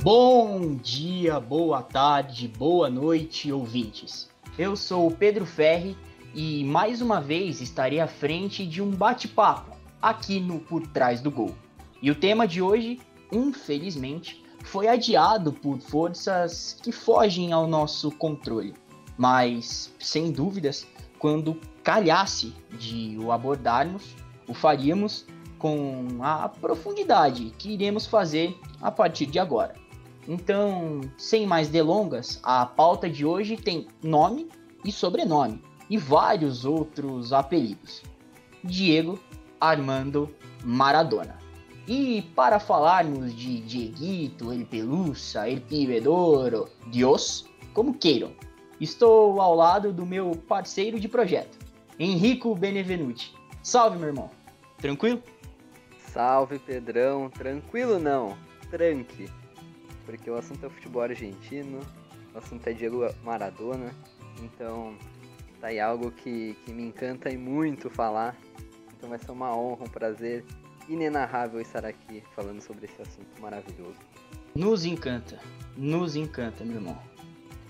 Bom dia, boa tarde, boa noite, ouvintes. Eu sou o Pedro Ferri e mais uma vez estarei à frente de um bate-papo aqui no Por Trás do Gol. E o tema de hoje, infelizmente, foi adiado por forças que fogem ao nosso controle. Mas, sem dúvidas, quando calhasse de o abordarmos, o faríamos com a profundidade que iremos fazer a partir de agora. Então, sem mais delongas, a pauta de hoje tem nome e sobrenome e vários outros apelidos. Diego Armando Maradona. E para falarmos de Dieguito, El Pelusa, El Pibedoro, Dios, como queiram, estou ao lado do meu parceiro de projeto, Henrico Benevenuti. Salve, meu irmão. Tranquilo? Salve, Pedrão. Tranquilo não, tranque. Porque o assunto é futebol argentino, o assunto é Diego Maradona, então tá aí algo que, que me encanta e muito falar. Então vai ser uma honra, um prazer inenarrável estar aqui falando sobre esse assunto maravilhoso. Nos encanta, nos encanta, meu irmão.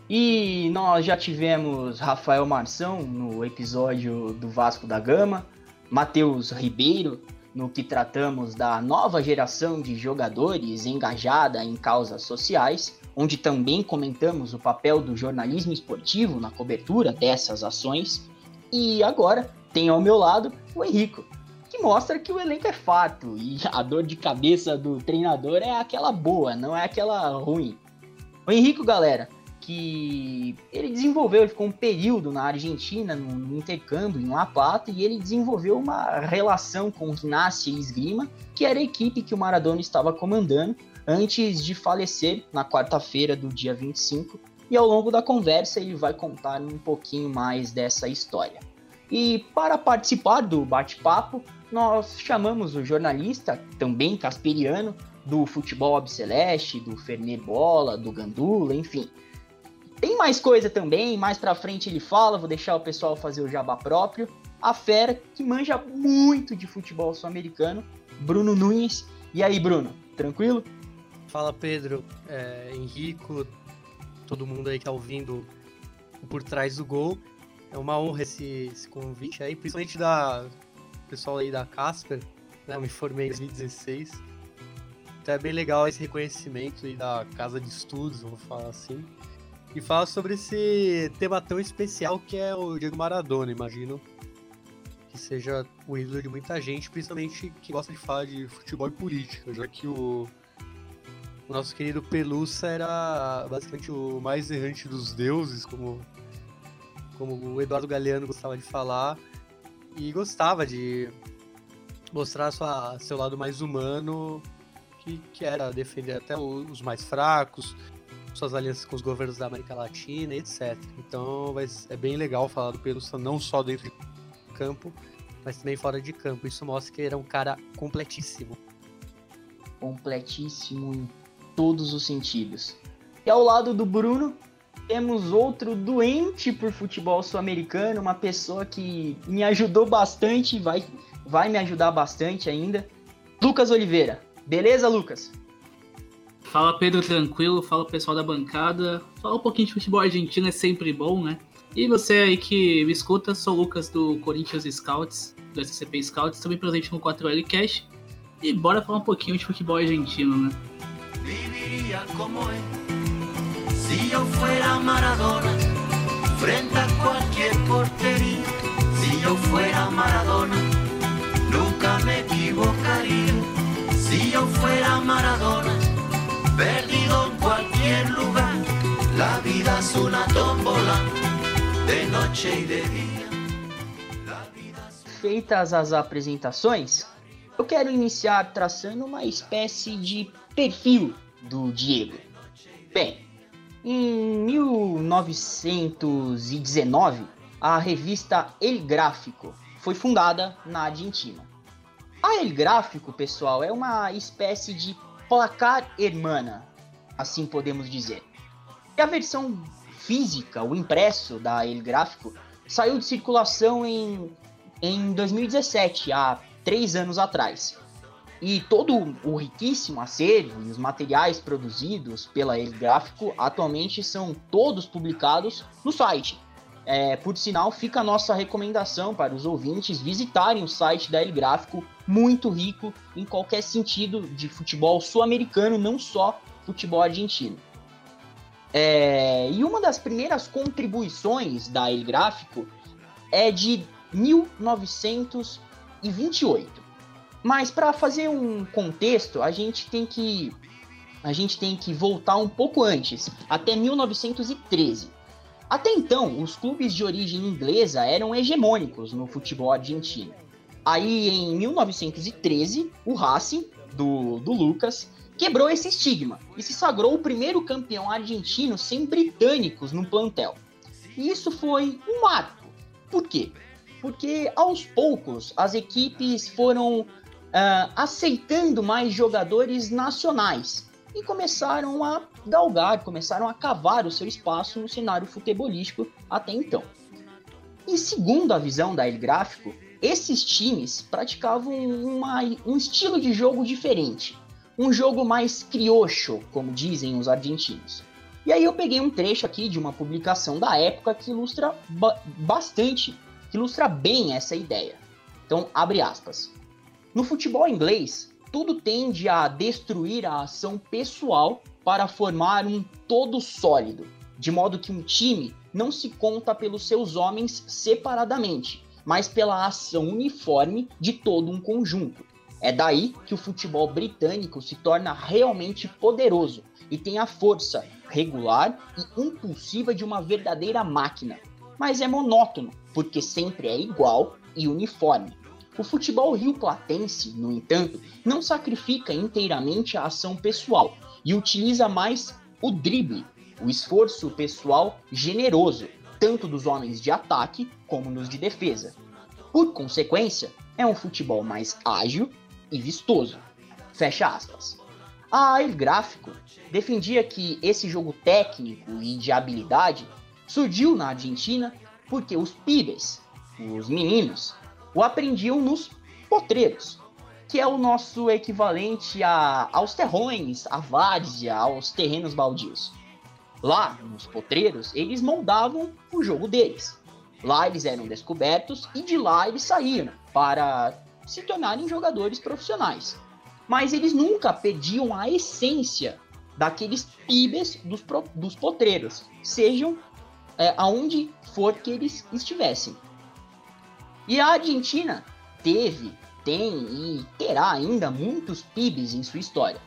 E nós já tivemos Rafael Marção no episódio do Vasco da Gama, Matheus Ribeiro no que tratamos da nova geração de jogadores engajada em causas sociais, onde também comentamos o papel do jornalismo esportivo na cobertura dessas ações. E agora tem ao meu lado o Henrico, que mostra que o elenco é fato e a dor de cabeça do treinador é aquela boa, não é aquela ruim. O Henrico, galera, que ele desenvolveu, ele ficou um período na Argentina, no, intercâmbio, em La Plata, e ele desenvolveu uma relação com Ginásio e Esgrima, que era a equipe que o Maradona estava comandando antes de falecer na quarta-feira do dia 25, e ao longo da conversa ele vai contar um pouquinho mais dessa história. E para participar do bate-papo, nós chamamos o jornalista, também casperiano, do futebol Abceleste, do Fernet Bola, do Gandula, enfim, tem mais coisa também, mais pra frente ele fala, vou deixar o pessoal fazer o jabá próprio. A fera, que manja muito de futebol sul-americano, Bruno Nunes. E aí, Bruno, tranquilo? Fala, Pedro, é, Henrico, todo mundo aí que tá ouvindo Por Trás do Gol. É uma honra esse, esse convite aí, principalmente da pessoal aí da Casper, né? Eu me formei em 2016. Então é bem legal esse reconhecimento aí da casa de estudos, vamos falar assim e fala sobre esse tema tão especial que é o Diego Maradona, imagino que seja o ídolo de muita gente, principalmente que gosta de falar de futebol e política, já que o, o nosso querido Pelusa era basicamente o mais errante dos deuses, como, como o Eduardo Galeano gostava de falar, e gostava de mostrar sua, seu lado mais humano, que, que era defender até os mais fracos, suas alianças com os governos da América Latina, etc. Então é bem legal falar do Pelusa não só dentro de campo, mas também fora de campo. Isso mostra que ele era um cara completíssimo. Completíssimo em todos os sentidos. E ao lado do Bruno, temos outro doente por futebol sul-americano, uma pessoa que me ajudou bastante, vai, vai me ajudar bastante ainda. Lucas Oliveira. Beleza, Lucas? Fala Pedro Tranquilo, fala pessoal da bancada. Fala um pouquinho de futebol argentino, é sempre bom, né? E você aí que me escuta, sou o Lucas do Corinthians Scouts, do SCP Scouts, também presente no 4L Cash. E bora falar um pouquinho de futebol argentino, né? Viviria como é, se eu fuera Maradona, frente a qualquer porteria. Se eu fuera Maradona, nunca me equivocaria. Se eu fuera Maradona, perdido en cualquier lugar. La vida es una tómbola de noche y de dia. Feitas as apresentações, eu quero iniciar traçando uma espécie de perfil do Diego. Bem, em 1919, a revista El Gráfico foi fundada na Argentina. A El Gráfico, pessoal, é uma espécie de placar hermana, assim podemos dizer. E a versão física, o impresso da El Gráfico, saiu de circulação em, em 2017, há três anos atrás. E todo o riquíssimo acervo e os materiais produzidos pela El Gráfico atualmente são todos publicados no site. É, por sinal, fica a nossa recomendação para os ouvintes visitarem o site da El Gráfico, muito rico em qualquer sentido de futebol sul-americano, não só futebol argentino. É, e uma das primeiras contribuições da El Gráfico é de 1928. Mas para fazer um contexto, a gente tem que a gente tem que voltar um pouco antes, até 1913. Até então, os clubes de origem inglesa eram hegemônicos no futebol argentino. Aí, em 1913, o Racing, do, do Lucas, quebrou esse estigma e se sagrou o primeiro campeão argentino sem britânicos no plantel. E isso foi um marco. Por quê? Porque aos poucos as equipes foram uh, aceitando mais jogadores nacionais e começaram a galgar, começaram a cavar o seu espaço no cenário futebolístico até então. E segundo a visão da El Gráfico, esses times praticavam uma, um estilo de jogo diferente, um jogo mais criocho, como dizem os argentinos. E aí eu peguei um trecho aqui de uma publicação da época que ilustra ba bastante, que ilustra bem essa ideia. Então, abre aspas. No futebol inglês, tudo tende a destruir a ação pessoal para formar um todo sólido, de modo que um time não se conta pelos seus homens separadamente, mas pela ação uniforme de todo um conjunto. É daí que o futebol britânico se torna realmente poderoso e tem a força regular e impulsiva de uma verdadeira máquina. Mas é monótono, porque sempre é igual e uniforme. O futebol rio-platense, no entanto, não sacrifica inteiramente a ação pessoal e utiliza mais o drible, o esforço pessoal generoso, tanto dos homens de ataque como nos de defesa. Por consequência, é um futebol mais ágil e vistoso. Fecha aspas. A El Gráfico defendia que esse jogo técnico e de habilidade surgiu na Argentina porque os pibes, os meninos, o aprendiam nos potreiros, que é o nosso equivalente a, aos terrões, à várzea, aos terrenos baldios. Lá, nos potreiros, eles moldavam o jogo deles. Lá eles eram descobertos e de lá eles saíram para se tornarem jogadores profissionais. Mas eles nunca perdiam a essência daqueles pibes dos, dos potreiros, sejam é, aonde for que eles estivessem. E a Argentina teve, tem e terá ainda muitos PIBs em sua história.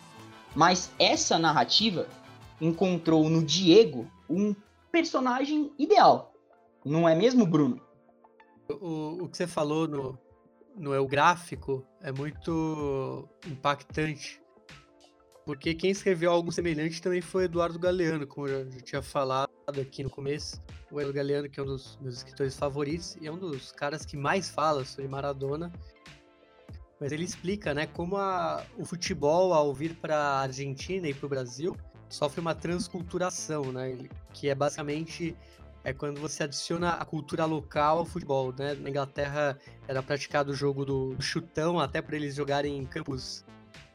Mas essa narrativa encontrou no Diego um personagem ideal. Não é mesmo, Bruno? O, o que você falou no, no El Gráfico é muito impactante. Porque quem escreveu algo semelhante também foi Eduardo Galeano, como eu já tinha falado aqui no começo o Elo Galeano, que é um dos meus escritores favoritos, e é um dos caras que mais fala sobre Maradona. Mas ele explica, né, como a, o futebol, ao vir para a Argentina e para o Brasil, sofre uma transculturação, né, que é basicamente é quando você adiciona a cultura local ao futebol, né? Na Inglaterra era praticado o jogo do chutão, até para eles jogarem em campos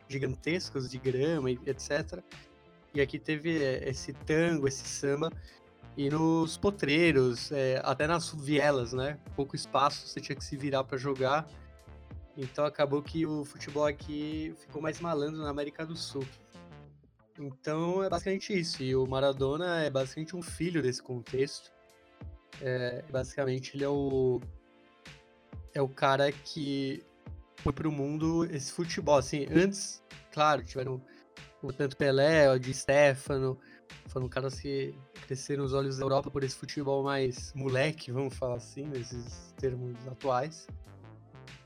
gigantescos de grama etc. E aqui teve é, esse tango, esse samba, e nos potreiros, é, até nas vielas, né? Pouco espaço, você tinha que se virar para jogar. Então acabou que o futebol aqui ficou mais malandro na América do Sul. Então é basicamente isso. E o Maradona é basicamente um filho desse contexto. É, basicamente ele é o é o cara que foi pro mundo esse futebol. Assim, antes, claro, tiveram o tanto Pelé, o de Stefano, foram caras que cresceram os olhos da Europa por esse futebol mais moleque, vamos falar assim, nesses termos atuais.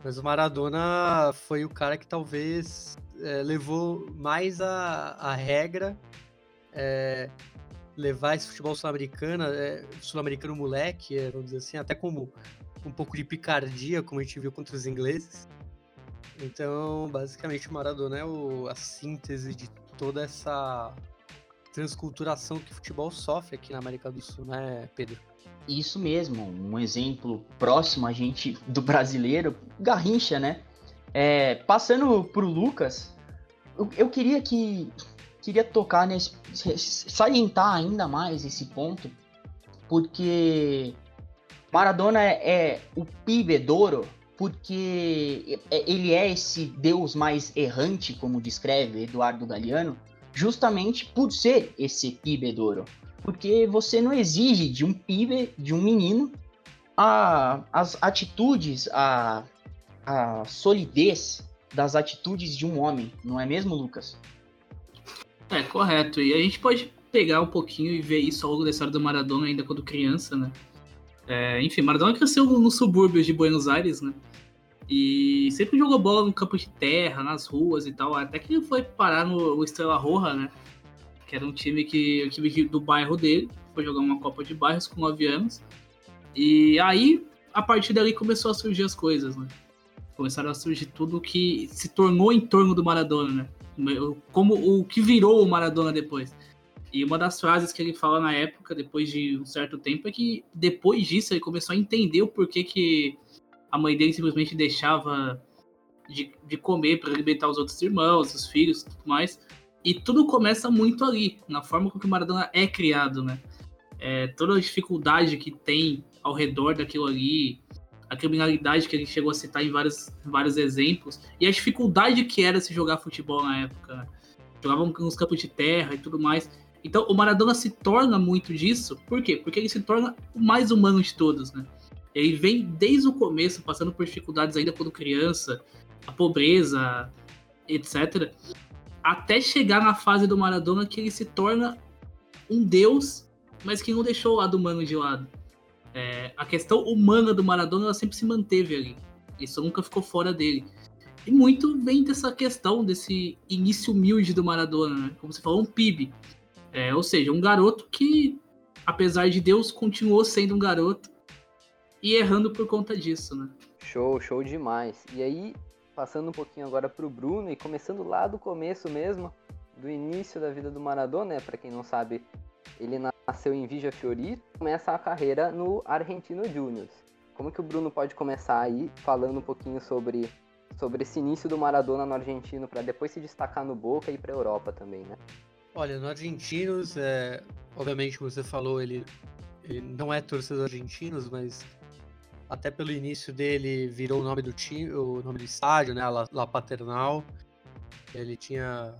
Mas o Maradona foi o cara que talvez é, levou mais a, a regra, é, levar esse futebol sul-americano, é, sul-americano moleque, vamos dizer assim, até como um pouco de picardia, como a gente viu contra os ingleses. Então, basicamente, o Maradona é o, a síntese de toda essa transculturação que o futebol sofre aqui na América do Sul, né, Pedro? Isso mesmo, um exemplo próximo a gente do brasileiro, Garrincha, né? É, passando pro Lucas, eu, eu queria que queria tocar nesse salientar ainda mais esse ponto, porque Maradona é, é o pibedouro porque ele é esse deus mais errante, como descreve Eduardo Galeano, justamente por ser esse pibedouro. Porque você não exige de um pibe, de um menino, a, as atitudes, a, a solidez das atitudes de um homem, não é mesmo, Lucas? É, correto. E a gente pode pegar um pouquinho e ver isso ao longo da história do Maradona ainda quando criança, né? É, enfim, Maradona cresceu nos subúrbios de Buenos Aires, né? E sempre jogou bola no campo de terra, nas ruas e tal. Até que ele foi parar no Estrela Roja, né? Que era um time que o time do bairro dele. Foi jogar uma Copa de Bairros com 9 anos. E aí, a partir dali, começou a surgir as coisas, né? Começaram a surgir tudo que se tornou em torno do Maradona, né? Como o que virou o Maradona depois. E uma das frases que ele fala na época, depois de um certo tempo, é que depois disso ele começou a entender o porquê que a mãe dele simplesmente deixava de, de comer para alimentar os outros irmãos, os filhos e tudo mais. E tudo começa muito ali, na forma como o Maradona é criado, né? É, toda a dificuldade que tem ao redor daquilo ali, a criminalidade que ele chegou a citar em vários, vários exemplos, e a dificuldade que era se jogar futebol na época. Né? Jogavam nos campos de terra e tudo mais. Então o Maradona se torna muito disso, por quê? Porque ele se torna o mais humano de todos, né? Ele vem desde o começo, passando por dificuldades ainda quando criança, a pobreza, etc. Até chegar na fase do Maradona que ele se torna um deus, mas que não deixou o lado humano de lado. É, a questão humana do Maradona ela sempre se manteve ali. Isso nunca ficou fora dele. E muito vem dessa questão, desse início humilde do Maradona, né? Como você falou, um PIB. É, ou seja, um garoto que, apesar de Deus, continuou sendo um garoto e errando por conta disso, né? Show, show demais. E aí, passando um pouquinho agora pro Bruno e começando lá do começo mesmo, do início da vida do Maradona, né? Para quem não sabe, ele nasceu em Vigia Fiorito, começa a carreira no Argentino Juniors. Como que o Bruno pode começar aí falando um pouquinho sobre sobre esse início do Maradona no Argentino para depois se destacar no Boca e para Europa também, né? Olha, no Argentinos, é, obviamente, como você falou, ele, ele não é torcedor argentinos, mas até pelo início dele virou o nome do time, o nome do estádio, né? La, La Paternal. Ele tinha,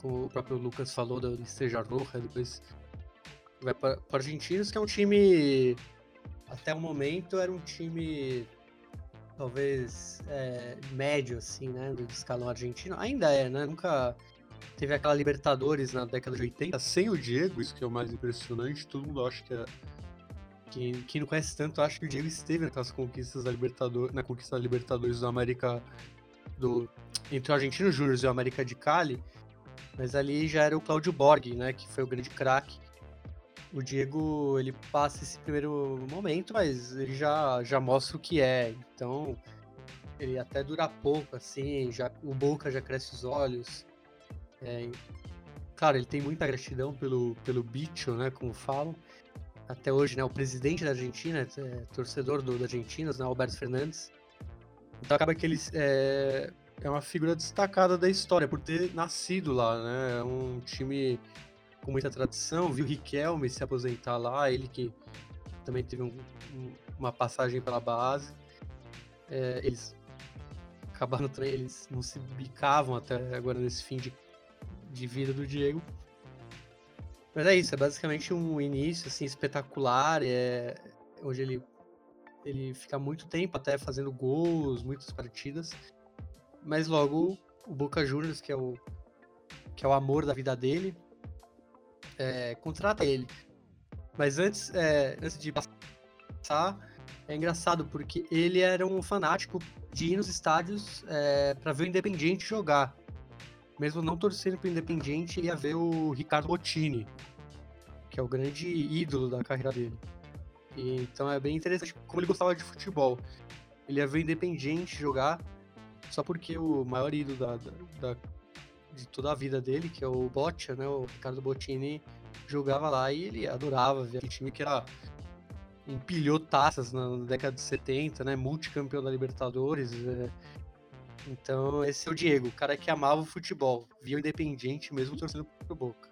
como o próprio Lucas falou, do Esteja Roja, depois vai para Argentinos, que é um time, até o momento, era um time talvez é, médio, assim, né? Do escalão argentino. Ainda é, né? Nunca teve aquela Libertadores na década de 80 sem o Diego, isso que é o mais impressionante. Todo mundo acha que é quem, quem não conhece tanto acha que o Diego esteve naquelas conquistas da Libertadores, na conquista da Libertadores da América do entre o Argentino Júnior e o América de Cali, mas ali já era o Cláudio Borg, né, que foi o grande craque. O Diego, ele passa esse primeiro momento, mas ele já já mostra o que é. Então, ele até dura pouco assim, já o Boca já cresce os olhos. É, claro, ele tem muita gratidão pelo pelo bicho, né, como falam até hoje, né, o presidente da Argentina, é, torcedor do, do Argentinos, né, Alberto Fernandes. Então acaba que ele é, é uma figura destacada da história por ter nascido lá, né? É um time com muita tradição, viu Riquelme se aposentar lá, ele que também teve um, um, uma passagem pela base. É, eles acabaram eles não se bicavam até agora nesse fim de, de vida do Diego. Mas é isso, é basicamente um início assim espetacular, é onde ele ele fica muito tempo até fazendo gols, muitas partidas. Mas logo o Boca Juniors, que é o que é o amor da vida dele, é, contrata ele. Mas antes, é, antes de passar, é engraçado porque ele era um fanático de ir nos estádios é, para ver o Independiente jogar mesmo não torcendo pro Independiente, ia ver o Ricardo Bottini, que é o grande ídolo da carreira dele. E, então é bem interessante como ele gostava de futebol. Ele ia ver o Independiente jogar só porque o maior ídolo da, da, da, de toda a vida dele, que é o Boccia, né, o Ricardo Bottini, jogava lá e ele adorava ver aquele time que era empilhou taças na década de 70, né, multicampeão da Libertadores, é, Então, esse é o Diego, o cara que amava o futebol, via o Independiente mesmo torcendo pro Boca.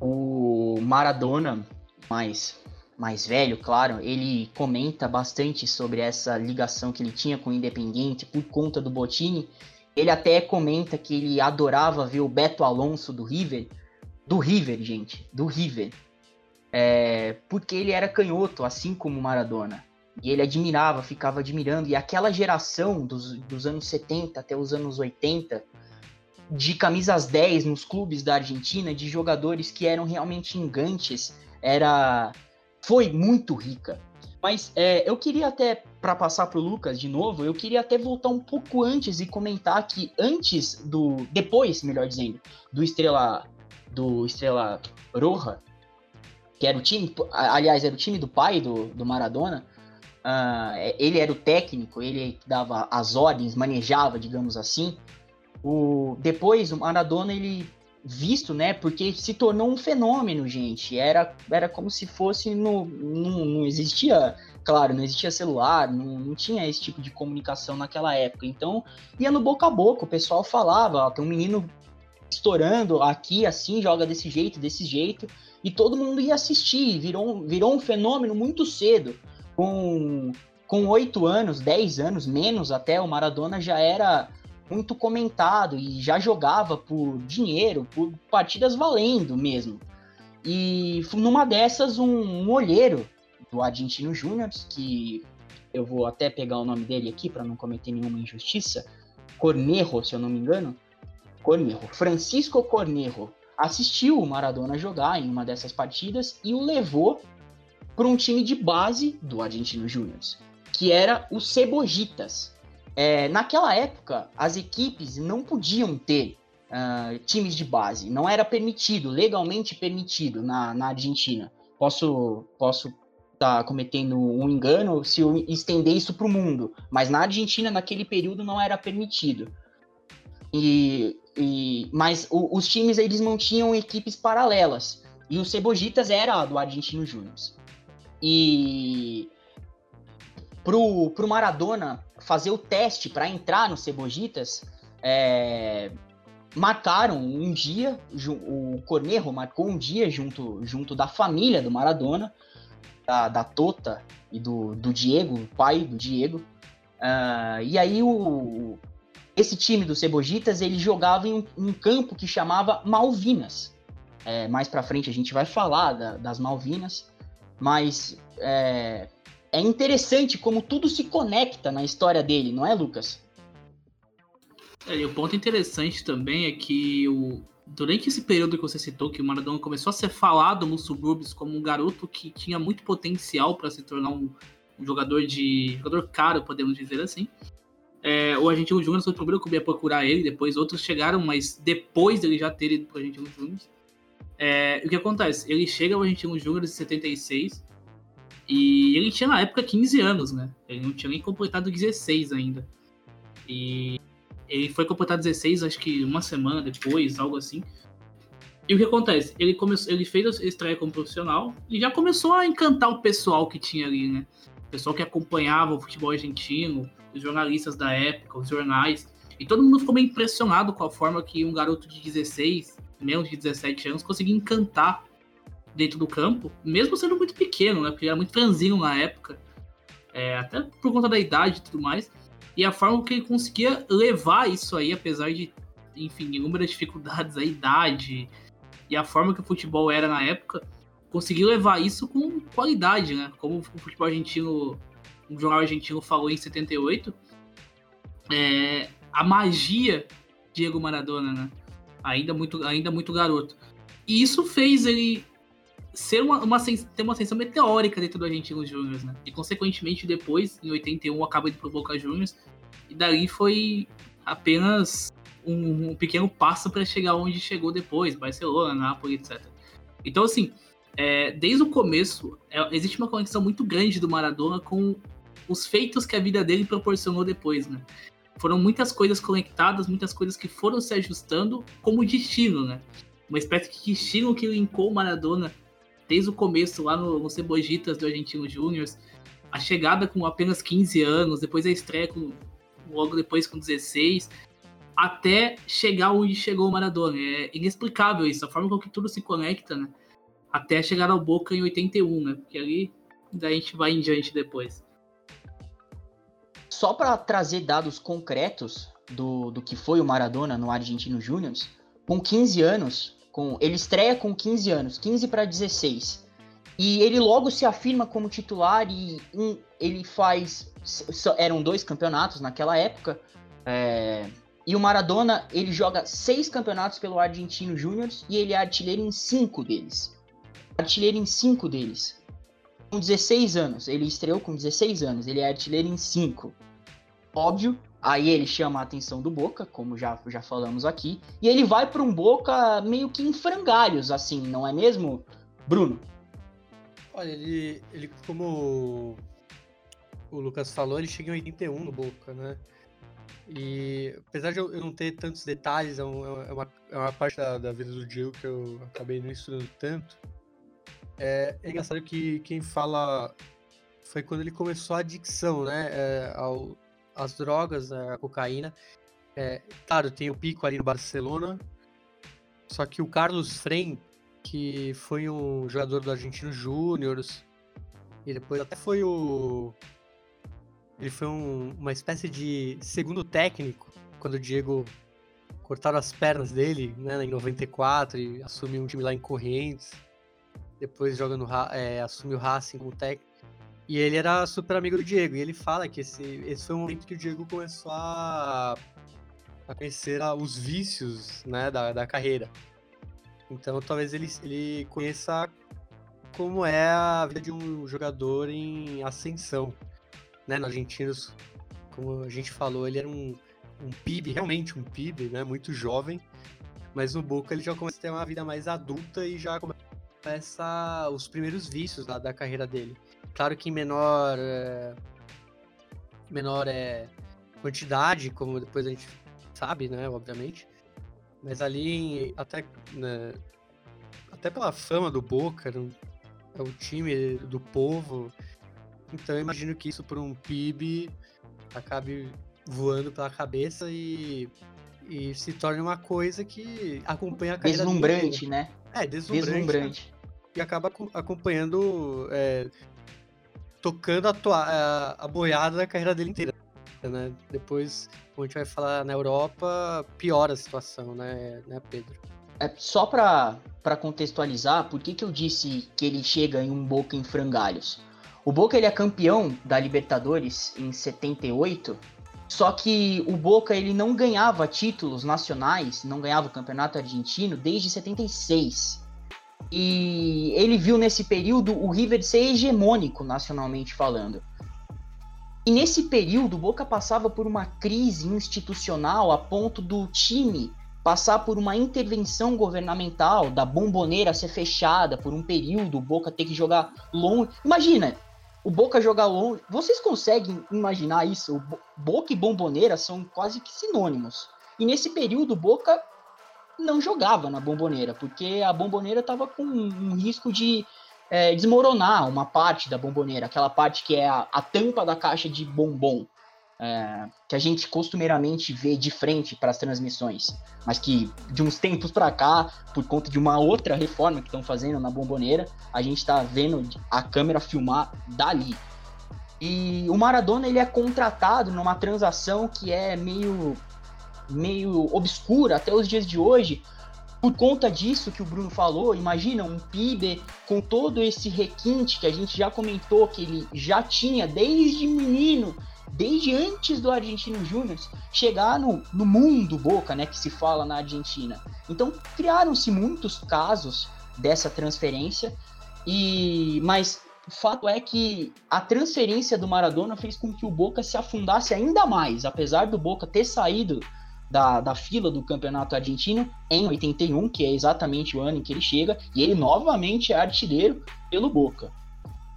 O Maradona, mais, mais velho, claro, ele comenta bastante sobre essa ligação que ele tinha com o Independiente por conta do Botini. Ele até comenta que ele adorava ver o Beto Alonso do River, do River, gente, do River, é, porque ele era canhoto, assim como o Maradona. E ele admirava, ficava admirando. E aquela geração dos, dos anos 70 até os anos 80, de camisas 10 nos clubes da Argentina, de jogadores que eram realmente engantes, era foi muito rica. Mas é, eu queria até, para passar para o Lucas de novo, eu queria até voltar um pouco antes e comentar que antes do. Depois, melhor dizendo, do Estrela. Do Estrela Roja, que era o time. Aliás, era o time do pai do, do Maradona. Uh, ele era o técnico, ele dava as ordens, manejava, digamos assim. O, depois, o Maradona, ele visto, né? Porque se tornou um fenômeno, gente. Era, era como se fosse no, no não existia, claro, não existia celular, não, não tinha esse tipo de comunicação naquela época. Então ia no boca a boca, o pessoal falava, ó, tem um menino estourando aqui, assim, joga desse jeito, desse jeito, e todo mundo ia assistir. Virou, virou um fenômeno muito cedo. Com com oito anos, dez anos, menos até, o Maradona já era muito comentado e já jogava por dinheiro, por partidas valendo mesmo. E numa dessas, um, um olheiro do Argentino Júnior, que eu vou até pegar o nome dele aqui para não cometer nenhuma injustiça, Cornejo, se eu não me engano, Cornejo, Francisco Cornejo, assistiu o Maradona jogar em uma dessas partidas e o levou para um time de base do Argentino Júnior, que era o Cebojitas. É, naquela época, as equipes não podiam ter uh, times de base, não era permitido, legalmente permitido na, na Argentina. Posso posso estar tá cometendo um engano se eu estender isso para o mundo, mas na Argentina, naquele período, não era permitido. E, e mas o, os times eles mantinham equipes paralelas e o Cebojitas era do Argentino Júnior. E pro, pro Maradona fazer o teste para entrar no Cebojitas, é, marcaram um dia, o Cornejo marcou um dia junto, junto da família do Maradona, da, da Tota e do, do Diego, o pai do Diego. Uh, e aí o, esse time do Cebojitas ele jogava em um, um campo que chamava Malvinas. É, mais para frente a gente vai falar da, das Malvinas, mas é, é interessante como tudo se conecta na história dele, não é, Lucas? É, e o ponto interessante também é que o, durante esse período que você citou, que o Maradona começou a ser falado nos subúrbios como um garoto que tinha muito potencial para se tornar um, um, jogador de jogador caro, podemos dizer assim. É, o Argentino Júnior foi o primeiro clube a procurar ele, depois outros chegaram, mas depois dele já ter ido para o Argentino Júnior. É, o que acontece? Ele chega ao Argentino Júnior em 76, e ele tinha na época 15 anos, né? Ele não tinha nem completado 16 ainda. E ele foi completar 16, acho que uma semana depois, algo assim. E o que acontece? Ele, começou, ele fez a estreia como profissional e já começou a encantar o pessoal que tinha ali, né? O pessoal que acompanhava o futebol argentino, os jornalistas da época, os jornais. E todo mundo ficou bem impressionado com a forma que um garoto de 16, menos de 17 anos, conseguia encantar dentro do campo, mesmo sendo muito pequeno, né? Porque era muito franzino na época, é, até por conta da idade e tudo mais. E a forma que ele conseguia levar isso aí, apesar de, enfim, inúmeras dificuldades, a idade e a forma que o futebol era na época, conseguiu levar isso com qualidade, né? Como o futebol argentino, um jornal argentino falou em 78, é, a magia Diego Maradona, né? Ainda muito, ainda muito garoto. E isso fez ele ser uma, uma, ter uma ascensão meteórica dentro do Argentinos Júnior, né? E consequentemente depois, em 81, acaba indo pro Boca Juniors. E dali foi apenas um, um pequeno passo para chegar onde chegou depois, Barcelona, Nápoles, etc. Então, assim, é, desde o começo, é, existe uma conexão muito grande do Maradona com os feitos que a vida dele proporcionou depois, né? Foram muitas coisas conectadas, muitas coisas que foram se ajustando como destino, né? Uma espécie de destino que linkou Maradona desde o começo, lá no, no Cebojitas do Argentino Júnior, a chegada com apenas 15 anos, depois a estreia com logo depois com 16, até chegar onde chegou o Maradona. É inexplicável isso, a forma com que tudo se conecta, né? Até chegar ao Boca em 81, né? Porque ali daí a gente vai em diante depois. Só para trazer dados concretos do, do que foi o Maradona no Argentino Júnior, com 15 anos, com ele estreia com 15 anos, 15 para 16. E ele logo se afirma como titular e um, ele faz. Eram dois campeonatos naquela época. É, e o Maradona ele joga seis campeonatos pelo Argentino Júnior e ele é artilheiro em cinco deles. Artilheiro em cinco deles. Com 16 anos, ele estreou com 16 anos, ele é artilheiro em cinco. Óbvio, aí ele chama a atenção do Boca, como já, já falamos aqui, e ele vai para um Boca meio que em frangalhos, assim, não é mesmo, Bruno? Olha, ele, ele como o Lucas falou, ele chega em 81 no Boca, né? E apesar de eu não ter tantos detalhes, é, é, uma, é uma parte da, da, vida do Diego que eu acabei não estudando tanto. É, é engraçado que quem fala foi quando ele começou a adicção, né? É, ao, as drogas, a cocaína. É, claro, tem o pico ali no Barcelona. Só que o Carlos Frem, que foi um jogador do Argentino Júnior. E depois até foi o. Ele foi um, uma espécie de segundo técnico quando o Diego cortaram as pernas dele, né, em 94 e assumiu um time lá em Correntes. Depois joga no, é, assumiu o Racing como técnico. E ele era super amigo do Diego. E ele fala que esse, esse foi o momento que o Diego começou a, a conhecer os vícios né, da, da carreira. Então talvez ele, ele conheça como é a vida de um jogador em ascensão. Né? No Argentinos, como a gente falou, ele era um, um PIB, realmente um PIB, né? muito jovem. Mas no Boca ele já começa a ter uma vida mais adulta e já começa os primeiros vícios da, da carreira dele. Claro que em menor, é, menor é, quantidade, como depois a gente sabe, né? Obviamente. Mas ali, até, né, até pela fama do Boca, é o time do povo. Então eu imagino que isso por um PIB acabe voando pela cabeça e, e se torne uma coisa que acompanha a carreira Deslumbrante, né? É, deslumbrante. deslumbrante. E acaba acompanhando, é, tocando a, a, a boiada da carreira dele inteira. Né? Depois como a gente vai falar na Europa, piora a situação, né, né Pedro? É, só para contextualizar, por que, que eu disse que ele chega em um Boca em frangalhos? O Boca ele é campeão da Libertadores em 78, só que o Boca ele não ganhava títulos nacionais, não ganhava o campeonato argentino desde 76. E ele viu nesse período o River ser hegemônico nacionalmente falando. E nesse período, Boca passava por uma crise institucional a ponto do time passar por uma intervenção governamental, da bomboneira ser fechada por um período, o Boca ter que jogar longe. Imagina, o Boca jogar longe. Vocês conseguem imaginar isso? O Boca e bomboneira são quase que sinônimos. E nesse período, o Boca não jogava na bomboneira, porque a bomboneira estava com um risco de é, desmoronar uma parte da bomboneira, aquela parte que é a, a tampa da caixa de bombom, é, que a gente costumeiramente vê de frente para as transmissões, mas que de uns tempos para cá, por conta de uma outra reforma que estão fazendo na bomboneira, a gente está vendo a câmera filmar dali. E o Maradona ele é contratado numa transação que é meio meio obscura até os dias de hoje, por conta disso que o Bruno falou, imagina um PIB com todo esse requinte que a gente já comentou que ele já tinha desde menino, desde antes do Argentino Júnior, chegar no, no mundo Boca, né, que se fala na Argentina. Então criaram-se muitos casos dessa transferência, e mas o fato é que a transferência do Maradona fez com que o Boca se afundasse ainda mais, apesar do Boca ter saído da, da fila do campeonato argentino em 81, que é exatamente o ano em que ele chega, e ele novamente é artilheiro pelo Boca.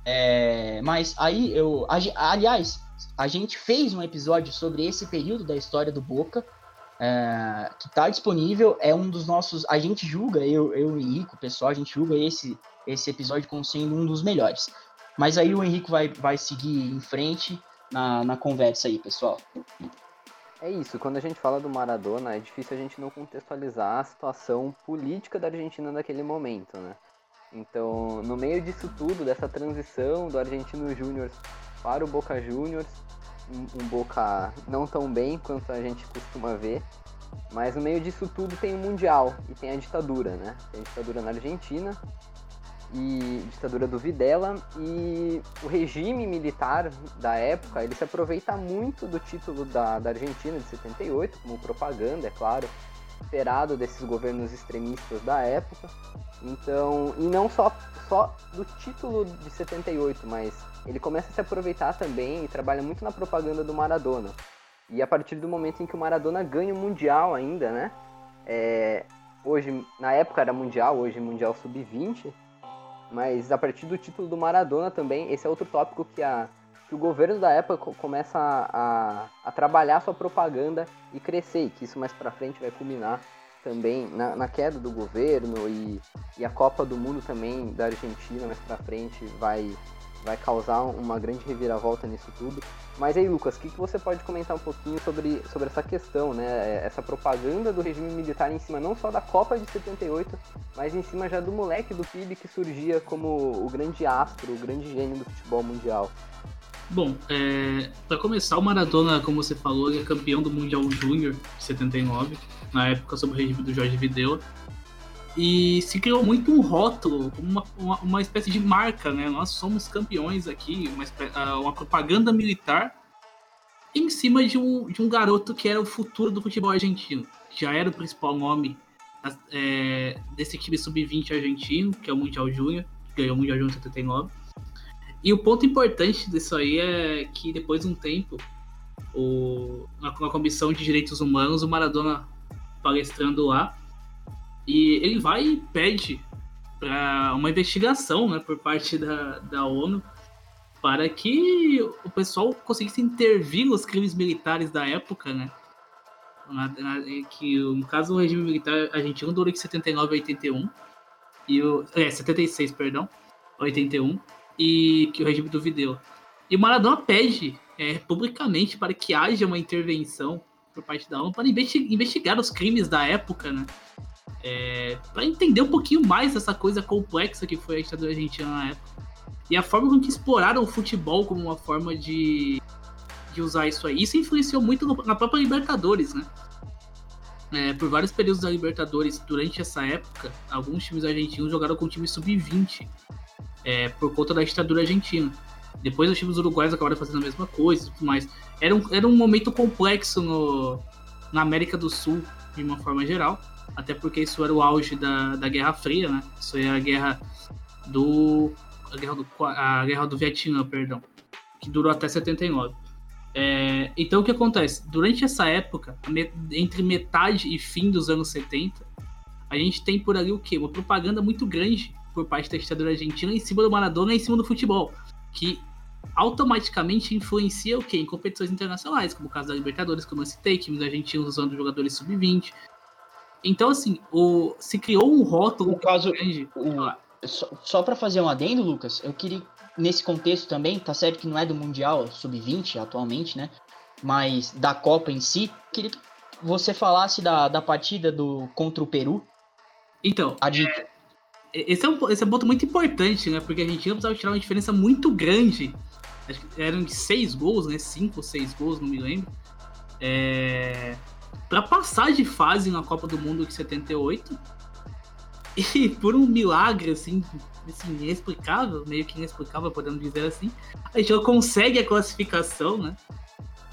É, mas aí eu. Aliás, a gente fez um episódio sobre esse período da história do Boca. É, que está disponível, é um dos nossos. A gente julga, eu, eu e o Henrique, o pessoal, a gente julga esse, esse episódio como sendo um dos melhores. Mas aí o Henrique vai, vai seguir em frente na, na conversa aí, pessoal. É isso, quando a gente fala do Maradona, é difícil a gente não contextualizar a situação política da Argentina naquele momento, né? Então, no meio disso tudo, dessa transição do Argentino Júnior para o Boca Juniors, um, um Boca não tão bem quanto a gente costuma ver, mas no meio disso tudo tem o Mundial e tem a ditadura, né? Tem a ditadura na Argentina, e ditadura do Videla e o regime militar da época ele se aproveita muito do título da, da Argentina de 78 como propaganda é claro esperado desses governos extremistas da época. Então e não só só do título de 78 mas ele começa a se aproveitar também e trabalha muito na propaganda do Maradona. E a partir do momento em que o Maradona ganha o mundial ainda né é, hoje na época era mundial hoje mundial sub 20 mas a partir do título do Maradona também, esse é outro tópico que, a, que o governo da época começa a, a, a trabalhar sua propaganda e crescer, e que isso mais para frente vai culminar também na, na, queda do governo e, e a Copa do Mundo também da Argentina mais para frente vai, vai causar uma grande reviravolta nisso tudo. Mas aí, Lucas, o que, que você pode comentar um pouquinho sobre, sobre essa questão, né? É, essa propaganda do regime militar em cima não só da Copa de 78, mas em cima já do moleque do PIB que surgia como o grande astro, o grande gênio do futebol mundial. Bom, é, para começar, o Maradona, como você falou, é campeão do Mundial Júnior de 79, na época sob o regime do Jorge Videla. E se criou muito um rótulo, uma, uma, uma, espécie de marca, né? Nós somos campeões aqui, uma, ah, uma propaganda militar em cima de um, de um garoto que era o futuro do futebol argentino. Já era o principal nome é, desse time sub-20 argentino, que é o Mundial Júnior, que ganhou o Mundial Júnior 79. E o ponto importante disso aí é que depois de um tempo, o, na, na Comissão de Direitos Humanos, o Maradona palestrando lá, e ele vai e pede para uma investigação né, por parte da, da ONU para que o pessoal conseguisse intervir nos crimes militares da época, né? Na, na, que no caso o regime militar argentino durou de 79 a 81 e o é 76, perdão, 81 e que o regime do Videla. E o Maradona pede é, publicamente para que haja uma intervenção por parte da ONU para investigar os crimes da época, né? É, para entender um pouquinho mais essa coisa complexa que foi a ditadura argentina na época. E a forma com que exploraram o futebol como uma forma de, de usar isso aí. Isso influenciou muito na própria Libertadores, né? É, por vários períodos da Libertadores, durante essa época, alguns times argentinos jogaram com o time sub-20 é, por conta da ditadura argentina. Depois os times uruguaios acabaram fazendo a mesma coisa e tudo mais. Era um, era um momento complexo no, na América do Sul, de uma forma geral até porque isso era o auge da, da Guerra Fria, né? Isso era a guerra do a guerra do a guerra do Vietnã, perdão, que durou até 79. É, então o que acontece? Durante essa época, entre metade e fim dos anos 70, a gente tem por ali o quê? Uma propaganda muito grande por parte da ditadura argentina em cima do Maradona em cima do futebol, que automaticamente influencia o quê? Em competições internacionais, como o caso da Libertadores, como eu citei, times argentinos usando jogadores sub-20, então, assim, o, se criou um rótulo no caso, grande. O, só, só para fazer um adendo, Lucas, eu queria, nesse contexto também, tá certo que não é do Mundial Sub-20 atualmente, né? Mas da Copa em si, queria que você falasse da, da partida do contra o Peru. Então, é, esse, é um, esse é um ponto muito importante, né? Porque a Argentina precisava tirar uma diferença muito grande. Acho que eram de seis gols, né? Cinco ou seis gols, não me lembro. É, para passar de fase na Copa do Mundo de 78. E por um milagre, assim, assim, inexplicável, meio que inexplicável, podemos dizer assim, a gente consegue a classificação, né?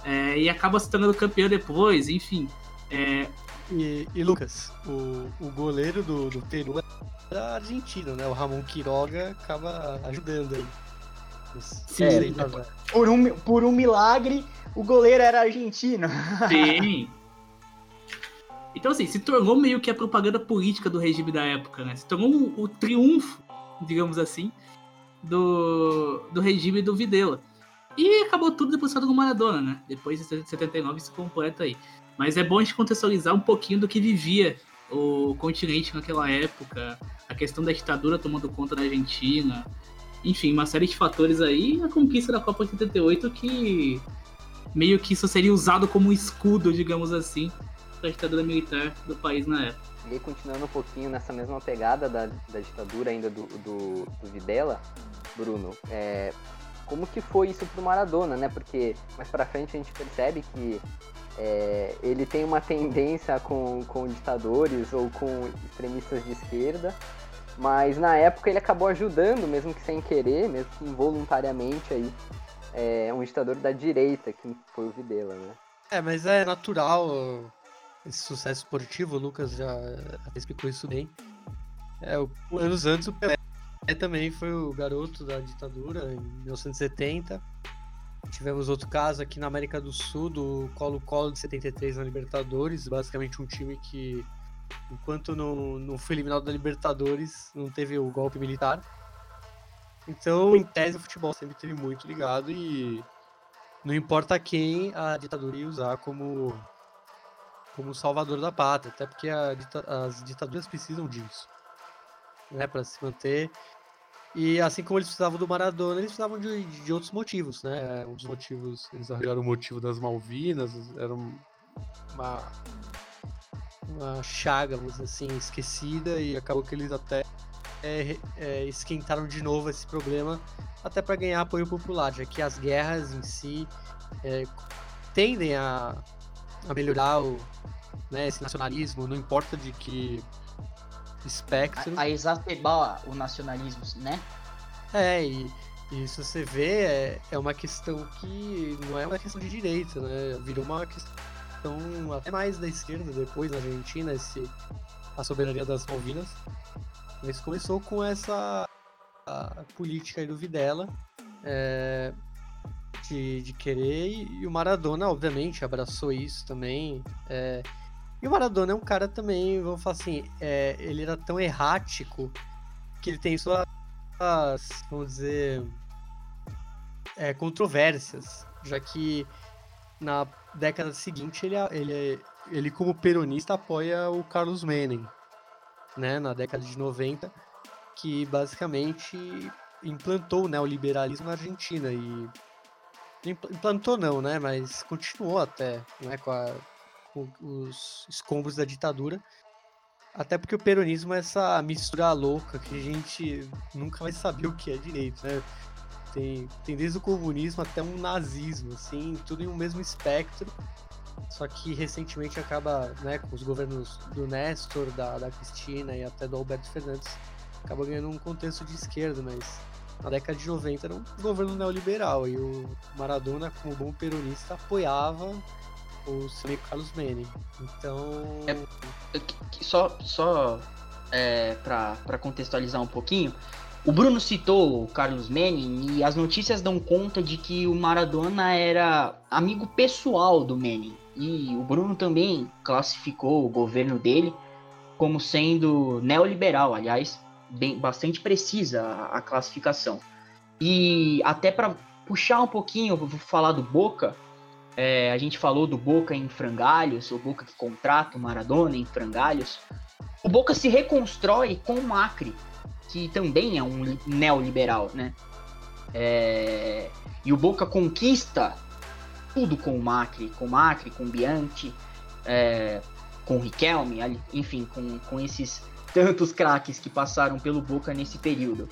É, e acaba se tornando campeão depois, enfim. É... E, e, Lucas, o, o goleiro do, do Peru é argentino, né? O Ramon Quiroga acaba ajudando aí. Sim, é, por, um, por um milagre, o goleiro era argentino. Sim. Então, assim, se tornou meio que a propaganda política do regime da época, né? Se tornou o, triunfo, digamos assim, do, do regime do Videla. E acabou tudo depositado no Maradona, né? Depois de 79 se completa aí. Mas é bom a gente contextualizar um pouquinho do que vivia o continente naquela época, a questão da ditadura tomando conta da Argentina, enfim, uma série de fatores aí, a conquista da Copa 78 que meio que isso seria usado como escudo, digamos assim, da ditadura militar do país na época. E continuando um pouquinho nessa mesma pegada da, da ditadura ainda do, do, do Videla, Bruno, é, como que foi isso pro Maradona, né? Porque mais pra frente a gente percebe que é, ele tem uma tendência com, com ditadores ou com extremistas de esquerda, mas na época ele acabou ajudando, mesmo que sem querer, mesmo que involuntariamente aí, é, um ditador da direita, que foi o Videla, né? É, mas é natural esse sucesso esportivo, o Lucas já explicou isso bem. É, anos antes o Pelé também foi o garoto da ditadura, em 1970. Tivemos outro caso aqui na América do Sul, do Colo-Colo de 73 na Libertadores, basicamente um time que, enquanto não, não foi eliminado da Libertadores, não teve o golpe militar. Então, em tese, o futebol sempre teve muito ligado e não importa quem a ditadura ia usar como como salvador da pátria, até porque as ditaduras precisam disso, né, para se manter. E assim como eles precisavam do Maradona, eles precisavam de, de outros motivos, né? Um dos motivos, eles arranjaram o motivo das Malvinas, era uma, uma chaga, vamos dizer assim, esquecida, e acabou que eles até é, é, esquentaram de novo esse problema, até para ganhar apoio popular, já que as guerras em si é, tendem a, a melhorar o, né, esse nacionalismo, não importa de que espectro. A, a exacerbar o nacionalismo, né? É, e, e se você vê, é, é uma questão que não é uma questão de direita, né? Virou uma questão até mais da esquerda depois na Argentina, esse, a soberania das Malvinas. Mas começou com essa política aí do Videla. É, de, de querer, e o Maradona, obviamente, abraçou isso também. É, e o Maradona é um cara também, vamos falar assim, é, ele era tão errático que ele tem suas, vamos dizer, é, controvérsias, já que na década seguinte ele, ele, ele como peronista apoia o Carlos Menem, né, na década de 90, que basicamente implantou né, o liberalismo na Argentina e implantou não, né? Mas continuou até, né? Com, a, com os escombros da ditadura. Até porque o peronismo é essa mistura louca que a gente nunca vai saber o que é direito, né? Tem, tem desde o comunismo até um nazismo, assim, tudo em um mesmo espectro. Só que recentemente acaba, né, com os governos do Néstor, da, da Cristina e até do Alberto Fernandes, acaba ganhando um contexto de esquerda, mas na década de 90 era um governo neoliberal e o Maradona, como bom peronista, apoiava o seu amigo Carlos Menem. Então. É, só só é, para contextualizar um pouquinho, o Bruno citou o Carlos Menem e as notícias dão conta de que o Maradona era amigo pessoal do Menem. E o Bruno também classificou o governo dele como sendo neoliberal, aliás, bem, bastante precisa a, a classificação. E até para puxar um pouquinho, vou falar do Boca. É, a gente falou do Boca em frangalhos, o Boca que contrata o Maradona em frangalhos. O Boca se reconstrói com o Macri, que também é um neoliberal, né? É, e o Boca conquista tudo com o Macri, com o Macri, com o Bianchi, é, com o Riquelme, enfim, com, com esses tantos craques que passaram pelo Boca nesse período.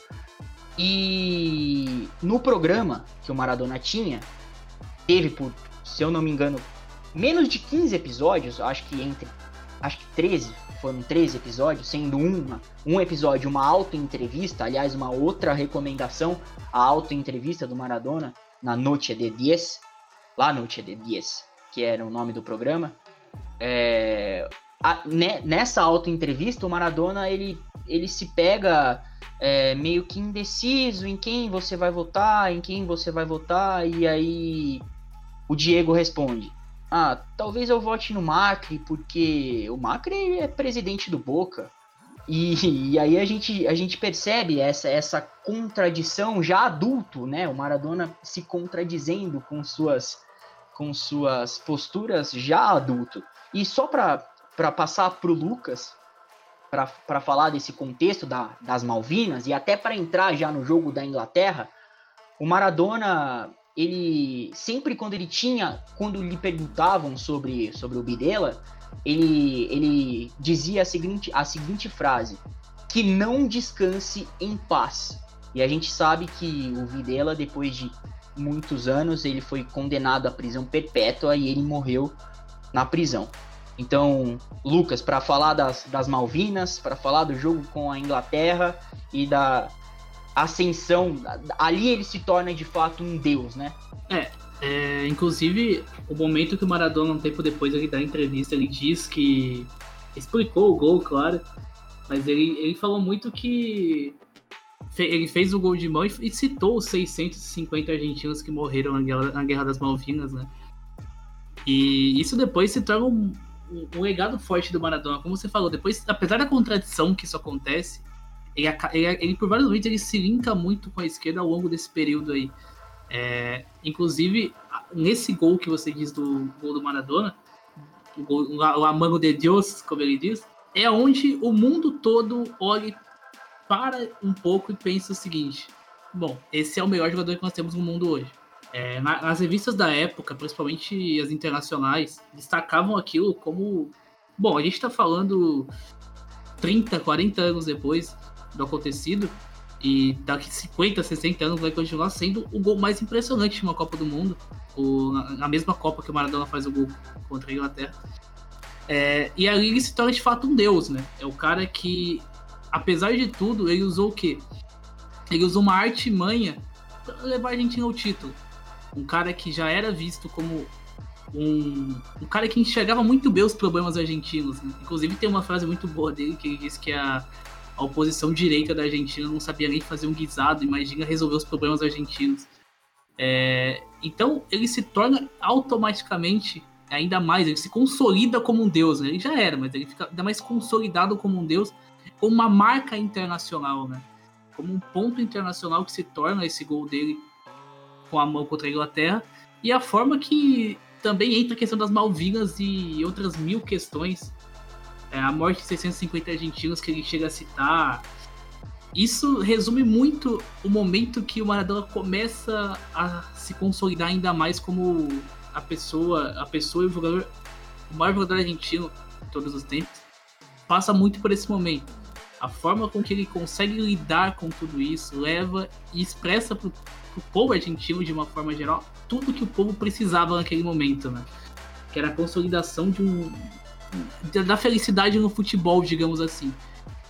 E no programa que o Maradona tinha, teve por, se eu não me engano, menos de 15 episódios, acho que entre acho que 13, foram 13 episódios, sendo uma, um episódio uma auto-entrevista, aliás, uma outra recomendação, a auto-entrevista do Maradona na Noite de Diez, lá Noite de Diez, que era o nome do programa. É, a, né, nessa auto-entrevista, o Maradona ele, ele se pega é, meio que indeciso em quem você vai votar, em quem você vai votar, e aí o Diego responde: Ah, talvez eu vote no Macri, porque o Macri é presidente do Boca. E, e, aí a gente, a gente percebe essa, essa contradição já adulto, né? O Maradona se contradizendo com suas, com suas posturas já adulto. E só para para passar para o Lucas, para falar desse contexto da, das Malvinas e até para entrar já no jogo da Inglaterra, o Maradona ele sempre quando ele tinha, quando lhe perguntavam sobre, sobre o Bidela, ele, ele dizia a seguinte, a seguinte frase: que não descanse em paz. E a gente sabe que o Videla, depois de muitos anos, ele foi condenado à prisão perpétua e ele morreu na prisão. Então, Lucas, para falar das, das Malvinas, para falar do jogo com a Inglaterra e da ascensão, ali ele se torna de fato um deus, né? É, é inclusive o momento que o Maradona, um tempo depois ele dá entrevista, ele diz que explicou o gol, claro, mas ele, ele falou muito que ele fez o gol de mão e, citou os 650 argentinos que morreram na Guerra, na Guerra das Malvinas, né? E isso depois se torna um, um, um, legado forte do Maradona. Como você falou, depois, apesar da contradição que isso acontece, ele, ele, ele por vários momentos ele se linka muito com a esquerda ao longo desse período aí. É, inclusive, nesse gol que você diz do gol do Maradona, o, gol, o Amano de Deus, como ele diz, é onde o mundo todo olha para um pouco e pensa o seguinte: bom, esse é o melhor jogador que nós temos no mundo hoje. É, nas revistas da época, principalmente as internacionais, destacavam aquilo como. Bom, a gente está falando 30, 40 anos depois do acontecido, e daqui 50, 60 anos vai continuar sendo o gol mais impressionante de uma Copa do Mundo. O, na mesma Copa que o Maradona faz o gol contra a Inglaterra. É, e ali ele se torna de fato um deus, né? É o cara que, apesar de tudo, ele usou o quê? Ele usou uma artimanha para levar a Argentina ao título. Um cara que já era visto como um, um cara que enxergava muito bem os problemas argentinos. Inclusive tem uma frase muito boa dele que ele diz que a, a oposição direita da Argentina não sabia nem fazer um guisado, imagina resolver os problemas argentinos. É, então ele se torna automaticamente ainda mais, ele se consolida como um deus, né? Ele já era, mas ele fica ainda mais consolidado como um deus, como uma marca internacional, né? Como um ponto internacional que se torna esse gol dele com a mão contra a Inglaterra. E a forma que também entra a questão das Malvinas e outras mil questões. É, a morte de 650 argentinos que ele chega a citar. Isso resume muito o momento que o Maradona começa a se consolidar ainda mais como a pessoa, a pessoa e o jogador, o maior jogador argentino de todos os tempos, passa muito por esse momento. A forma com que ele consegue lidar com tudo isso leva e expressa para o povo argentino, de uma forma geral, tudo que o povo precisava naquele momento, né? Que era a consolidação de um, da felicidade no futebol, digamos assim.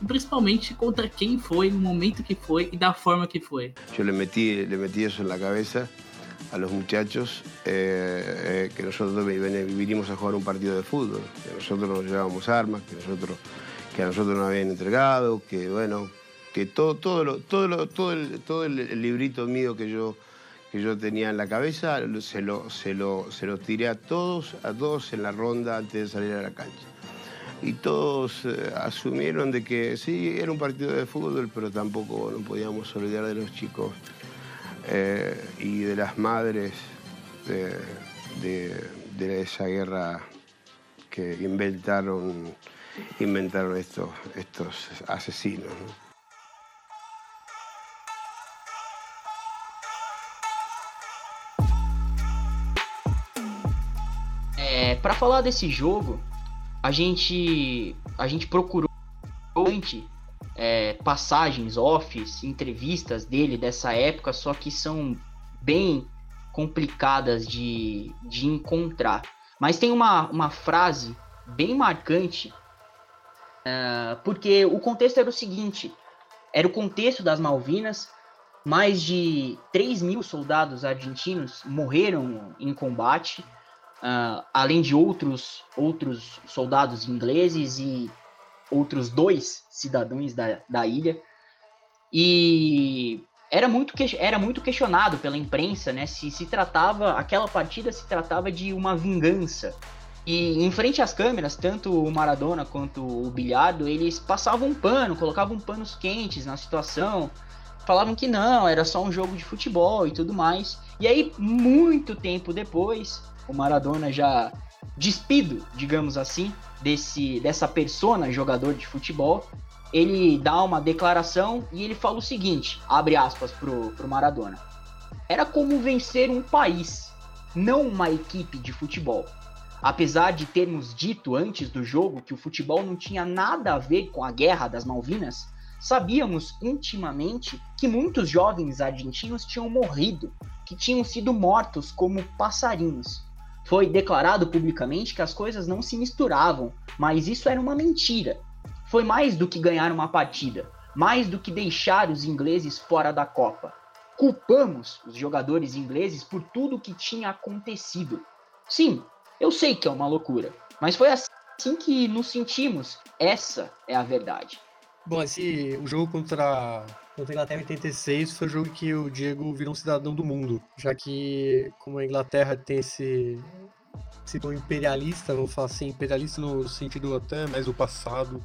principalmente contra quem foi, no momento que foi e da forma que foi. Eu le meti, le meti isso na cabeça a los muchachos eh, eh, que nosotros vinimos a jugar un partido de fútbol, que nosotros nos llevábamos armas, que nosotros que a nosotros nos habían entregado, que bueno, que todo, todo, lo, todo, lo, todo, el, todo el, librito mío que yo, que yo tenía en la cabeza, se lo, se, lo, se lo tiré a todos, a todos en la ronda antes de salir a la cancha. Y todos eh, asumieron de que sí, era un partido de fútbol, pero tampoco no podíamos olvidar de los chicos eh, y de las madres de, esa guerra que inventaron, inventaron estos, estos asesinos. Para falar desse jogo, a gente a gente procurou é, passagens, offs, entrevistas dele dessa época, só que são bem complicadas de, de encontrar. Mas tem uma, uma frase bem marcante, uh, porque o contexto era o seguinte: era o contexto das Malvinas, mais de 3 mil soldados argentinos morreram em combate, uh, além de outros, outros soldados ingleses e outros dois cidadãos da, da ilha. E era muito, era muito questionado pela imprensa, né? Se se tratava, aquela partida se tratava de uma vingança. E em frente às câmeras, tanto o Maradona quanto o Bilhardo, eles passavam um pano, colocavam panos quentes na situação, falavam que não, era só um jogo de futebol e tudo mais. E aí, muito tempo depois, o Maradona já despido, digamos assim, desse dessa persona jogador de futebol, ele dá uma declaração e ele fala o seguinte, abre aspas pro, pro Maradona. era como vencer um país, não uma equipe de futebol. Apesar de termos dito antes do jogo que o futebol não tinha nada a ver com a guerra das Malvinas, sabíamos intimamente que muitos jovens argentinos tinham morrido, que tinham sido mortos como passarinhos. Foi declarado publicamente que as coisas não se misturavam, mas isso era uma mentira. Foi mais do que ganhar uma partida, mais do que deixar os ingleses fora da Copa. Culpamos os jogadores ingleses por tudo o que tinha acontecido. Sim, eu sei que é uma loucura, mas foi assim que nos sentimos. Essa é a verdade. Bom, esse, o jogo contra, contra a Inglaterra em 86 foi o jogo que o Diego virou um cidadão do mundo, já que como a Inglaterra tem esse, esse tom imperialista, vamos falar assim, imperialista no sentido até mais do passado,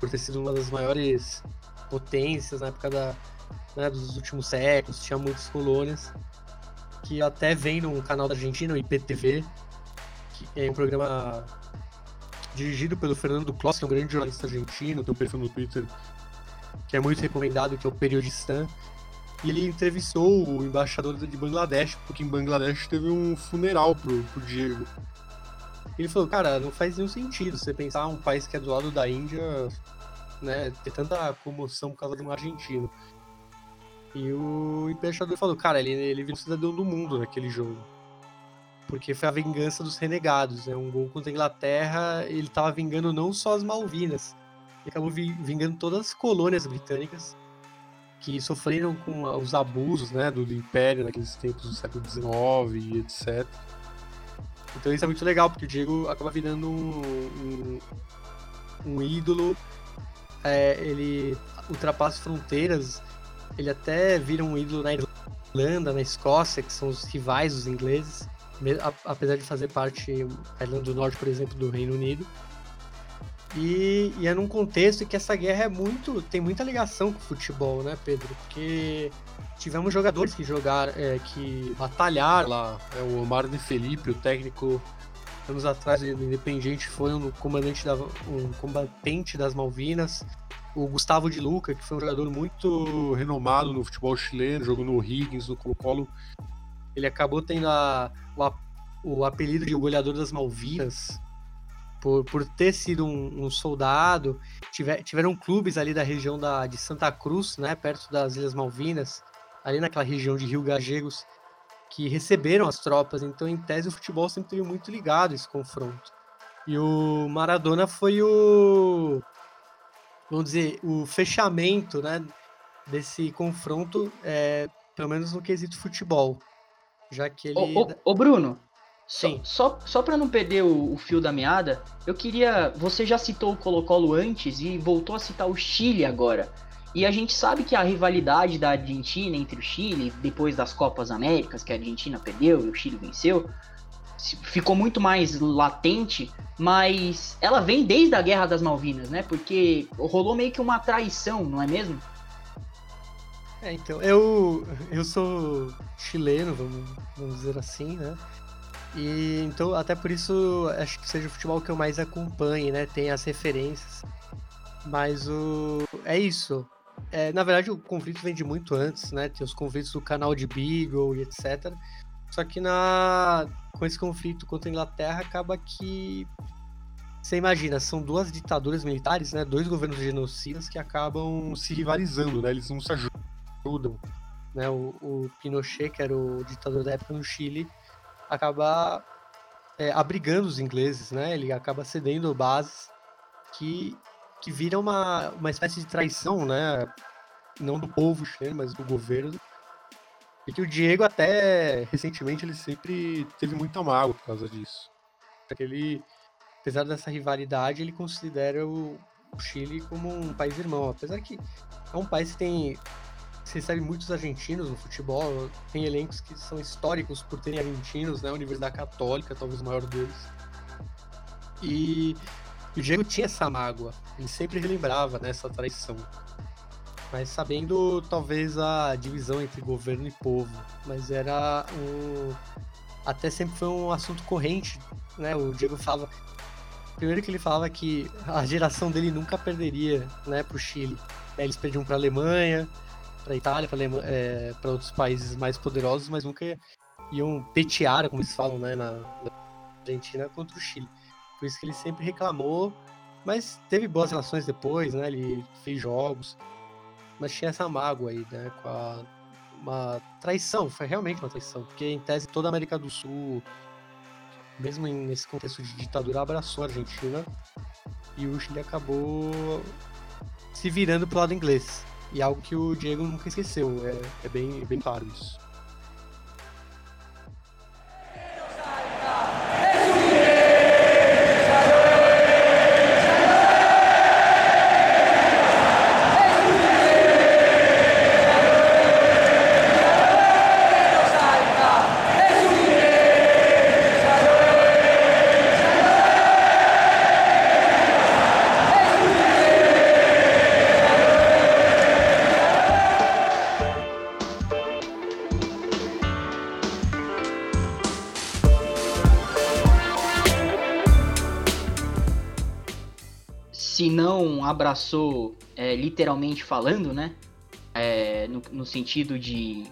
por ter sido uma das maiores potências na época da, né, dos últimos séculos, tinha muitas colônias, que até vem num canal da Argentina, o IPTV, que é um programa dirigido pelo Fernando Kloss, que é um grande jornalista argentino, tem um perfil no Twitter que é muito recomendado, que é o Periodistan. E ele entrevistou o embaixador de Bangladesh, porque em Bangladesh teve um funeral pro, pro Diego. Ele falou, cara, não faz nenhum sentido você pensar um país que é do lado da Índia, né, ter tanta comoção por causa de um argentino. E o embaixador falou, cara, ele, ele virou cidadão do mundo naquele jogo porque foi a vingança dos renegados. Né? Um gol contra a Inglaterra, ele estava vingando não só as Malvinas, ele acabou vingando todas as colônias britânicas que sofreram com os abusos né, do, do Império naqueles tempos do século XIX e etc. Então isso é muito legal, porque o Diego acaba virando um, um, um ídolo, é, ele ultrapassa fronteiras, ele até vira um ídolo na Irlanda, na Escócia, que são os rivais dos ingleses apesar de fazer parte da Irlanda do Norte, por exemplo, do Reino Unido. E, e, é num contexto que essa guerra é muito tem muita ligação com o futebol, né, Pedro? Porque tivemos jogadores que jogaram, é, que batalharam lá. É, o Omar de Felipe, o técnico anos atrás do Independiente, foi um comandante da, um combatente das Malvinas. O Gustavo de Luca, que foi um jogador muito renomado no futebol chileno, jogou no Higgins, no Colo-Colo, ele acabou tendo a, o, o, apelido de goleador das Malvinas por, por ter sido um, um soldado. Tiver, tiveram clubes ali da região da, de Santa Cruz, né, perto das Ilhas Malvinas, ali naquela região de Rio Gagegos, que receberam as tropas. Então, em tese, o futebol sempre teve muito ligado esse confronto. E o Maradona foi o, vamos dizer, o fechamento, né, desse confronto, é, pelo menos no quesito futebol. Já que ele. Ô, ô, ô Bruno, Sim. Só, só, só para não perder o, o, fio da meada, eu queria. Você já citou o Colo-Colo antes e voltou a citar o Chile agora. E a gente sabe que a rivalidade da Argentina entre o Chile, depois das Copas Américas, que a Argentina perdeu e o Chile venceu, ficou muito mais latente, mas ela vem desde a Guerra das Malvinas, né? Porque rolou meio que uma traição, não é mesmo? É, então, eu, eu sou chileno, vamos, vamos dizer assim, né? E então, até por isso, acho que seja o futebol que eu mais acompanhe, né? Tem as referências. Mas o. É isso. É, na verdade, o conflito vem de muito antes, né? Tem os conflitos do canal de Beagle e etc. Só que na com esse conflito contra a Inglaterra, acaba que. Você imagina, são duas ditaduras militares, né? Dois governos genocidas que acabam se rivalizando, né? Eles não se ajudam. Né? O, o, Pinochet, que era o ditador da época no Chile, acaba é, abrigando os ingleses, né? Ele acaba cedendo bases que, que viram uma, uma espécie de traição, né? Não do povo chileno, mas do governo. E que o Diego até recentemente ele sempre teve muita mágoa por causa disso. Porque ele, apesar dessa rivalidade, ele considera o Chile como um país irmão. Apesar que é um país que tem você recebe muitos argentinos no futebol, tem elencos que são históricos por terem argentinos, né? Universidade Católica, talvez o maior deles. E o Diego tinha essa mágoa, ele sempre relembrava nessa né, traição. Mas sabendo talvez a divisão entre governo e povo, mas era um até sempre foi um assunto corrente, né? O Diego falava primeiro que ele falava que a geração dele nunca perderia, né, pro Chile. Eles perdiam para a Alemanha, para Itália, para é, outros países mais poderosos, mas nunca iam petear, como eles falam, né, na, na Argentina contra o Chile. Por isso que ele sempre reclamou, mas teve boas relações depois, né? Ele fez jogos, mas tinha essa mágoa aí, né? Com a, uma traição, foi realmente uma traição, porque em tese toda a América do Sul, mesmo nesse contexto de ditadura, abraçou a Argentina e o Chile acabou se virando pro lado inglês. E algo que o Diego nunca esqueceu, é, é bem, bem claro isso. Abraçou é, literalmente falando, né? É, no, no, sentido de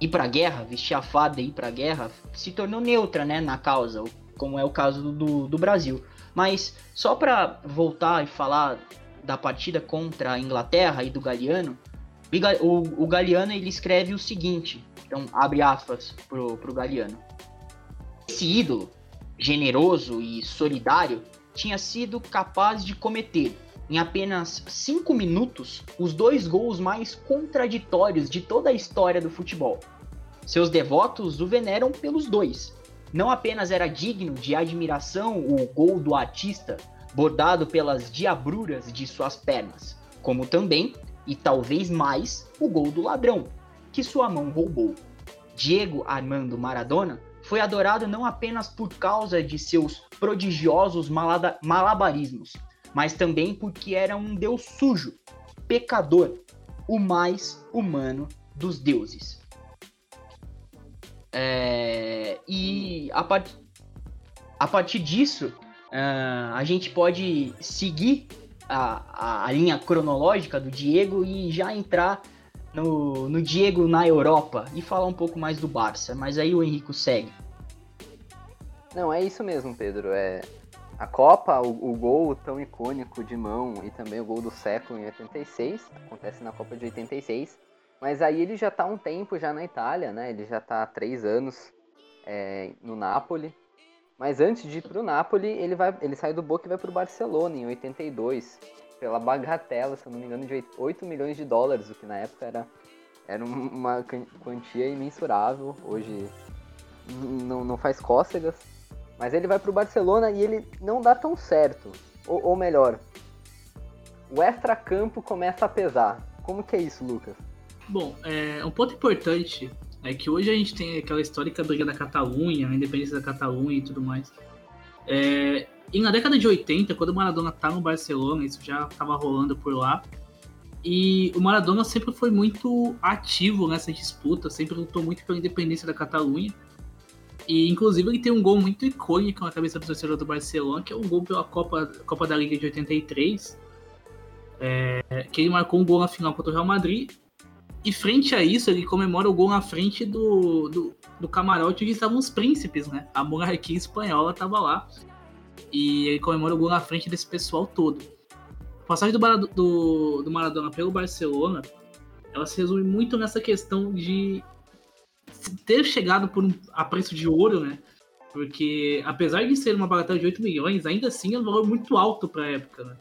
ir pra guerra, vestir a fada e ir pra guerra, se tornou neutra, né, na causa, como é o caso do, do Brasil. Mas só para voltar e falar da partida contra a Inglaterra e do Galeano, o, o Galeano ele escreve o seguinte, então abre aspas pro, pro Galeano. Esse ídolo, generoso e solidário, tinha sido capaz de cometer em apenas 5 minutos, os dois gols mais contraditórios de toda a história do futebol. Seus devotos o veneram pelos dois. Não apenas era digno de admiração o gol do artista, bordado pelas diabruras de suas pernas, como também, e talvez mais, o gol do ladrão, que sua mão roubou. Diego Armando Maradona foi adorado não apenas por causa de seus prodigiosos malabarismos, mas também porque era um deus sujo, pecador, o mais humano dos deuses. É, e a, part, a partir disso, uh, a gente pode seguir a, a, linha cronológica do Diego e já entrar no, no Diego na Europa e falar um pouco mais do Barça. Mas aí o Henrico segue. Não, é isso mesmo, Pedro. É, a Copa, o, o, gol tão icônico de mão e também o gol do século em 86, acontece na Copa de 86, mas aí ele já está um tempo já na Itália, né? Ele já está há três anos é, no Napoli. Mas antes de ir para o Napoli, ele, vai, ele sai do Boca e vai para o Barcelona em 82, pela bagatela, se não me engano, de 8 milhões de dólares, o que na época era, era uma quantia imensurável. Hoje não, não faz cócegas. Mas ele vai pro Barcelona e ele não dá tão certo. Ou, ou melhor, o extra-campo começa a pesar. Como que é isso, Lucas? Bom, é, um ponto importante é que hoje a gente tem aquela histórica briga da Catalunha, a independência da Catalunha e tudo mais. É, e na década de 80, quando o Maradona tá no Barcelona, isso já estava rolando por lá. E o Maradona sempre foi muito ativo nessa disputa, sempre lutou muito pela independência da Catalunha. E inclusive ele tem um gol muito icônico na cabeça do torcedor do Barcelona, que é um gol pela Copa, Copa da Liga de 83. É, que ele marcou um gol na final contra o Real Madrid. E frente a isso, ele comemora o gol na frente do, do, do camarote onde estavam os príncipes, né? A monarquia espanhola estava lá. E ele comemora o gol na frente desse pessoal todo. A passagem do, do, do Maradona pelo Barcelona, ela se resume muito nessa questão de ter chegado por um, a preço de ouro, né? Porque apesar de ser uma bagatela de 8 milhões, ainda assim é um valor muito alto para época, né?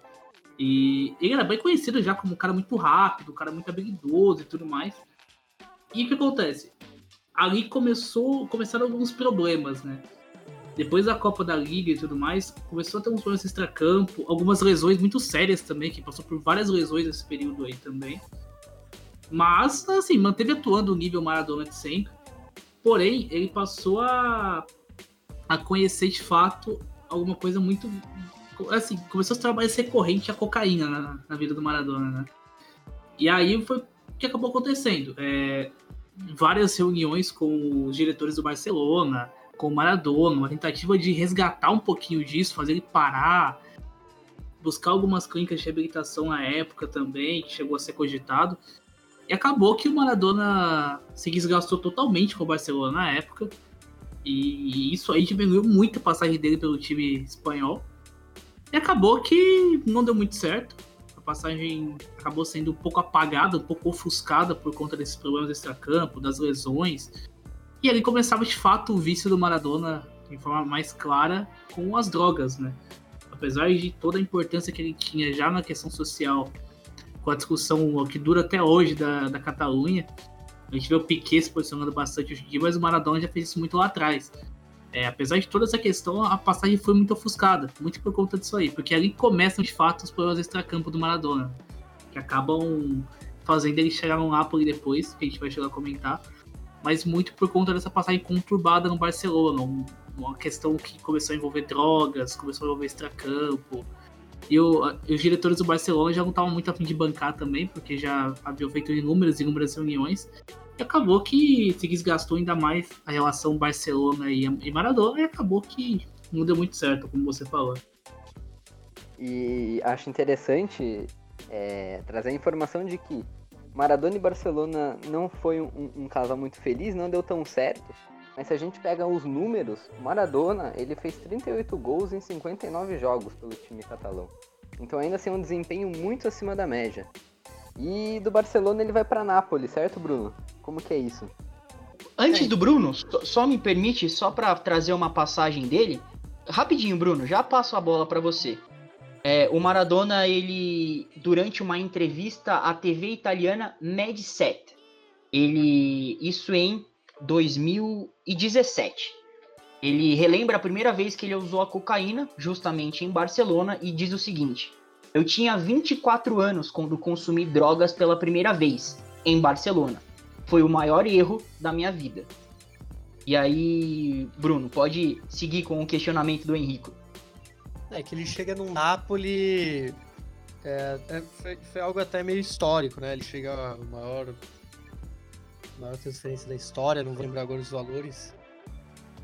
E ele era bem conhecido já como um cara muito rápido, um cara muito habilidoso e tudo mais. E o que acontece? Ali começou, começaram alguns problemas, né? Depois da Copa da Liga e tudo mais, começou a ter uns problemas extra-campo, algumas lesões muito sérias também, que passou por várias lesões nesse período aí também. Mas, assim, manteve atuando o nível Maradona de sempre. Porém, ele passou a, a conhecer de fato alguma coisa muito. Assim, começou a trabalhar recorrente a cocaína na, na, vida do Maradona, né? E aí foi o que acabou acontecendo. É, várias reuniões com os diretores do Barcelona, com o Maradona, uma tentativa de resgatar um pouquinho disso, fazer ele parar, buscar algumas clínicas de reabilitação na época também, que chegou a ser cogitado. E acabou que o Maradona se desgastou totalmente com o Barcelona na época. E isso aí diminuiu muito a passagem dele pelo time espanhol. E acabou que não deu muito certo. A passagem acabou sendo um pouco apagada, um pouco ofuscada por conta desses problemas extra-campo, das lesões. E ali começava de fato o vício do Maradona de forma mais clara com as drogas, né? Apesar de toda a importância que ele tinha já na questão social, com a discussão que dura até hoje da, da Catalunha, a gente vê o Piquet se posicionando bastante hoje em dia, mas o Maradona já fez isso muito lá atrás. É, apesar de toda essa questão, a passagem foi muito ofuscada, muito por conta disso aí, porque ali começam de fato os problemas extra-campo do Maradona, que acabam fazendo ele chegar no Napoli depois, que a gente vai chegar a comentar, mas muito por conta dessa passagem conturbada no Barcelona, uma questão que começou a envolver drogas, começou a envolver extra-campo, e, os diretores do Barcelona já não estavam muito afim de bancar também, porque já haviam feito inúmeras e inúmeras reuniões. E acabou que se desgastou ainda mais a relação Barcelona e, e Maradona, e acabou que não deu muito certo, como você falou. E acho interessante é, trazer a informação de que Maradona e Barcelona não foi um, um, casal muito feliz, não deu tão certo. Mas se a gente pega os números, Maradona ele fez 38 gols em 59 jogos pelo time catalão. Então ainda assim é um desempenho muito acima da média. E do Barcelona ele vai para Nápoles, certo, Bruno? Como que é isso? Antes do Bruno, só me permite, só para trazer uma passagem dele, rapidinho, Bruno, já passo a bola para você. É, o Maradona, ele, durante uma entrevista à TV italiana Mediaset, ele, isso em 2017, ele relembra a primeira vez que ele usou a cocaína, justamente em Barcelona, e diz o seguinte: Eu tinha 24 anos quando consumi drogas pela primeira vez, em Barcelona. Foi o maior erro da minha vida. E aí, Bruno, pode seguir com o questionamento do Henrico. É que ele chega no Napoli. É, é, foi, foi, algo até meio histórico, né? Ele chega a maior, maior transferência da história, não vou lembrar agora os valores.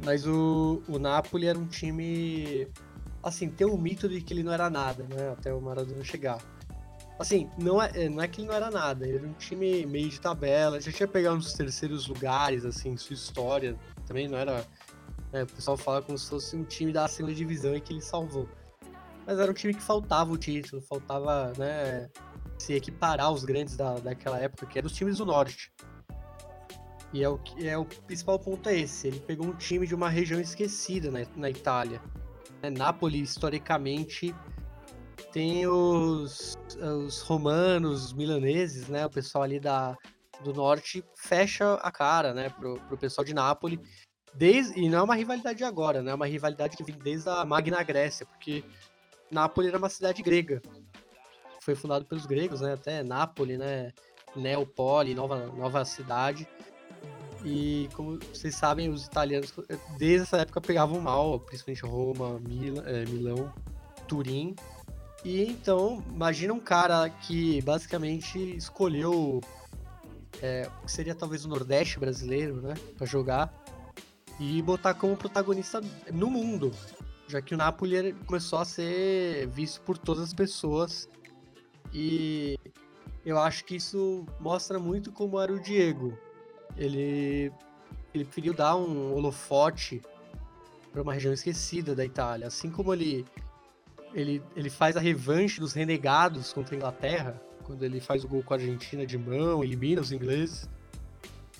Mas o, o Napoli era um time. Assim, tem um mito de que ele não era nada, né? Até o Maradona chegar. Assim, não é, não é que ele não era nada, ele era um time meio de tabela, já tinha pegado uns terceiros lugares, assim, sua história. Também não era é, o pessoal fala como se fosse um time da segunda divisão e que ele salvou. Mas era um time que faltava o título, faltava né, se equiparar aos grandes da, daquela época, que eram os times do norte. E é o, é o principal ponto é esse. Ele pegou um time de uma região esquecida na, na Itália. É, Nápoles, historicamente, tem os, os romanos, os milaneses, né? O pessoal ali da, do norte fecha a cara, né? Pro, pro pessoal de Nápoles Desde, e não é uma rivalidade de agora, né? É uma rivalidade que vem desde a Magna Grécia, porque Nápoles era uma cidade grega. Foi fundado pelos gregos, né? Até Nápoles, né? Neopoli, nova, nova cidade. E como vocês sabem, os italianos desde essa época pegavam mal, principalmente Roma, é, Milão, Turim. E então, imagina um cara que basicamente escolheu é, o que seria talvez o Nordeste brasileiro, né, para jogar e botar como protagonista no mundo, já que o Napoli começou a ser visto por todas as pessoas e eu acho que isso mostra muito como era o Diego. Ele ele preferiu dar um holofote para uma região esquecida da Itália, assim como ele ele, ele faz a revanche dos renegados contra a Inglaterra, quando ele faz o gol com a Argentina de mão, elimina os ingleses.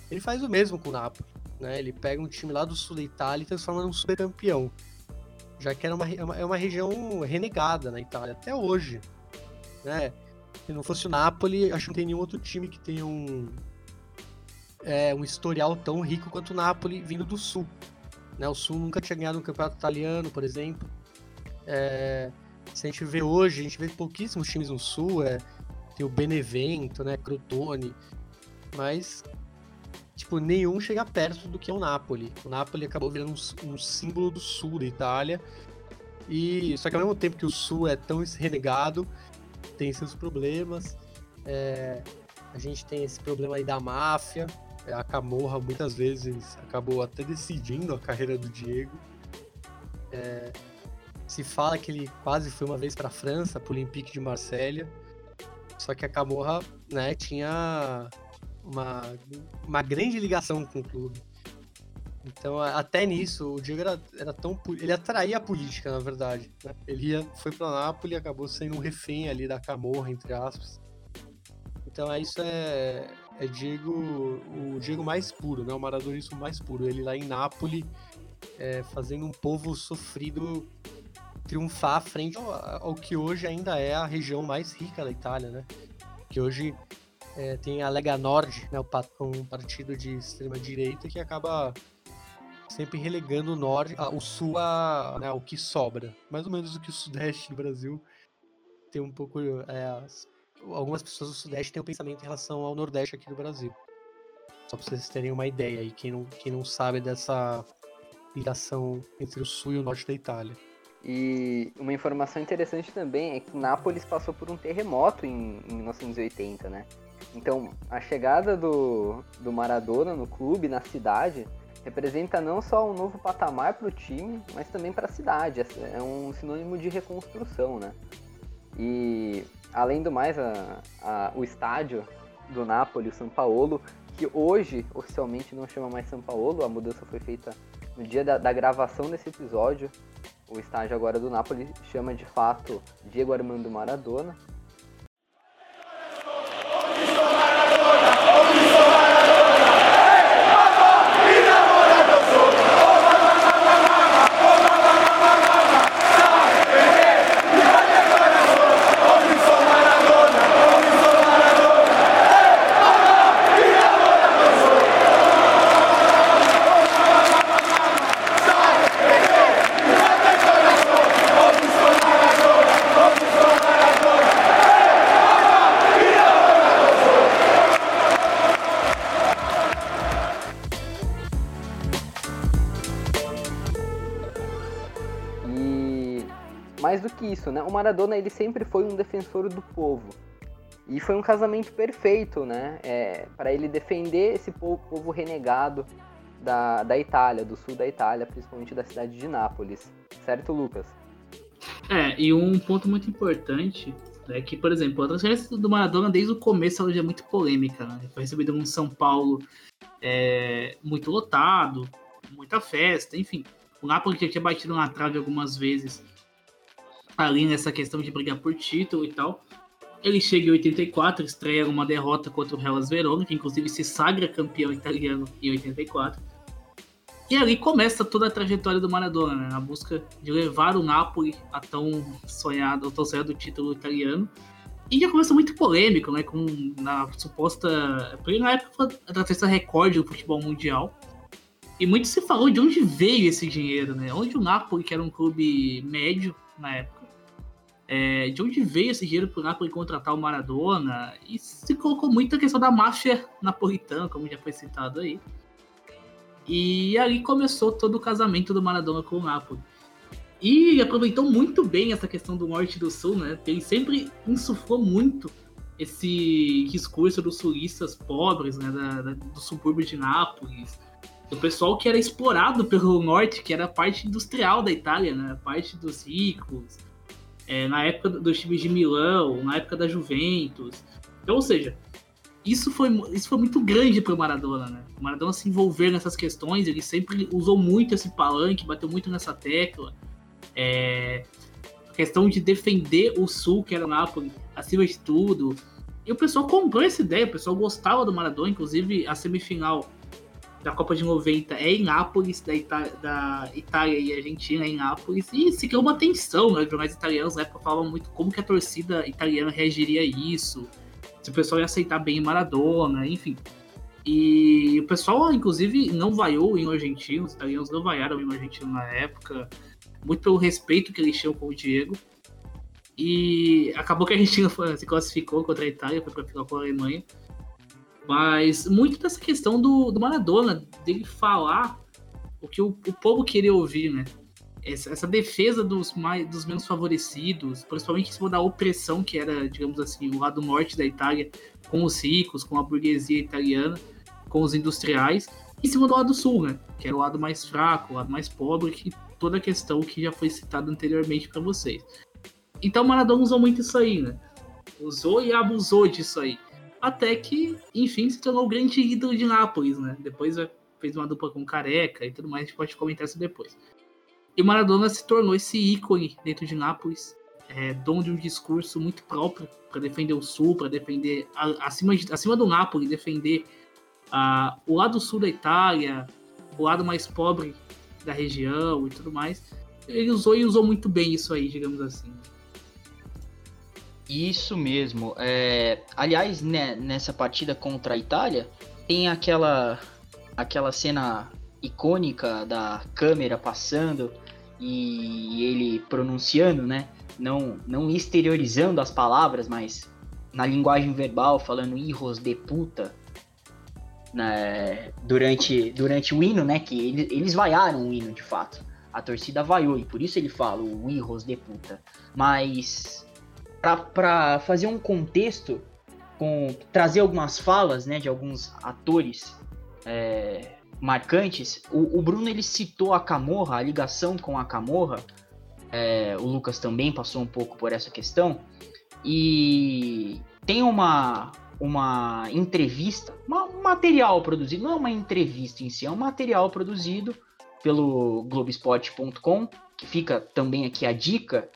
Ele faz o mesmo com o Napoli. Né? Ele pega um time lá do sul da Itália e transforma num super campeão. Já que era uma, é uma, é região renegada na Itália, até hoje. Né? Se não fosse o Napoli, acho que não tem nenhum outro time que tenha um, é, um historial tão rico quanto o Napoli vindo do sul. Né? O Sul nunca tinha ganhado um campeonato italiano, por exemplo. É, se a gente vê hoje, a gente vê pouquíssimos times no Sul. É, tem o Benevento, né? Crotone. Mas tipo, nenhum chega perto do que é o Napoli. O Napoli acabou virando um, um, símbolo do sul da Itália. E só que ao mesmo tempo que o sul é tão renegado, tem seus problemas. É, a gente tem esse problema aí da máfia. A Camorra muitas vezes acabou até decidindo a carreira do Diego. É, se fala que ele quase foi uma vez para a França, para o Olympique de Marselha. Só que a Camorra, né, tinha uma, uma grande ligação com o clube. Então, até nisso, o Diego era, era tão. Ele atraía a política, na verdade. Né? Ele ia, foi para Nápoles e acabou sendo um refém ali da camorra, entre aspas. Então, é isso é, é Diego, o Diego mais puro, né? O maradonismo mais puro. Ele lá em Nápoles, é, fazendo um povo sofrido triunfar frente ao, ao, que hoje ainda é a região mais rica da Itália, né? Que hoje é, tem a Lega Nord, né? um partido de extrema direita que acaba sempre relegando o norte, o sul a, né, o que sobra. Mais ou menos o que o sudeste do Brasil tem um pouco. É, as, algumas pessoas do sudeste têm um pensamento em relação ao nordeste aqui do Brasil. Só para vocês terem uma ideia aí, quem não, quem não sabe dessa ligação entre o sul e o norte da Itália. E uma informação interessante também é que Nápoles passou por um terremoto em, em 1980, né? Então, a chegada do, do Maradona no clube, na cidade, representa não só um novo patamar para o time, mas também para a cidade. É um sinônimo de reconstrução, né? E além do mais, a, a, o estádio do Napoli, o São Paulo, que hoje oficialmente não chama mais São Paulo, a mudança foi feita no dia da, da gravação desse episódio. O estádio agora do Napoli chama de fato Diego Armando Maradona. Isso, né? O Maradona ele sempre foi um defensor do povo. E foi um casamento perfeito, né? É, para ele defender esse povo, povo renegado da, da Itália, do sul da Itália, principalmente da cidade de Nápoles. Certo, Lucas? É, e um ponto muito importante é que, por exemplo, a transferência do Maradona desde o começo ela já é muito polêmica. Né? Ele foi recebido num São Paulo é, muito lotado, muita festa, enfim. O Napoli já tinha batido na trave algumas vezes ali nessa questão de brigar por título e tal. Ele chega em 84, estreia uma derrota contra o Hellas Verona, que inclusive se sagra campeão italiano em 84. E ali começa toda a trajetória do Maradona, né, na busca de levar o Napoli a tão sonhado, ao tão sonhado título italiano. E já começa muito polêmico, né, com na suposta, na época da terceira recorde do futebol mundial. E muito se falou de onde veio esse dinheiro, né? Onde o Napoli, que era um clube médio na época, é, de onde veio esse dinheiro para o Napoli contratar o Maradona? E se colocou muito a questão da máfia napolitana, como já foi citado aí. E ali começou todo o casamento do Maradona com o Napoli. E aproveitou muito bem essa questão do norte e do sul, né? Ele sempre insuflou muito esse discurso dos sulistas pobres, né? Da, da, do subúrbio de Nápoles, do pessoal que era explorado pelo norte, que era a parte industrial da Itália, né? Parte dos ricos, é, na época dos times de Milão, na época da Juventus. Então, ou seja, isso foi, isso foi muito grande para o Maradona, né? O Maradona se envolver nessas questões, ele sempre usou muito esse palanque, bateu muito nessa tecla. É, a questão de defender o Sul, que era o Napoli, acima de tudo. E o pessoal comprou essa ideia, o pessoal gostava do Maradona, inclusive a semifinal da Copa de 90 é em Nápoles, da, Ita da Itália e Argentina é em Nápoles, e se criou uma tensão, né? Os jornais italianos na época falavam muito como que a torcida italiana reagiria a isso, se o pessoal ia aceitar bem Maradona, enfim. E o pessoal, inclusive, não vaiou em argentino, os italianos não vaiaram em argentino na época, muito pelo respeito que eles tinham com o Diego. E acabou que a Argentina se classificou contra a Itália, foi para final com a Alemanha. Mas muito dessa questão do, do Maradona, dele falar o que o, o povo queria ouvir, né? Essa, essa, defesa dos, mais, dos menos favorecidos, principalmente em cima da opressão que era, digamos assim, o lado norte da Itália, com os ricos, com a burguesia italiana, com os industriais, em cima do lado sul, né? Que era o lado mais fraco, o lado mais pobre, que toda a questão que já foi citada anteriormente para vocês. Então Maradona usou muito isso aí, né? Usou e abusou disso aí. Até que, enfim, se tornou o grande ídolo de Nápoles, né? Depois fez uma dupla com Careca e tudo mais, a gente pode comentar isso depois. E Maradona se tornou esse ícone dentro de Nápoles, é, dono de um discurso muito próprio para defender o Sul, para defender, acima, de, acima do Nápoles, defender o lado sul da Itália, o lado mais pobre da região e tudo mais. Ele usou e usou muito bem isso aí, digamos assim. Isso mesmo. É, aliás, né, nessa partida contra a Itália, tem aquela, aquela cena icônica da câmera passando e ele pronunciando, né? Não, não exteriorizando as palavras, mas na linguagem verbal, falando hijos de puta, né, durante, durante o hino, né? Que eles, vaiaram o hino de fato. A torcida vaiou e por isso ele fala o hijos de puta. Mas para fazer um contexto, com trazer algumas falas né, de alguns atores é, marcantes, o, o, Bruno ele citou a Camorra, a ligação com a Camorra, é, o Lucas também passou um pouco por essa questão, e tem uma, uma entrevista, um material produzido, não é uma entrevista em si, é um material produzido pelo Globespot.com, que fica também aqui a dica,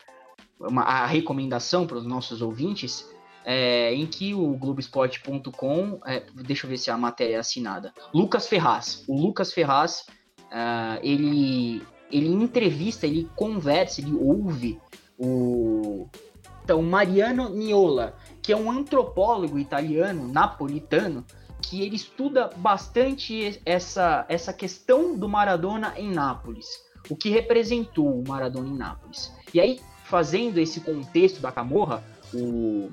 uma, a recomendação para os nossos ouvintes, é, em que o Globoesporte.com, é, deixa eu ver se a matéria é assinada, Lucas Ferraz. O Lucas Ferraz, uh, ele, ele entrevista, ele conversa, ele ouve o então, Mariano Niola, que é um antropólogo italiano, napolitano, que ele estuda bastante essa, essa questão do Maradona em Nápoles, o que representou o Maradona em Nápoles. E aí, fazendo esse contexto da Camorra, o,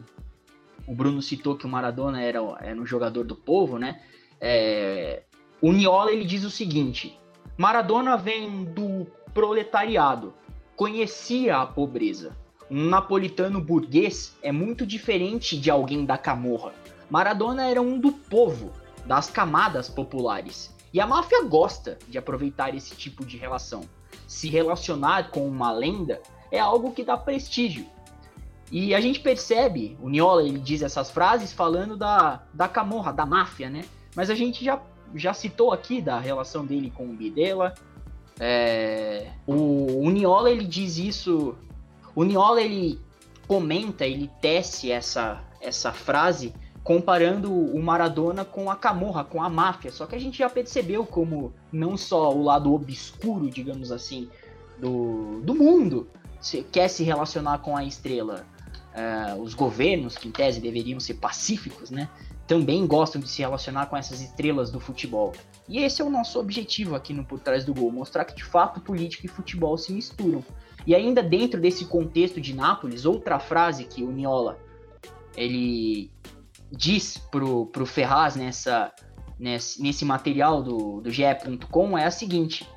o Bruno citou que o Maradona era, era um jogador do povo, né? É, o Niola ele diz o seguinte: Maradona vem do proletariado, conhecia a pobreza. Um napolitano burguês é muito diferente de alguém da Camorra. Maradona era um do povo, das camadas populares. E a máfia gosta de aproveitar esse tipo de relação. Se relacionar com uma lenda é algo que dá prestígio. E a gente percebe, o Niola ele diz essas frases falando da, da camorra, da máfia, né? Mas a gente já, já citou aqui da relação dele com o Bidela. É, o, o Niola ele diz isso. O Niola ele comenta, ele tece essa, essa frase comparando o Maradona com a Camorra, com a máfia. Só que a gente já percebeu como não só o lado obscuro, digamos assim, do, do mundo, quer se relacionar com a estrela. Uh, os governos, que em tese deveriam ser pacíficos, né? Também gostam de se relacionar com essas estrelas do futebol. E esse é o nosso objetivo aqui no Por Trás do Gol, mostrar que de fato política e futebol se misturam. E ainda dentro desse contexto de Nápoles, outra frase que o Niola ele diz pro, pro Ferraz nessa, nesse, nesse material do, do GE.com é a seguinte: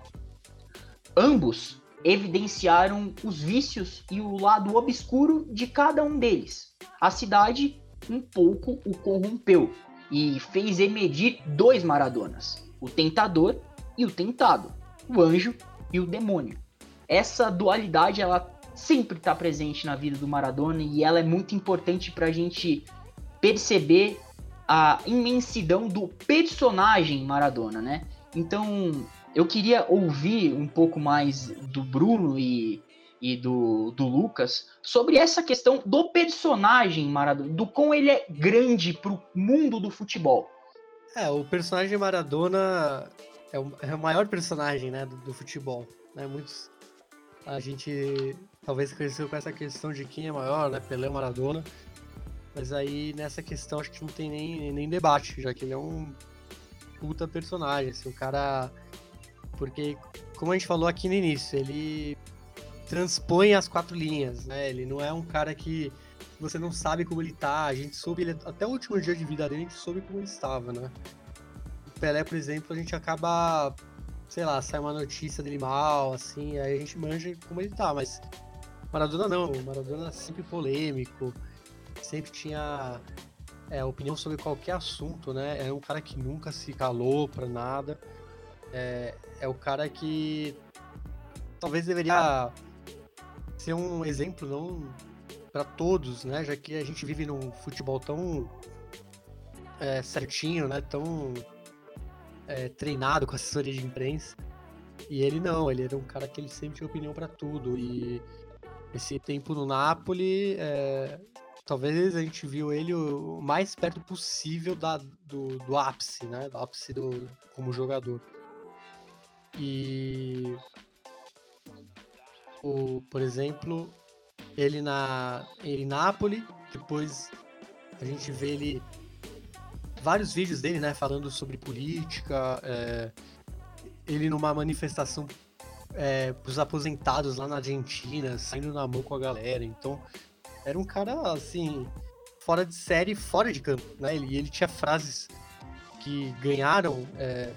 ambos evidenciaram os vícios e o lado obscuro de cada um deles. A cidade um pouco o corrompeu e fez emergir dois Maradonas: o tentador e o tentado, o anjo e o demônio. Essa dualidade ela sempre está presente na vida do Maradona e ela é muito importante para a gente perceber a imensidão do personagem Maradona, né? Então, eu queria ouvir um pouco mais do Bruno e, e do, do Lucas sobre essa questão do personagem Maradona, do quão ele é grande pro mundo do futebol. É, o personagem Maradona é o, é o maior personagem, né, do, do, futebol, né? Muitos a gente talvez cresceu com essa questão de quem é maior, né, Pelé Maradona. Mas aí nessa questão acho que não tem nem, nem debate, já que ele é um puta personagem, assim, um cara porque, como a gente falou aqui no início, ele transpõe as quatro linhas, né? Ele não é um cara que você não sabe como ele tá. A gente soube, ele, até o último dia de vida dele, a gente soube como ele estava, né? O Pelé, por exemplo, a gente acaba, sei lá, sai uma notícia dele mal, assim, aí a gente manja como ele tá, mas Maradona não. Maradona é sempre polêmico, sempre tinha é, opinião sobre qualquer assunto, né? É um cara que nunca se calou pra nada é, é o cara que talvez deveria ser um exemplo não para todos, né? Já que a gente vive num futebol tão é, certinho, né? Tão é, treinado com assessoria de imprensa. E ele não, ele era um cara que ele sempre tinha opinião para tudo. E esse tempo no Napoli, é, talvez a gente viu ele o mais perto possível da, do, do ápice, né? Do ápice do, como jogador. E o, por exemplo, ele na em Nápoles, depois a gente vê ele vários vídeos dele, né, falando sobre política, é, ele numa manifestação é, pros aposentados lá na Argentina, saindo na mão com a galera. Então, era um cara, assim, fora de série, fora de campo, né? Ele, ele tinha frases que ganharam é,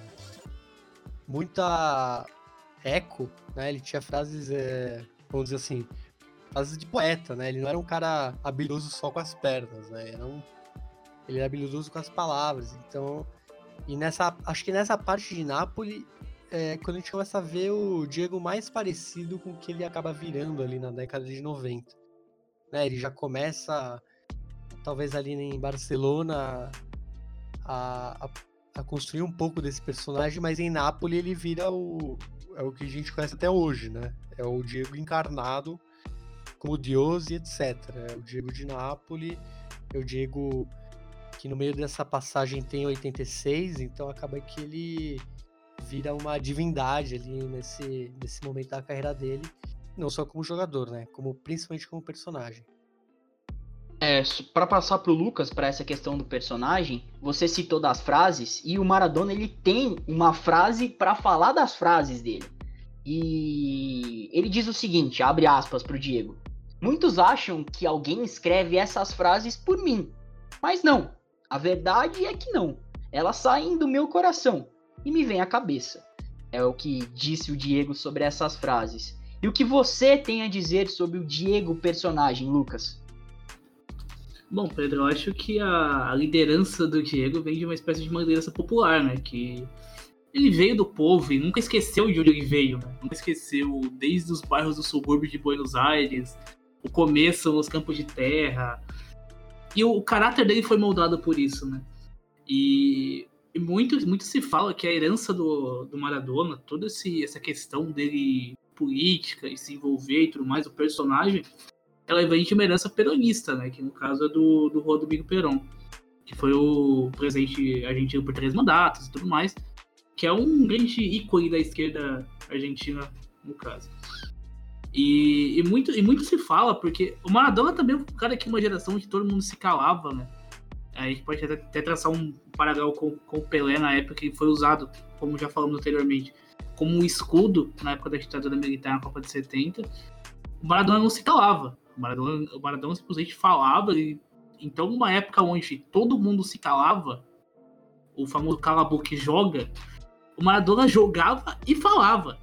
muita eco, né? Ele tinha frases, é, vamos dizer assim, frases de poeta, né? Ele não era um cara habilidoso só com as pernas, né? Era um, ele era habilidoso com as palavras. Então, e nessa, acho que nessa parte de Nápoles é quando a gente começa a ver o Diego mais parecido com o que ele acaba virando ali na década de 90. Né? Ele já começa, talvez ali em Barcelona, a, a, a construir um pouco desse personagem, mas em Nápoles ele vira o, é o que a gente conhece até hoje, né? É o Diego encarnado como Deus e etc. É o Diego de Nápoles, é o Diego que no meio dessa passagem tem 86, então acaba que ele vira uma divindade ali nesse, nesse momento da carreira dele, não só como jogador, né? Como principalmente como personagem. É, para passar pro Lucas para essa questão do personagem, você citou das frases e o Maradona ele tem uma frase para falar das frases dele. E ele diz o seguinte, abre aspas pro Diego. Muitos acham que alguém escreve essas frases por mim, mas não. A verdade é que não. Elas saem do meu coração e me vem à cabeça. É o que disse o Diego sobre essas frases. E o que você tem a dizer sobre o Diego personagem, Lucas? Bom, Pedro, eu acho que a, a liderança do Diego vem de uma espécie de uma liderança popular, né? Que ele veio do povo e nunca esqueceu de onde ele veio, né? Nunca esqueceu desde os bairros do subúrbio de Buenos Aires, o começo nos campos de terra. E o, o caráter dele foi moldado por isso, né? E e muito, muito se fala que a herança do, do Maradona, toda esse, essa questão dele política e se envolver e tudo mais, o personagem, ela vem de uma herança peronista, né? Que no caso é do, do Rodrigo Perón, que foi o presidente argentino por três mandatos e tudo mais, que é um grande ícone da esquerda argentina, no caso. E, e, muito, e muito se fala, porque o Maradona também é um cara que uma geração que todo mundo se calava, né? A gente pode até, até traçar um paralelo com, com o Pelé na época que foi usado, como já falamos anteriormente, como um escudo na época da ditadura militar na Copa de 70. O Maradona não se calava. O Maradona, o Maradona simplesmente falava. E, então, numa época onde todo mundo se calava, o famoso cala que joga, o Maradona jogava e falava.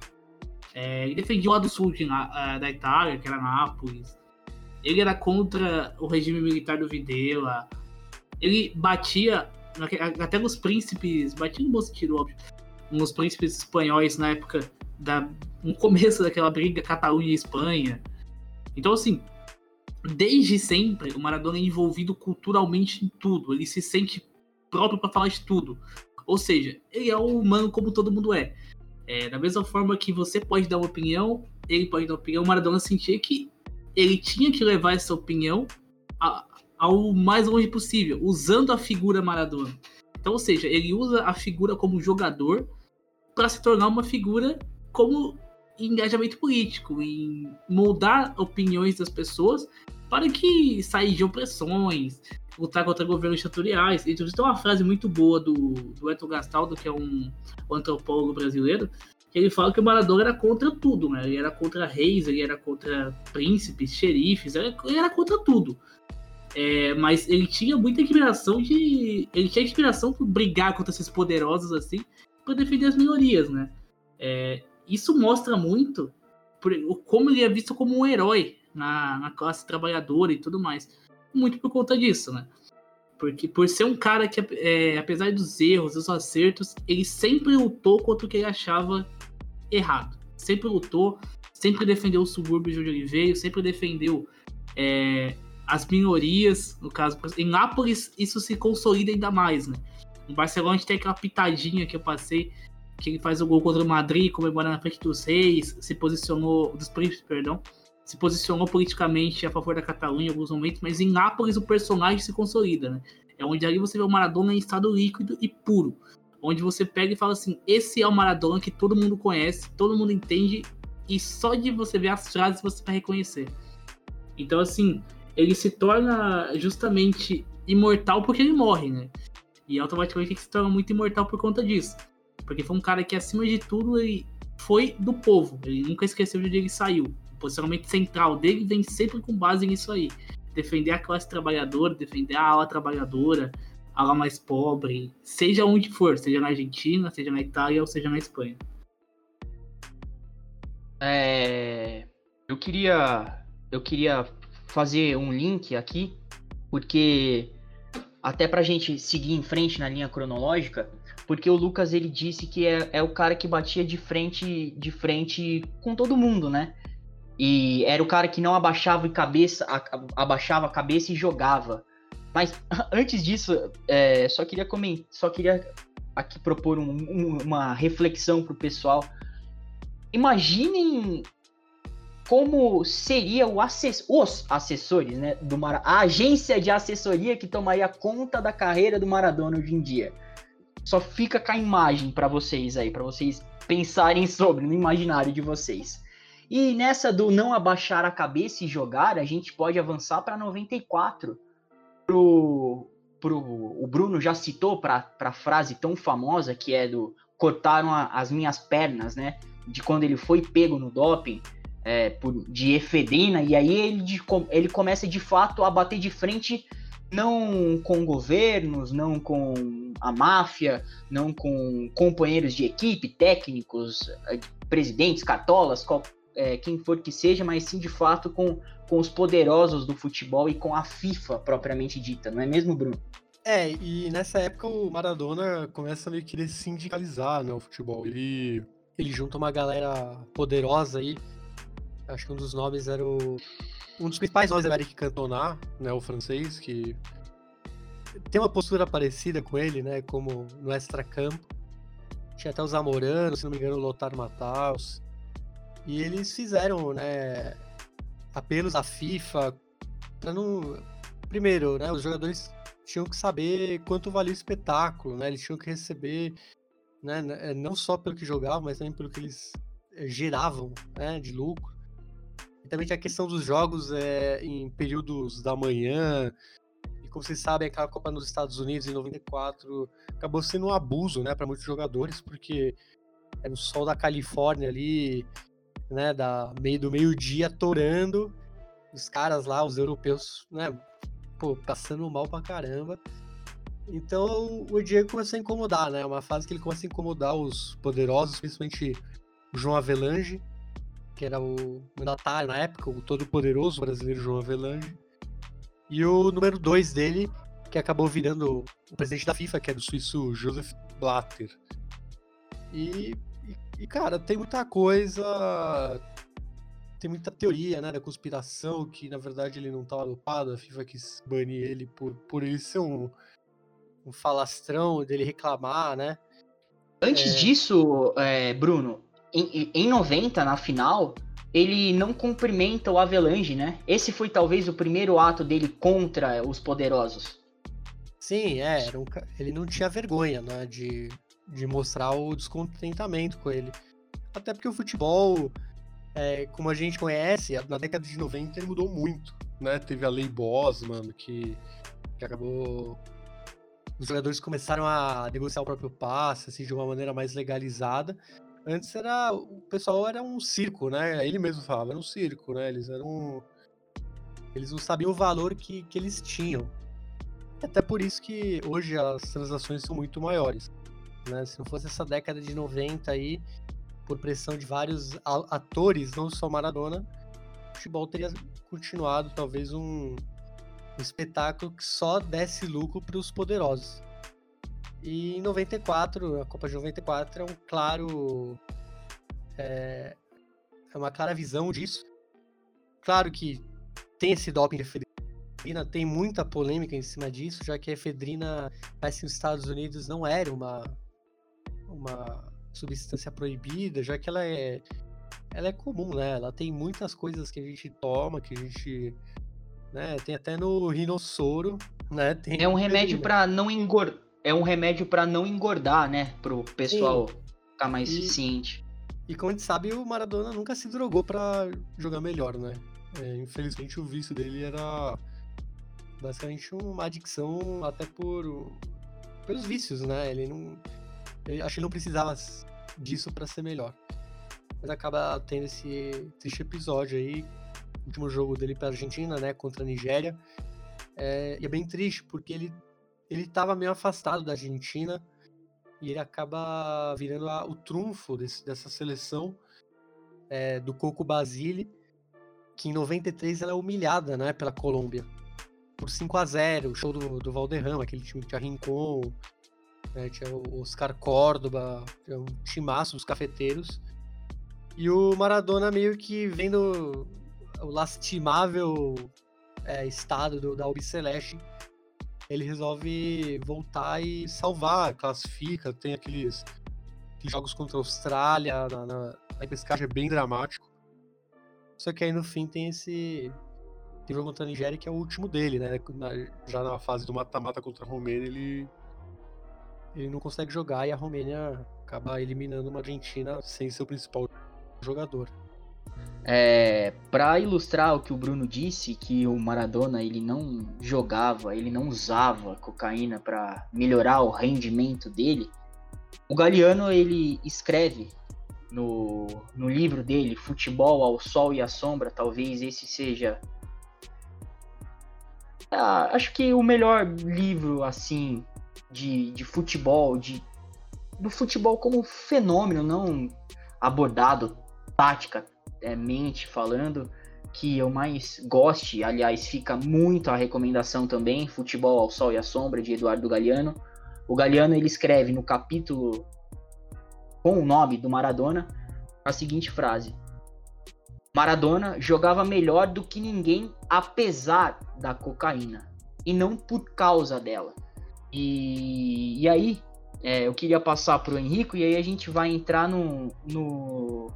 É, ele defendia o lado sul de, uh, da Itália, que era Nápoles. Ele era contra o regime militar do Videla ele batia até nos príncipes, batia no bom sentido, óbvio, nos príncipes espanhóis na época da no começo daquela briga Catalunha Espanha. Então assim, desde sempre o Maradona é envolvido culturalmente em tudo, ele se sente próprio para falar de tudo. Ou seja, ele é um humano como todo mundo é. é. Da mesma forma que você pode dar uma opinião, ele pode dar uma opinião, o Maradona sentia que ele tinha que levar essa opinião ao mais longe possível, usando a figura Maradona. Então, ou seja, ele usa a figura como jogador para se tornar uma figura como engajamento político, em moldar opiniões das pessoas para que sair de opressões, lutar contra governos ditatoriais. Então, tem uma frase muito boa do, do Eto Gastaldo, que é um, um antropólogo brasileiro, que ele fala que o Maradona era contra tudo, né? Ele era contra reis, ele era contra príncipes, xerifes, ele era contra tudo. É, mas ele tinha muita admiração de. Ele tinha inspiração por brigar contra esses poderosos assim, para defender as minorias, né? É, isso mostra muito por, como ele é visto como um herói na, na classe trabalhadora e tudo mais. Muito por conta disso, né? Porque por ser um cara que, é, apesar dos erros, dos acertos, ele sempre lutou contra o que ele achava errado. Sempre lutou, sempre defendeu o subúrbio de onde ele veio, sempre defendeu é, as minorias, no caso, em Nápoles isso se consolida ainda mais, né? No Barcelona a gente tem aquela pitadinha que eu passei, que ele faz o gol contra o Madrid, comemora na frente dos reis, se posicionou, dos príncipes, perdão, se posicionou politicamente a favor da Catalunha em alguns momentos, mas em Nápoles o personagem se consolida, né? É onde ali você vê o Maradona em estado líquido e puro. Onde você pega e fala assim: esse é o Maradona que todo mundo conhece, todo mundo entende, e só de você ver as frases você vai reconhecer. Então, assim, ele se torna justamente imortal porque ele morre, né? E automaticamente ele se torna muito imortal por conta disso. Porque foi um cara que, acima de tudo, ele foi do povo. Ele nunca esqueceu de onde ele saiu. Posicionamento central dele vem sempre com base nisso aí. Defender a classe trabalhadora, defender a ala trabalhadora, a ala mais pobre, seja onde for, seja na Argentina, seja na Itália ou seja na Espanha. É, eu queria eu queria fazer um link aqui, porque até pra gente seguir em frente na linha cronológica, porque o Lucas ele disse que é, é o cara que batia de frente de frente com todo mundo, né? E era o cara que não abaixava a cabeça, abaixava a cabeça e jogava. Mas antes disso, é, só queria comentar, só queria aqui propor um, um, uma reflexão pro pessoal. Imaginem como seria o assess os assessores, né, do Mar a agência de assessoria que tomaria conta da carreira do Maradona hoje em dia. Só fica com a imagem para vocês aí, para vocês pensarem sobre no imaginário de vocês. E nessa do não abaixar a cabeça e jogar, a gente pode avançar para 94. Pro, pro, o Bruno já citou para a frase tão famosa que é do cortaram a, as minhas pernas, né? De quando ele foi pego no doping é, por, de efedrina, e aí ele, de, ele começa de fato a bater de frente não com governos, não com a máfia, não com companheiros de equipe, técnicos, é, presidentes, cartolas, é, quem for que seja, mas sim de fato com, com os poderosos do futebol e com a FIFA propriamente dita, não é mesmo, Bruno? É, e nessa época o Maradona começa a meio querer sindicalizar né, o futebol. Ele, ele junta uma galera poderosa aí Acho que um dos nomes era o. Um dos principais nomes era Eric Cantona, né? O francês, que tem uma postura parecida com ele, né? Como no extra-campo. Tinha até os Zamorano, se não me engano, o Lothar Matthaus. E eles fizeram, né? Apelos à FIFA para não. Primeiro, né? Os jogadores tinham que saber quanto valia o espetáculo, né? Eles tinham que receber, né? Não só pelo que jogavam, mas também pelo que eles eh, geravam, né? De lucro. E também tinha a questão dos jogos é, em períodos da manhã. E como vocês sabem, aquela Copa nos Estados Unidos em 94 acabou sendo um abuso, né, para muitos jogadores, porque era o sol da Califórnia ali, né, da meio do meio-dia torando, os caras lá, os europeus, né, pô, passando mal pra caramba. Então o Diego começou a incomodar, né? Uma fase que ele começa a incomodar os poderosos, principalmente o João Avelange, que era o mandatário na época, o todo-poderoso brasileiro João Avelange. E o número 2 dele, que acabou virando o presidente da FIFA, que é do suíço Joseph Blatter. E, e, cara, tem muita coisa. Tem muita teoria, né, da conspiração, que na verdade ele não estava dopado, a FIFA quis banir ele por, por ele ser um, um falastrão, dele reclamar, né? Antes é... disso, é, Bruno, em, em 90, na final, ele não cumprimenta o Avelange, né? Esse foi talvez o primeiro ato dele contra os poderosos. Sim, é, um, ele não tinha vergonha, né, de, de mostrar o descontentamento com ele. Até porque o futebol, é, como a gente conhece, na década de 90 ele mudou muito, né? Teve a lei Bosman, que, que acabou... Os jogadores começaram a negociar o próprio passe, assim, de uma maneira mais legalizada. Antes era. O pessoal era um circo, né? Ele mesmo falava, era um circo, né? Eles eram. Eles não sabiam o valor que, que eles tinham. Até por isso que hoje as transações são muito maiores. Né? Se não fosse essa década de 90 aí, por pressão de vários atores, não só Maradona, o futebol teria continuado talvez um, um espetáculo que só desse lucro para os poderosos. E em 94, a Copa de 94 é um claro. É, é uma clara visão disso. Claro que tem esse doping de efedrina tem muita polêmica em cima disso, já que a efedrina, parece nos Estados Unidos não era uma, uma substância proibida, já que ela é, ela é comum, né? Ela tem muitas coisas que a gente toma, que a gente. Né? Tem até no rinossoro, né? Tem É um remédio para não engordar. É um remédio para não engordar, né? Pro pessoal ficar mais E- ciente. E como a gente sabe, o Maradona nunca se drogou pra jogar melhor, né? É, infelizmente o vício dele era basicamente uma adicção até por pelos vícios, né? Ele não ele, acho que ele não precisava disso pra ser melhor. Mas acaba tendo esse triste episódio aí, último jogo dele pra Argentina, né, contra a Nigéria. É, e é bem triste porque ele ele tava meio afastado da Argentina e ele acaba virando a- o trunfo desse- dessa seleção é, do Coco Basile, que em 93 ela é humilhada né, pela Colômbia por 5 a 0 o show do, do Valderrama, aquele time que tinha Rincon, né, tinha o Oscar Córdoba, tinha um timaço dos cafeteiros. E o Maradona meio que vendo o lastimável é, estado do, da Albiceleste, ele resolve voltar e salvar, classifica, tem aqueles, aqueles jogos contra a Austrália, na, na, a pescagem é bem dramático. Só que aí no fim tem esse tem jogo contra a Nigéria que é o último dele, né? Na- já na fase do mata-mata contra a Romênia, ele ele não consegue jogar e a Romênia acaba eliminando uma Argentina sem seu principal jogador. É, para ilustrar o que o Bruno disse, que o Maradona ele não jogava, ele não usava cocaína para melhorar o rendimento dele, o Galeano ele escreve no, no livro dele, Futebol ao Sol e à Sombra, talvez esse seja. Ah, acho que o melhor livro assim de, de futebol, de, do futebol como fenômeno, não abordado tática é, mente falando que eu mais goste, aliás, fica muito a recomendação também, Futebol ao Sol e à Sombra, de Eduardo Galeano. O Galeano ele escreve no capítulo com o nome do Maradona a seguinte frase: Maradona jogava melhor do que ninguém apesar da cocaína e não por causa dela. E, e aí, é, eu queria passar para o Henrico e aí a gente vai entrar no, no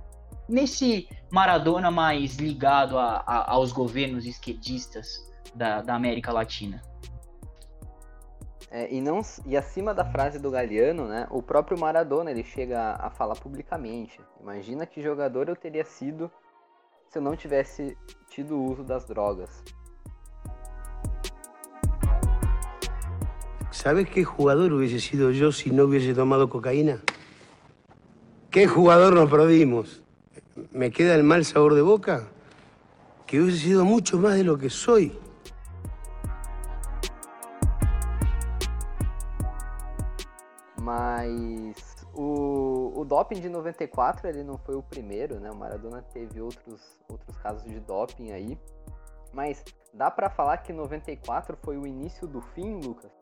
nesse Maradona mais ligado a, a, aos governos esquerdistas da, da América Latina. É, e, não, e acima da frase do Galeano, né, o próprio Maradona ele chega a falar publicamente. Imagina que jogador eu teria sido se eu não tivesse tido o uso das drogas. ¿Sabes qué jugador hubiese sido yo si no hubiese tomado cocaína? ¿Qué jugador nos perdimos? ¿Me queda el mal sabor de boca? Que hubiese sido mucho más de lo que soy. Mas o, o doping de 94 ele não foi o primeiro, né? O Maradona teve outros, outros casos de doping aí. Mas dá pra falar que 94 foi o início do fim, Lucas?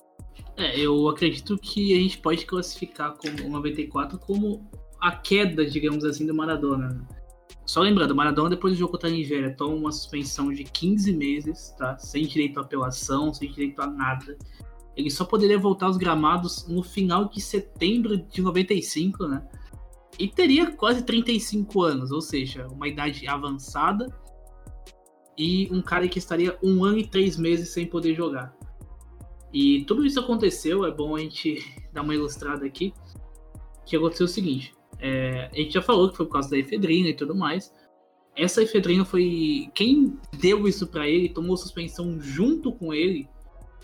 É, eu acredito que a gente pode classificar como o 94 como a queda, digamos assim, do Maradona. né? Só lembrando, Maradona depois do jogo contra a Nigéria toma uma suspensão de 15 meses, tá? Sem direito à apelação, sem direito a nada. Ele só poderia voltar aos gramados no final de setembro de 95, né? E teria quase 35 anos, ou seja, uma idade avançada e um cara que estaria um ano e três meses sem poder jogar. E tudo isso aconteceu, é bom a gente dar uma ilustrada aqui, que aconteceu o seguinte, é, a gente já falou que foi por causa da efedrina e tudo mais, essa efedrina foi, quem deu isso pra ele, tomou suspensão junto com ele,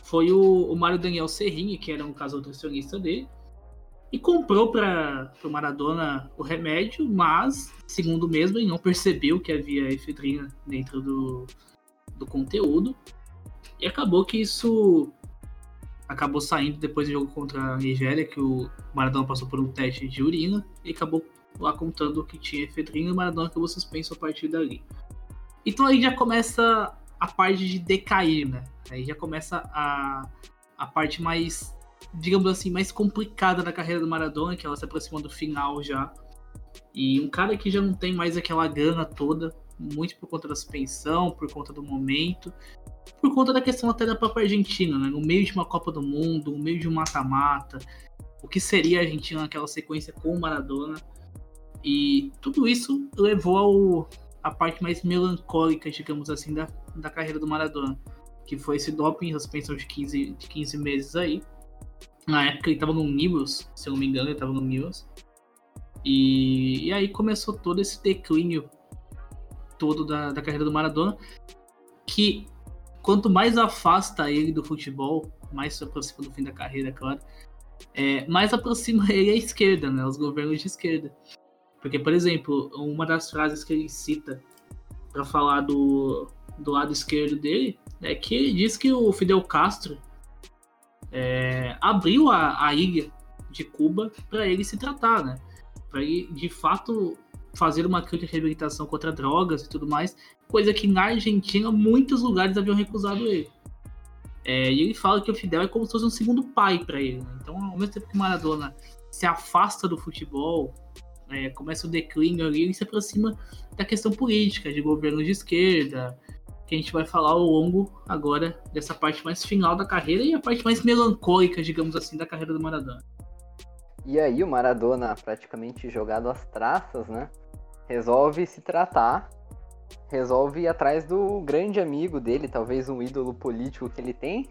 foi o, o Mário Daniel Serrini, que era um caso nutricionista dele, e comprou para o Maradona o remédio, mas, segundo mesmo, ele não percebeu que havia efedrina dentro do, do conteúdo, e acabou que isso acabou saindo depois do jogo contra a Nigéria, que o Maradona passou por um teste de urina e acabou lá contando que tinha efedrina e o Maradona acabou suspenso a partir dali. Então aí já começa a parte de decair, né? Aí já começa a, a parte mais, digamos assim, mais complicada da carreira do Maradona, que ela se aproxima do final já. E um cara que já não tem mais aquela gana toda, muito por conta da suspensão, por conta do momento, por conta da questão até da própria Argentina, né? No meio de uma Copa do Mundo, no meio de um mata-mata, o que seria a Argentina naquela sequência com o Maradona. E tudo isso levou ao, a parte mais melancólica, digamos assim, da, da carreira do Maradona, que foi esse doping, suspensão de 15, de 15 meses aí. Na época ele estava no Nibbles, se eu não me engano, ele estava no Nibbles. E, e aí começou todo esse declínio todo da, da carreira do Maradona, que quanto mais afasta ele do futebol, mais se aproxima do fim da carreira, claro, é, mais aproxima ele à esquerda, né, os governos de esquerda. Porque, por exemplo, uma das frases que ele cita para falar do, do lado esquerdo dele é que ele diz que o Fidel Castro é, abriu a, a ilha de Cuba para ele se tratar, né? Para ele, de fato, fazer uma crítica de reabilitação contra drogas e tudo mais, coisa que na Argentina muitos lugares haviam recusado ele. É, e ele fala que o Fidel é como se fosse um segundo pai para ele. Né? Então, ao mesmo tempo que o Maradona se afasta do futebol, é, começa o declínio ali, ele se aproxima da questão política, de governo de esquerda, que a gente vai falar ao longo agora dessa parte mais final da carreira e a parte mais melancólica, digamos assim, da carreira do Maradona. E aí o Maradona, praticamente jogado às traças, né? Resolve se tratar, resolve ir atrás do grande amigo dele, talvez um ídolo político que ele tem,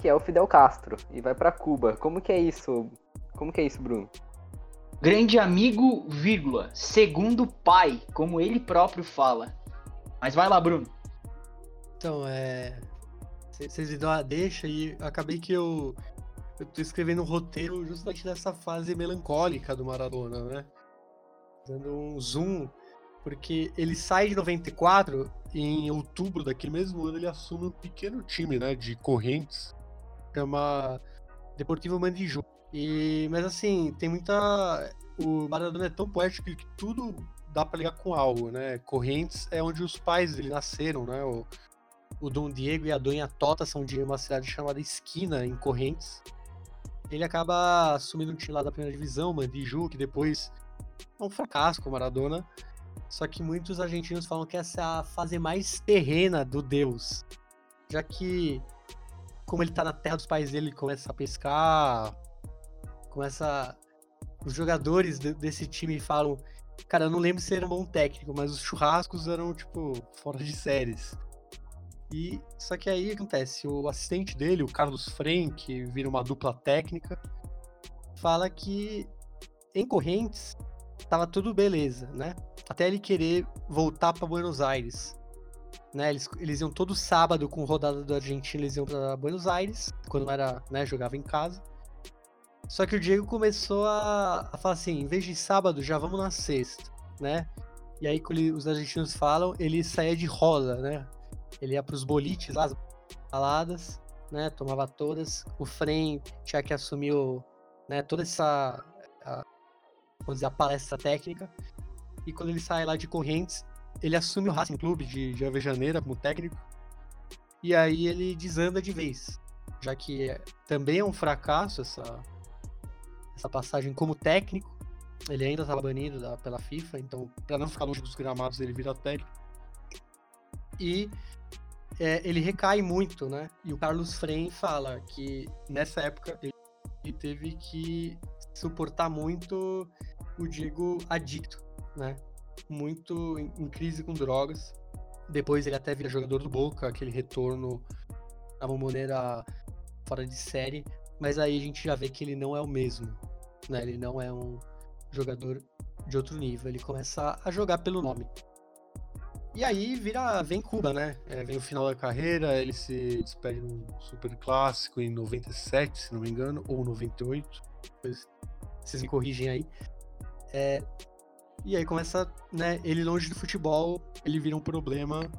que é o Fidel Castro, e vai para Cuba. Como que é isso? Como que é isso, Bruno? Grande amigo, vírgula, segundo pai, como ele próprio fala. Mas vai lá, Bruno. Então, é. Vocês me dão a deixa e acabei que eu. Eu tô escrevendo um roteiro justamente nessa fase melancólica do Maradona, né? Dando um zoom, porque ele sai de 94 e em outubro daquele mesmo ano ele assume um pequeno time, né? De correntes, chama Deportivo Mandiju. E, mas assim, tem muita. O Maradona é tão poético que tudo dá pra ligar com algo, né? Correntes é onde os pais dele nasceram, né? O, o Dom Diego e a Dona Tota são de uma cidade chamada Esquina, em Correntes. Ele acaba assumindo um time lá da primeira divisão, Mandiju, que depois é um fracasso com o Maradona. Só que muitos argentinos falam que essa é a fase mais terrena do Deus. Já que, como ele tá na terra dos pais dele, ele começa a pescar, começa. Os jogadores de, desse time falam. Cara, eu não lembro se era um bom técnico, mas os churrascos eram, tipo, fora de séries. E só que aí acontece, o assistente dele, o Carlos Fren, vira uma dupla técnica, fala que em Correntes tava tudo beleza, né? Até ele querer voltar para Buenos Aires. Né, eles, eles iam todo sábado com rodada do Argentina, eles iam para Buenos Aires, quando era, né, jogava em casa. Só que o Diego começou a, a falar assim, em vez de sábado, já vamos na sexta, né? E aí, quando os argentinos falam, ele saía de roda, né? Ele ia pros bolites lá, as baladas, né? Tomava todas. O Frem tinha que assumir né, toda essa, vamos dizer, a palestra técnica. E quando ele sai lá de Correntes, ele assume o Racing Clube de, de Avejaneira como técnico. E aí ele desanda de vez. Já que é, também é um fracasso essa, essa passagem como técnico. Ele ainda estava banido da, pela FIFA, então, para não ficar longe dos gramados, ele vira técnico. E é, ele recai muito, né? E o Carlos Frem fala que nessa época ele teve que suportar muito o Diego adicto, né? Muito em, crise com drogas. Depois ele até vira jogador do Boca, aquele retorno a uma maneira fora de série. Mas aí a gente já vê que ele não é o mesmo, né? Ele não é um jogador de outro nível. Ele começa a jogar pelo nome. E aí vira, vem Cuba, né? É, vem o final da carreira, ele se despede num super clássico em 97, se não me engano, ou 98. Depois vocês me corrigem aí. É, e aí começa, né? Ele longe do futebol, ele vira um problema,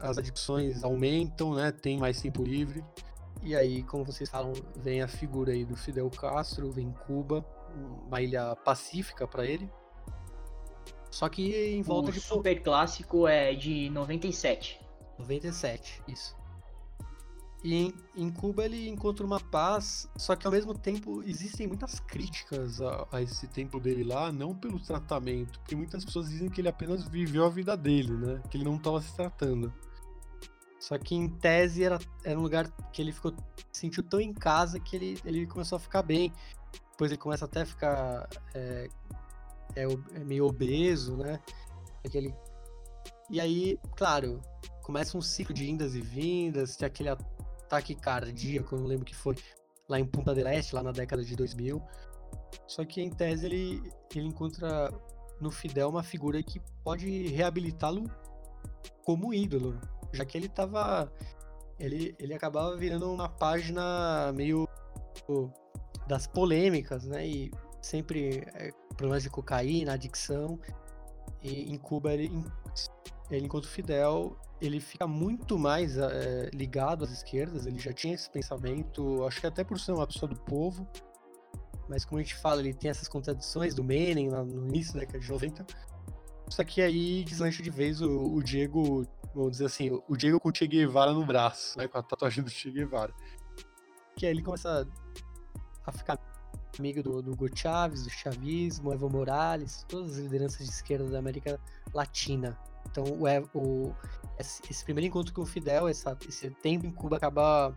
as adicções aumentam, né? Tem mais tempo livre. E aí, como vocês falam, vem a figura aí do Fidel Castro, vem Cuba, uma ilha pacífica para ele, só que em volta o de. Super Clássico é de 97. 97, isso. E em, Cuba ele encontra uma paz, só que ao mesmo tempo existem muitas críticas a, a, esse tempo dele lá, não pelo tratamento, porque muitas pessoas dizem que ele apenas viveu a vida dele, né? Que ele não estava se tratando. Só que em tese era, era um lugar que ele ficou sentiu tão em casa que ele, ele começou a ficar bem. Depois ele começa até a ficar é, é, é meio obeso, né? Aquele... E aí, claro, começa um ciclo de indas e vindas, tem aquele ataque cardíaco, não lembro que foi, lá em Punta del Este, lá na década de 2000. Só que em tese ele, ele encontra no Fidel uma figura que pode reabilitá-lo como ídolo, já que ele tava. Ele, ele acabava virando uma página meio das polêmicas, né? E sempre é, problemas de cocaína, adicção. E em Cuba ele, ele enquanto Fidel, ele fica muito mais é, ligado às esquerdas, ele já tinha esse pensamento, acho que até por ser uma pessoa do povo, mas como a gente fala, ele tem essas contradições do Menem lá no início da década de 90. Só que aí deslancha de vez o, o, Diego, vamos dizer assim, o Diego com o Che Guevara no braço, né, com a tatuagem do Che Guevara. Que aí ele começa a ficar amigo do, do Hugo Chávez, do chavismo, Evo Morales, todas as lideranças de esquerda da América Latina. Então, o, o esse, esse, primeiro encontro com o Fidel, essa, esse tempo em Cuba acaba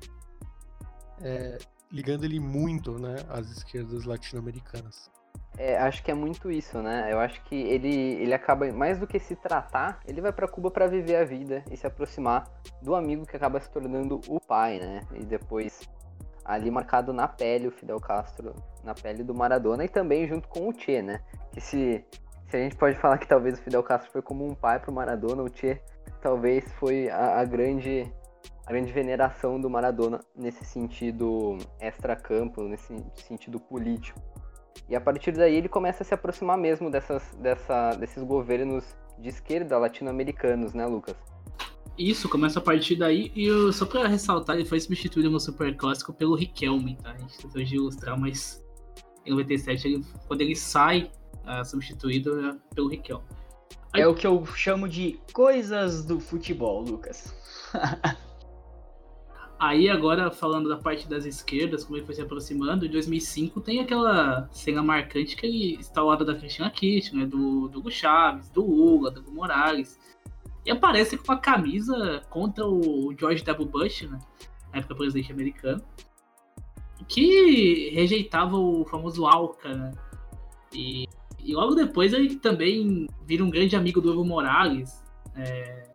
é, ligando ele muito, né, às esquerdas latino-americanas. É, acho que é muito isso, né? Eu acho que ele, ele acaba, mais do que se tratar, ele vai para Cuba para viver a vida e se aproximar do amigo que acaba se tornando o pai, né? E depois ali marcado na pele o Fidel Castro, na pele do Maradona e também junto com o Che, né? Que se, se a gente pode falar que talvez o Fidel Castro foi como um pai pro Maradona, o Che talvez foi a, a grande a grande veneração do Maradona nesse sentido extra-campo, nesse sentido político. E a partir daí ele começa a se aproximar mesmo dessas, dessa, desses governos de esquerda latino-americanos, né, Lucas? Isso, começa a partir daí. E eu, só pra ressaltar, ele foi substituído no Super Clássico pelo Riquelme, tá? A gente tentou de ilustrar, mas em 97, ele, quando ele sai, uh, substituído é pelo Riquelme. Aí... É o que eu chamo de coisas do futebol, Lucas. Aí agora, falando da parte das esquerdas, como ele foi se aproximando, em 2005 tem aquela cena marcante que ele está ao lado da Cristina Kirchner, do, do Hugo Chaves, do Lula, do Hugo Morales, e aparece com uma camisa contra o George W. Bush, né? Na época presidente americano. Que rejeitava o famoso Alca, né? E, e logo depois ele também vira um grande amigo do Evo Morales. É,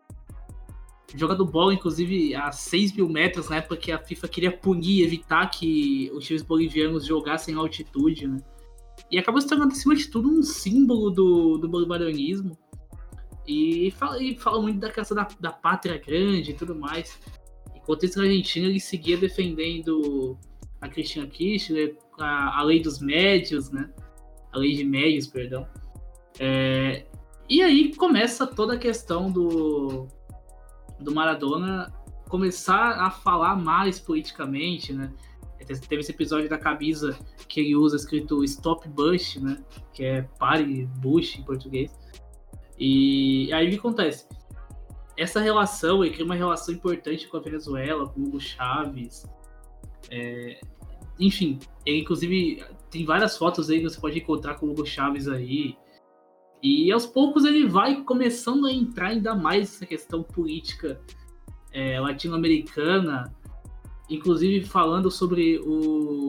jogando bola, inclusive, a 6 mil metros, na época que a FIFA queria punir, evitar que os times bolivianos jogassem em altitude, né? E acabou se tornando, acima de tudo, um símbolo do, do bolivarianismo. E fala, e fala muito da questão da, da pátria grande e tudo mais. Enquanto isso, na Argentina, ele seguia defendendo a Cristina Kirchner, a, a lei dos médios, né? A lei de médios, perdão. É, e aí começa toda a questão do, do Maradona começar a falar mais politicamente, né? Teve esse episódio da camisa que ele usa escrito Stop Bush, né? Que é pare Bush em português. E aí o que acontece? Essa relação, ele cria uma relação importante com a Venezuela, com o Hugo Chaves. É, enfim, ele inclusive tem várias fotos aí que você pode encontrar com o Hugo Chaves aí. E aos poucos ele vai começando a entrar ainda mais nessa questão política é, latino-americana, inclusive falando sobre o,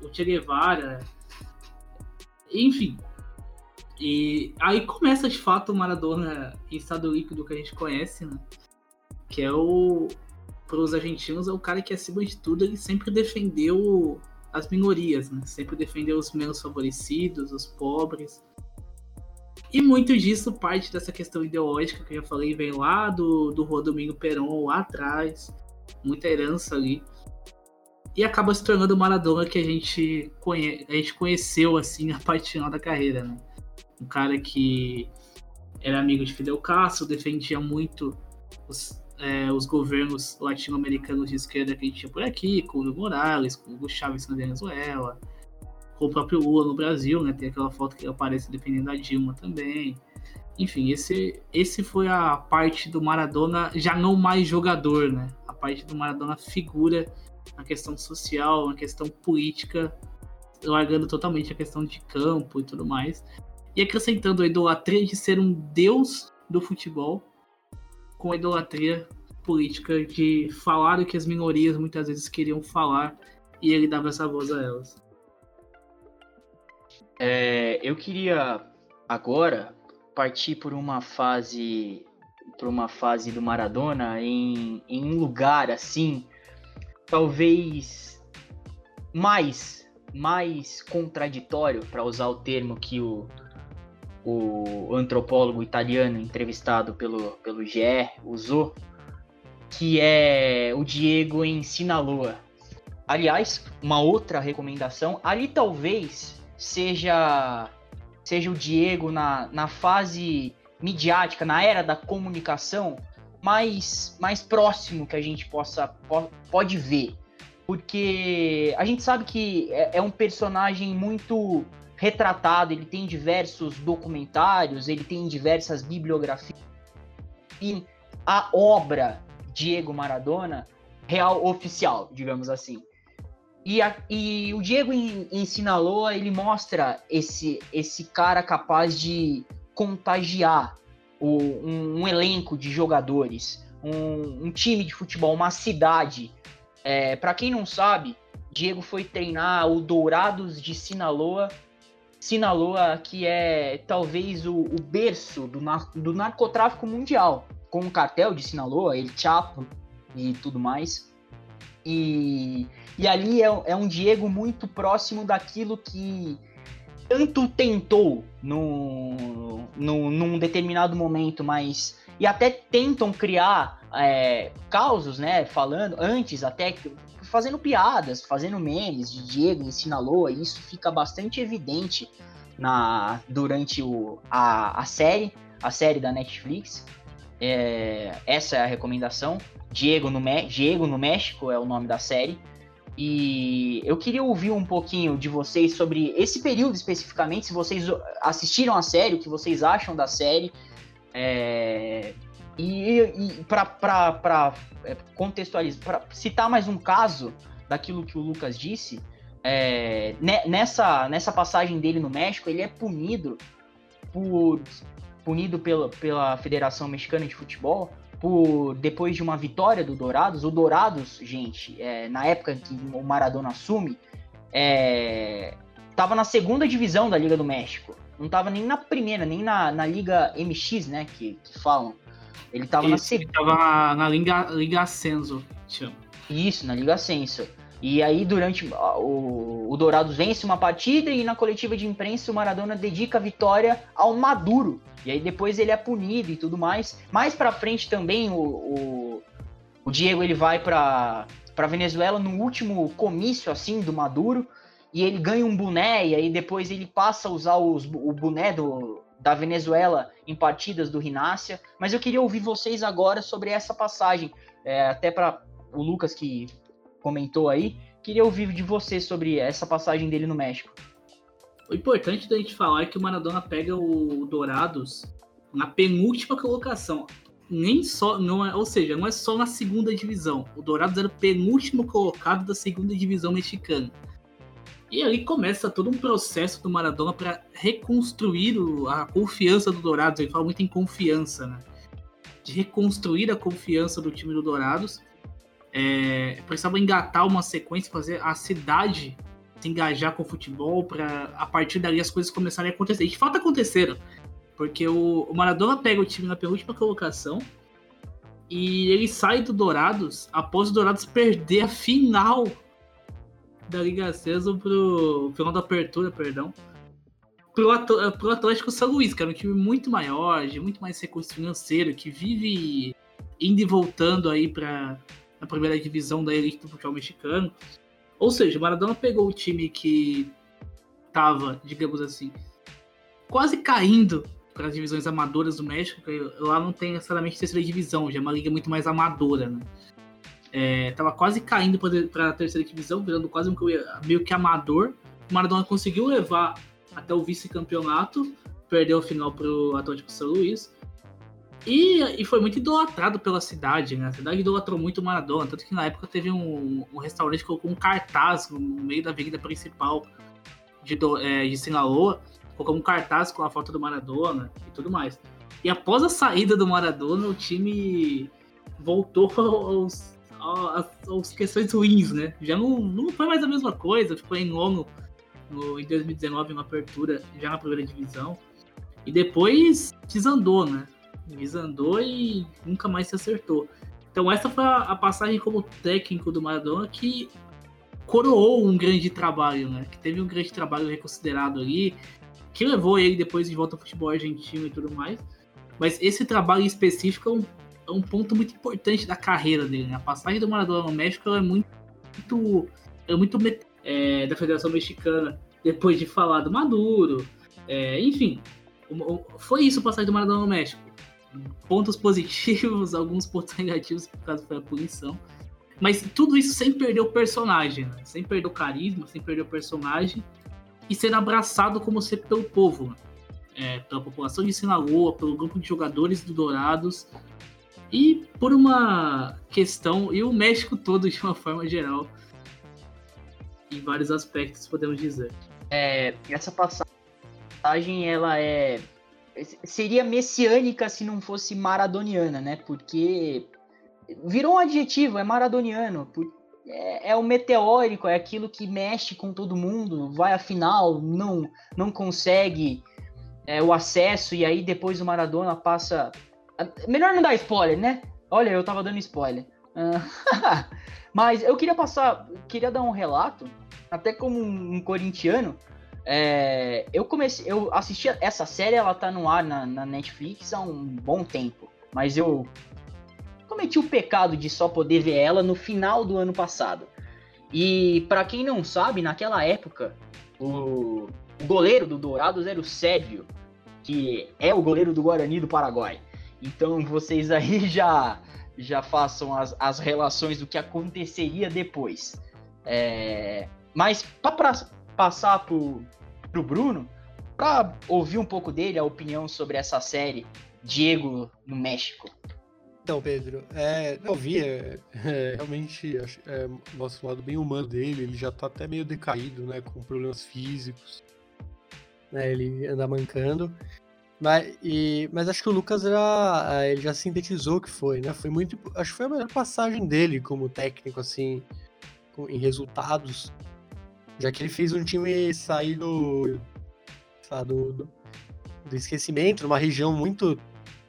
o Che Guevara. Enfim, e aí começa de fato o Maradona em estado líquido que a gente conhece, né? Que é o. Para os argentinos, é o cara que, acima de tudo, ele sempre defendeu as minorias, né? Sempre defendeu os menos favorecidos, os pobres. E muito disso parte dessa questão ideológica que eu já falei, vem lá do, do Rua Domingo Perón, lá atrás. Muita herança ali. E acaba se tornando o Maradona que a gente, conhe a gente conheceu, assim, a parte final da carreira, né? um cara que era amigo de Fidel Castro, defendia muito os, é, os governos latino-americanos de esquerda que a gente tinha por aqui, com o Morales, com o Hugo Chávez na Venezuela, com o próprio Lula no Brasil, né? Tem aquela foto que aparece defendendo a Dilma também. Enfim, esse, esse foi a parte do Maradona já não mais jogador, né? A parte do Maradona figura na questão social, na questão política, largando totalmente a questão de campo e tudo mais. E acrescentando a idolatria de ser um deus do futebol com a idolatria política de falar o que as minorias muitas vezes queriam falar e ele dava essa voz a elas. É, eu queria agora partir por uma fase por uma fase do Maradona em, em um lugar assim talvez mais mais contraditório para usar o termo que o, o antropólogo italiano entrevistado pelo, pelo GE usou que é o Diego em Sinaloa. Aliás, uma outra recomendação, ali talvez seja seja o Diego na, na fase midiática, na era da comunicação, mais, mais próximo que a gente possa po, pode ver. Porque a gente sabe que é, é um personagem muito retratado, ele tem diversos documentários, ele tem diversas bibliografias. E a obra Diego Maradona real oficial, digamos assim. E, a, e o Diego em, em Sinaloa, ele mostra esse, esse cara capaz de contagiar o, um, um, elenco de jogadores, um, um, time de futebol, uma cidade. É, Para quem não sabe, Diego foi treinar o Dourados de Sinaloa. Sinaloa, que é talvez o, o berço do, nar do narcotráfico mundial com o cartel de Sinaloa, ele Chapo e tudo mais. E, e ali é, é um Diego muito próximo daquilo que tanto tentou no, no, num determinado momento, mas. E até tentam criar é, causos, né? Falando, antes até fazendo piadas, fazendo memes de Diego em Sinaloa, e isso fica bastante evidente na durante o, a, a série, a série da Netflix. É, essa é a recomendação. Diego no, Diego no México é o nome da série. E eu queria ouvir um pouquinho de vocês sobre esse período especificamente, se vocês assistiram a série, o que vocês acham da série. É, e, e para é, contextualizar, para citar mais um caso daquilo que o Lucas disse, é, nessa, nessa passagem dele no México, ele é punido por punido pela, pela Federação Mexicana de Futebol por depois de uma vitória do Dourados. O Dourados, gente, é, na época que o Maradona assume, é, tava na segunda divisão da Liga do México. Não tava nem na primeira, nem na, na Liga MX, né, que, que falam. Ele tava Isso, na segunda. Ele tava na, na Liga, Liga Ascenso, chama. Isso, na Liga Ascenso. E aí, durante o, o Dourados vence uma partida e na coletiva de imprensa o Maradona dedica a vitória ao Maduro. E aí depois ele é punido e tudo mais. Mais pra frente também o, o, o Diego ele vai pra, pra Venezuela no último comício assim do Maduro. E ele ganha um boné e aí depois ele passa a usar os, o boné do, da Venezuela em partidas do Rinácia. Mas eu queria ouvir vocês agora sobre essa passagem. É, até para o Lucas que comentou aí. Queria ouvir de você sobre essa passagem dele no México. O importante da gente falar é que o Maradona pega o Dourados na penúltima colocação. Nem só, não é, ou seja, não é só na segunda divisão. O Dourados era o penúltimo colocado da segunda divisão mexicana. E aí começa todo um processo do Maradona para reconstruir o, a confiança do Dourados. Ele fala muito em confiança, né? De reconstruir a confiança do time do Dourados é, precisava engatar uma sequência, fazer a cidade se engajar com o futebol para a partir dali as coisas começarem a acontecer. E de fato aconteceram, porque o, o Maradona pega o time na penúltima colocação e ele sai do Dourados após o Dourados perder a final da Liga César pro final da apertura, perdão, pro, pro Atlético São Luís, que era um time muito maior, de muito mais recurso financeiro, que vive indo e voltando aí para na primeira divisão da elite do futebol mexicano. Ou seja, o Maradona pegou o time que estava, digamos assim, quase caindo para as divisões amadoras do México, lá não tem necessariamente terceira divisão, já é uma liga muito mais amadora, né? É, tava quase caindo para a terceira divisão, virando quase meio que amador. O Maradona conseguiu levar até o vice-campeonato, perdeu a final para o Atlético São Luís. E, e foi muito idolatrado pela cidade, né? A cidade idolatrou muito o Maradona, tanto que na época teve um, um restaurante que colocou um cartaz no meio da avenida principal de, é, de Sinaloa, colocou um cartaz com a foto do Maradona e tudo mais. E após a saída do Maradona, o time voltou aos, aos, aos questões ruins, né? Já não, não foi mais a mesma coisa, ficou em nono no, em 2019, uma apertura já na primeira divisão. E depois desandou, né? Desandou e nunca mais se acertou. Então essa foi a, a passagem como técnico do Maradona que coroou um grande trabalho, né? Que teve um grande trabalho reconsiderado ali, que levou ele depois de volta ao futebol argentino e tudo mais. Mas esse trabalho específico é um, é um ponto muito importante da carreira dele. Né? A passagem do Maradona no México é muito, é muito é, da Federação Mexicana depois de falar do Maduro. É, enfim, foi isso a passagem do Maradona no México. Pontos positivos, alguns pontos negativos, por causa da punição. Mas tudo isso sem perder o personagem, né? sem perder o carisma, sem perder o personagem e sendo abraçado como sempre pelo povo. Né? é, pela população de Sinaloa, pelo grupo de jogadores do Dourados e por uma questão, e o México todo de uma forma geral, em vários aspectos, podemos dizer. É, essa passagem, ela é. Seria messiânica se não fosse maradoniana, né? Porque virou um adjetivo, é maradoniano. É, é o meteórico, é aquilo que mexe com todo mundo, vai à final, não, não consegue é, o acesso, e aí depois o Maradona passa. Melhor não dar spoiler, né? Olha, eu tava dando spoiler. Uh... Mas eu queria passar, queria dar um relato, até como um, um corintiano. É, eu comecei, eu assisti essa série, ela tá no ar na, na, Netflix há um bom tempo, mas eu cometi o pecado de só poder ver ela no final do ano passado. E para quem não sabe, naquela época, o o goleiro do Dourados era o Sérgio, que é o goleiro do Guarani do Paraguai. Então vocês aí já já façam as, as relações do que aconteceria depois. É, mas para passar pro, pro Bruno, para ouvir um pouco dele, a opinião sobre essa série Diego no México. Então, Pedro, é, eu vi, é, é, realmente é, mostra o lado bem humano dele, ele já tá até meio decaído, né, com problemas físicos né? Ele anda mancando. Mas, e, mas acho que o Lucas já, ele já sintetizou que foi, né? Foi muito. Acho que foi a melhor passagem dele como técnico, assim, com, em resultados. Já que ele fez um time sair do, do, do, do esquecimento, numa região muito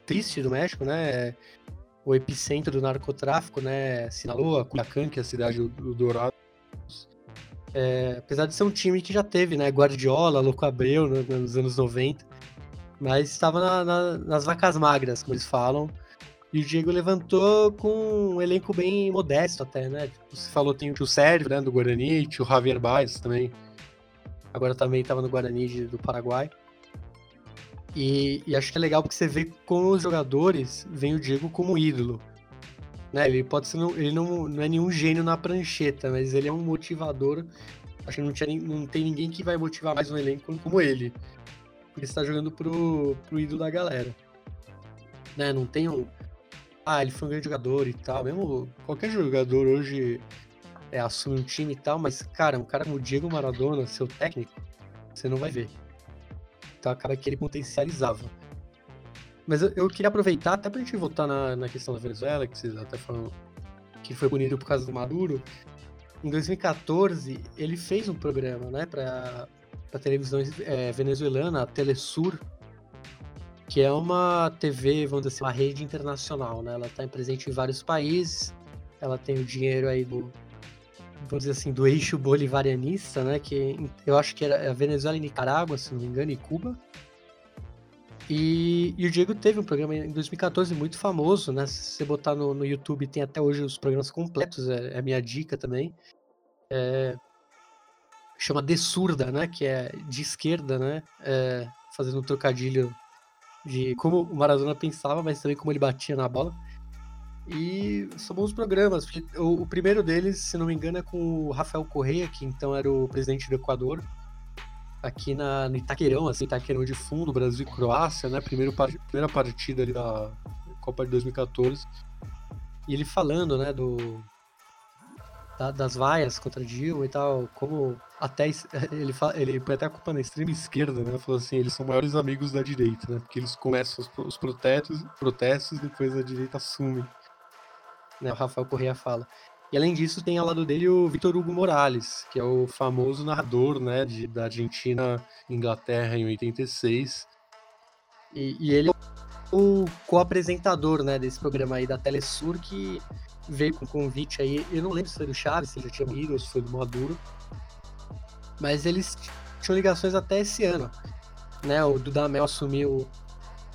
triste do México, né? O epicentro do narcotráfico, né? Sinaloa, Culiacán, que é a cidade do, do Dourado. É, apesar de ser um time que já teve, né? Guardiola, Louco Abreu no, nos anos 90. Mas estava na, na, nas vacas magras, como eles falam. E o Diego levantou com um elenco bem modesto até, né? Tipo, você falou, tem o tio Sérgio, né, do Guarani, o Javier Baez também. Agora também estava no Guarani de, do Paraguai. E, e, acho que é legal porque você vê com os jogadores, vem o Diego como ídolo. Né? Ele pode ser. Ele não, não é nenhum gênio na prancheta, mas ele é um motivador. Acho que não, tinha, não tem ninguém que vai motivar mais um elenco como ele. Porque está jogando pro, pro ídolo da galera. Né? Não tem um. Ah, ele foi um grande jogador e tal. Mesmo qualquer jogador hoje é, assume um time e tal, mas, cara, um cara como o Diego Maradona, seu técnico, você não vai ver. Então acaba que ele potencializava. Mas eu, eu, queria aproveitar até pra gente voltar na, na questão da Venezuela, que vocês até falam que foi punido por causa do Maduro. Em 2014, ele fez um programa, né, pra, pra televisão é, venezuelana, a Telesur, que é uma TV, vamos dizer assim, uma rede internacional, né? Ela está presente em vários países, ela tem o dinheiro aí do, vamos dizer assim, do eixo bolivarianista, né? Que eu acho que era a Venezuela e Nicarágua, se não me engano, e Cuba. E, e, o Diego teve um programa em 2014 muito famoso, né? Se você botar no, no YouTube, tem até hoje os programas completos, é, é a minha dica também. É, chama De Surda, né? Que é de esquerda, né? É, fazendo um trocadilho de como o Maradona pensava, mas também como ele batia na bola. E são bons programas. O, o primeiro deles, se não me engano, é com o Rafael Correia, que então era o presidente do Equador aqui na, no Itaquerão, assim, Itaquerão de fundo, Brasil e Croácia, né? Primeiro, primeira partida ali da, Copa de 2014. E ele falando, né, do da, das vaias contra Dilma e tal, como até ele fala, ele põe até a culpa na extrema esquerda, né? Falou assim, eles são maiores amigos da direita, né? Porque eles começam os, os protestos, protestos, depois a direita assume. Né, o Rafael Correia fala. E além disso, tem ao lado dele o Vitor Hugo Morales, que é o famoso narrador né, de, da Argentina Inglaterra em 86. E, e ele é o co-apresentador né, desse programa aí da Telesur, que veio com convite aí. Eu não lembro se foi do Chaves, se já tinha ido, ou se foi do Maduro. Mas eles tinham ligações até esse ano. Né? O Dudamel assumiu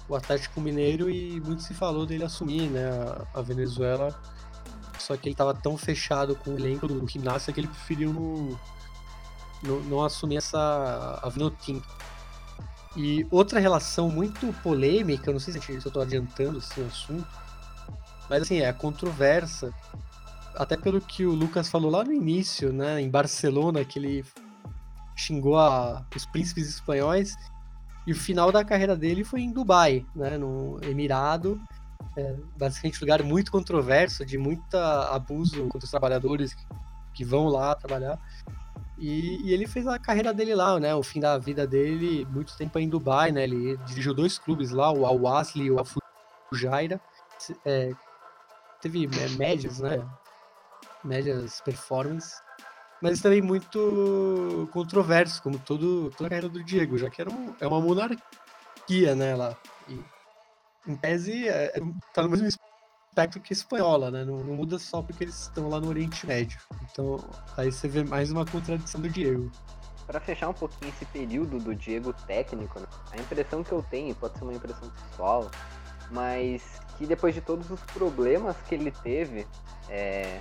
o Atlético Mineiro e muito se falou dele assumir né, a Venezuela só que ele tava tão fechado com o elenco do Gimnasia que ele preferiu não, não, não assumir essa a Vinotinto. E outra relação muito polêmica, não sei se eu tô adiantando esse assunto, mas assim, é controversa, até pelo que o Lucas falou lá no início, né, em Barcelona, que ele xingou a, os príncipes espanhóis, e o final da carreira dele foi em Dubai, né, no Emirado, é, basicamente um lugar muito controverso, de muito abuso contra os trabalhadores que vão lá trabalhar. E, e, ele fez a carreira dele lá, né? O fim da vida dele, muito tempo em Dubai, né? Ele dirigiu dois clubes lá, o Al-Wasli e o Al-Fujairah. É, teve é, médias, né? Médias performance. Mas também muito controverso, como todo, toda a carreira do Diego, já que era um, é uma monarquia, né? Lá. E em tese, é, é, tá no mesmo espectro que a espanhola, né? Não, não, muda só porque eles estão lá no Oriente Médio. Então, aí você vê mais uma contradição do Diego. Para fechar um pouquinho esse período do Diego técnico, né? a impressão que eu tenho, pode ser uma impressão pessoal, mas que depois de todos os problemas que ele teve é,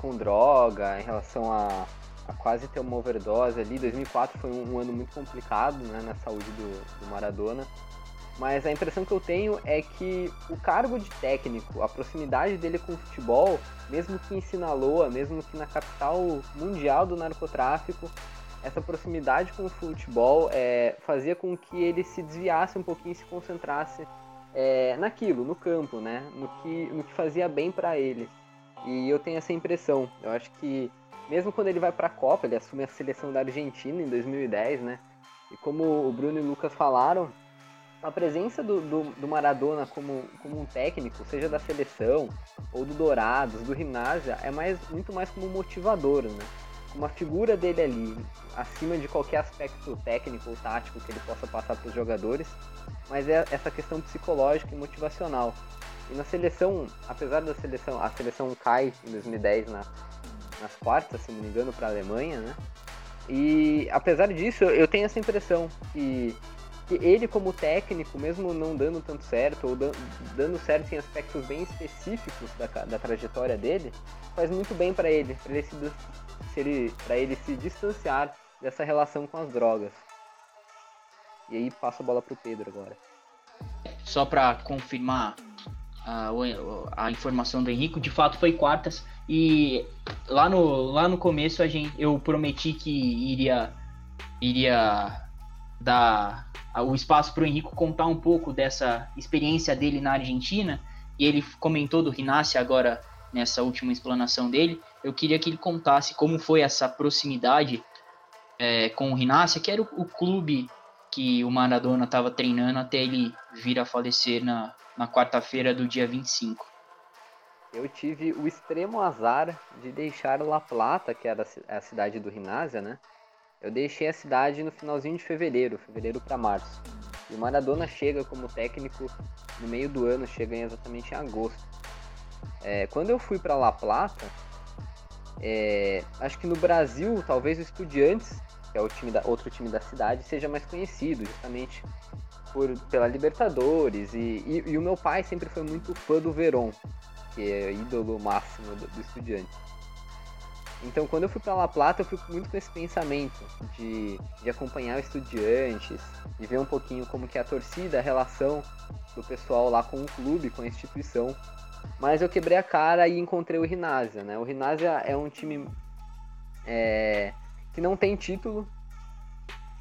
com droga, em relação a, a, quase ter uma overdose ali, 2004 foi um, um ano muito complicado né, na saúde do, do Maradona. Mas a impressão que eu tenho é que o cargo de técnico, a proximidade dele com o futebol, mesmo que em Sinaloa, mesmo que na capital mundial do narcotráfico, essa proximidade com o futebol é, fazia com que ele se desviasse um pouquinho e se concentrasse é, naquilo, no campo, né? No que, no que fazia bem para ele. E eu tenho essa impressão. Eu acho que mesmo quando ele vai para a Copa, ele assume a seleção da Argentina em 2010, né? E como o Bruno e o Lucas falaram, a presença do, do, do, Maradona como, como um técnico, seja da seleção ou do Dourados, do Gimnasia, é mais, muito mais como motivador, né? Uma figura dele ali, acima de qualquer aspecto técnico ou tático que ele possa passar para os jogadores, mas é essa questão psicológica e motivacional. E na seleção, apesar da seleção, a seleção cai em 2010 na, nas quartas, se não me engano, para a Alemanha, né? E apesar disso, eu tenho essa impressão que que ele como técnico, mesmo não dando tanto certo, ou dando certo em aspectos bem específicos da, da trajetória dele, faz muito bem para ele, para ele, se, ele, ele se distanciar dessa relação com as drogas. E aí passo a bola pro Pedro agora. Só para confirmar a, a, informação do Henrique, de fato foi quartas e lá no, lá no começo a gente, eu prometi que iria iria dar o espaço para o Henrico contar um pouco dessa experiência dele na Argentina, e ele comentou do Rinácia agora nessa última explanação dele. Eu queria que ele contasse como foi essa proximidade é, com o Rinácia, que era o, o, clube que o Maradona estava treinando até ele vir a falecer na, na quarta-feira do dia 25. Eu tive o extremo azar de deixar La Plata, que era a cidade do Rinácia, né? Eu deixei a cidade no finalzinho de fevereiro, fevereiro para março. E o Maradona chega como técnico no meio do ano, chega em exatamente em agosto. É, quando eu fui para La Plata, é, acho que no Brasil, talvez o Estudiantes, que é o time da, outro time da cidade, seja mais conhecido, justamente por, pela Libertadores. E, e, e o meu pai sempre foi muito fã do Verón, que é ídolo máximo do, do Estudiantes. Então, quando eu fui para La Plata, eu fui muito com esse pensamento de, de acompanhar estudiantes, de ver um pouquinho como que é a torcida, a relação do pessoal lá com o clube, com a instituição. Mas eu quebrei a cara e encontrei o Rinásia, né? O Rinásia é um time é, que não tem título,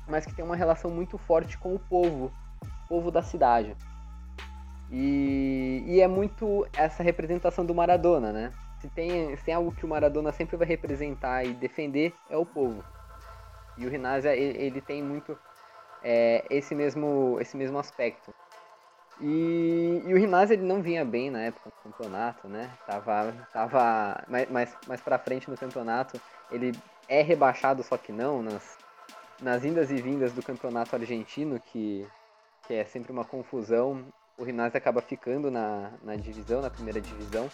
mas que tem uma relação muito forte com o povo, o povo da cidade. E, e é muito essa representação do Maradona, né? Se tem, se tem algo que o Maradona sempre vai representar e defender, é o povo. E o Rinazia, ele, ele tem muito é, esse, mesmo, esse mesmo aspecto. E, e o Rinazia, ele não vinha bem na época do campeonato, né? Tava, tava mais, mais, mais pra frente no campeonato. Ele é rebaixado, só que não, nas, nas indas e vindas do campeonato argentino, que, que é sempre uma confusão o Rinazzi acaba ficando na, na divisão, na primeira divisão.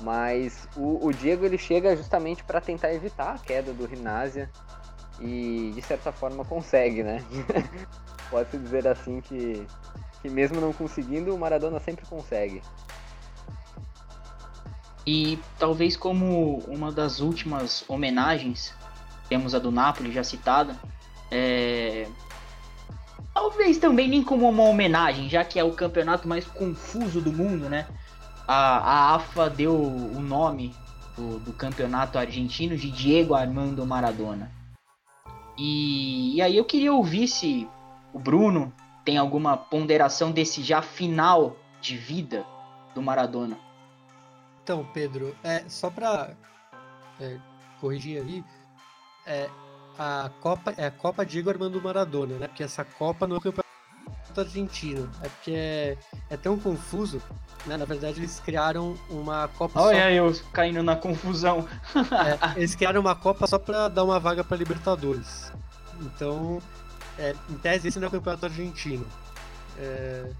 Mas o, o Diego ele chega justamente para tentar evitar a queda do Rinazzi e de certa forma consegue, né? Pode-se dizer assim que, que mesmo não conseguindo, o Maradona sempre consegue. E talvez como uma das últimas homenagens, temos a do Napoli já citada, é, Talvez também nem como uma homenagem, já que é o campeonato mais confuso do mundo, né? A, a AFA deu o nome do, do campeonato argentino de Diego Armando Maradona. E, e aí eu queria ouvir se o Bruno tem alguma ponderação desse já final de vida do Maradona. Então, Pedro, é, só para é, corrigir ali, é, a Copa é a Copa Diego Armando Maradona, né? Porque essa Copa não é o campeonato argentino. É porque é, é tão confuso, né? Na verdade, eles criaram uma Copa Olha só... eu caindo na confusão. é, eles criaram uma Copa só pra dar uma vaga pra Libertadores. Então, é, em tese, esse não é o campeonato argentino. É...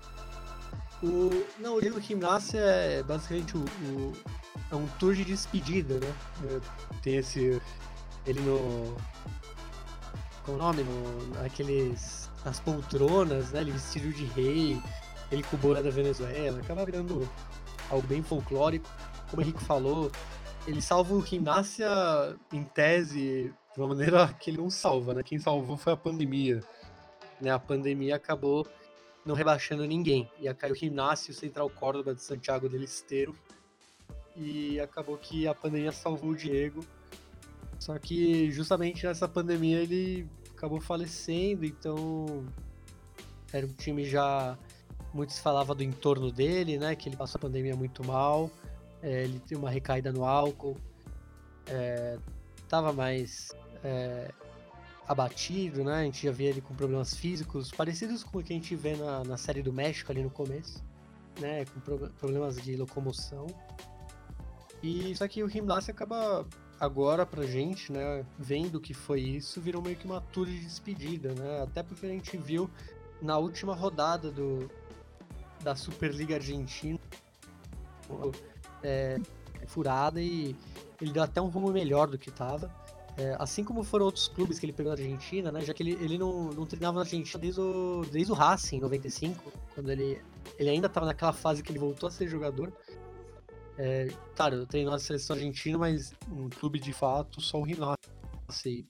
O... Não, o Diego Gimnasia é basicamente o, o, é um tour de despedida, né? É, tem esse. Ele no qual o nome? No, aqueles. As poltronas, né? Ele vestido de rei, ele com o da Venezuela, acaba virando algo bem folclórico. Como o Henrique falou, ele salva o Gimnasia em tese de uma maneira que ele não salva, né? Quem salvou foi a pandemia. Né? A pandemia acabou não rebaixando ninguém. Ia cair o Gimnasia e o Central Córdoba de Santiago del Esteiro. E acabou que a pandemia salvou o Diego só que justamente nessa pandemia ele acabou falecendo, então era um time já. Muitos falavam do entorno dele, né? Que ele passou a pandemia muito mal. É, ele tem uma recaída no álcool. É, tava mais é, abatido, né? A gente já via ele com problemas físicos parecidos com o que a gente vê na, na série do México ali no começo, né? Com pro, problemas de locomoção. E só que o Gimnasia acaba agora pra gente, né, vendo que foi isso, virou meio que uma tour de despedida, né? Até porque a gente viu na última rodada do da Superliga Argentina é, furada e ele deu até um rumo melhor do que estava. É, assim como foram outros clubes que ele pegou na Argentina, né? Já que ele, ele não, não treinava na Argentina desde o, desde o Racing, em 95, quando ele, ele ainda estava naquela fase que ele voltou a ser jogador. É, claro, eu treino na seleção argentina, mas um clube de fato, só o. Assim,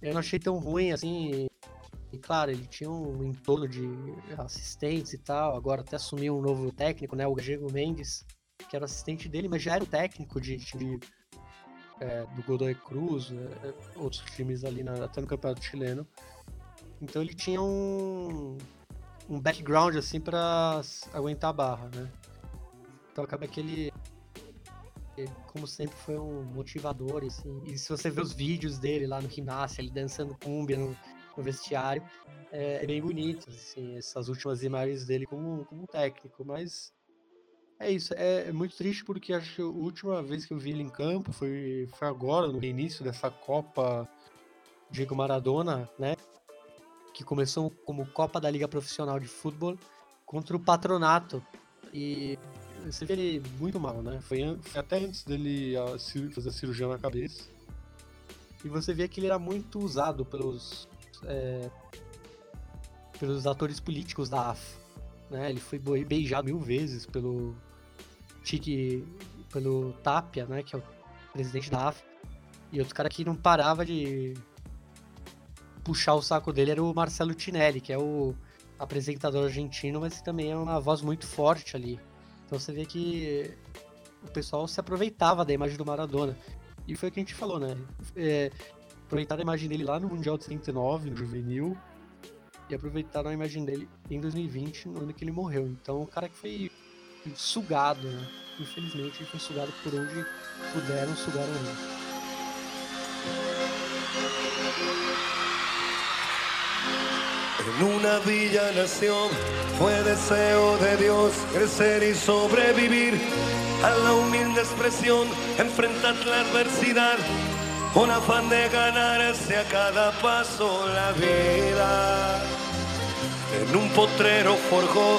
eu não achei tão ruim assim. E claro, ele tinha um entorno de assistentes e tal. Agora até assumiu um novo técnico, né? O Diego Mendes, que era assistente dele, mas já era o técnico de, de é, do Godoy Cruz, é, outros times ali, na, até no Campeonato Chileno. Então ele tinha um, um background assim para aguentar a barra, né? Então acaba que ele, ele, como sempre, foi um motivador, assim. E se você ver os vídeos dele lá no ginásio, ele dançando cumbia no, no vestiário, é, é, bem bonito, assim, essas últimas imagens dele como, como técnico, mas é isso, é, é, muito triste porque acho que a última vez que eu vi ele em campo foi, foi agora, no início dessa Copa Diego Maradona, né? Que começou como Copa da Liga Profissional de Futebol contra o Patronato. E você vê ele muito mal, né? Foi, foi até antes dele a, fazer a cirurgia na cabeça. E você vê que ele era muito usado pelos, é, pelos atores políticos da AF. Né? Ele foi beijado mil vezes pelo Tique, pelo Tapia, né? Que é o presidente da AF. E outro cara que não parava de puxar o saco dele era o Marcelo Tinelli, que é o apresentador argentino, mas que também é uma voz muito forte ali. Então você vê que o pessoal se aproveitava da imagem do Maradona. E foi o que a gente falou, né? É, aproveitar a imagem dele lá no Mundial de 79, no Juvenil. e aproveitaram a imagem dele em 2020, no ano que ele morreu. Então, o cara que foi sugado? Infelizmente, ele foi sugado por onde puderam, sugaram ele. En una villa nación fue deseo de Dios crecer y sobrevivir a la humilde expresión, enfrentar la adversidad, con afán de ganarse a cada paso la vida. En un potrero forjó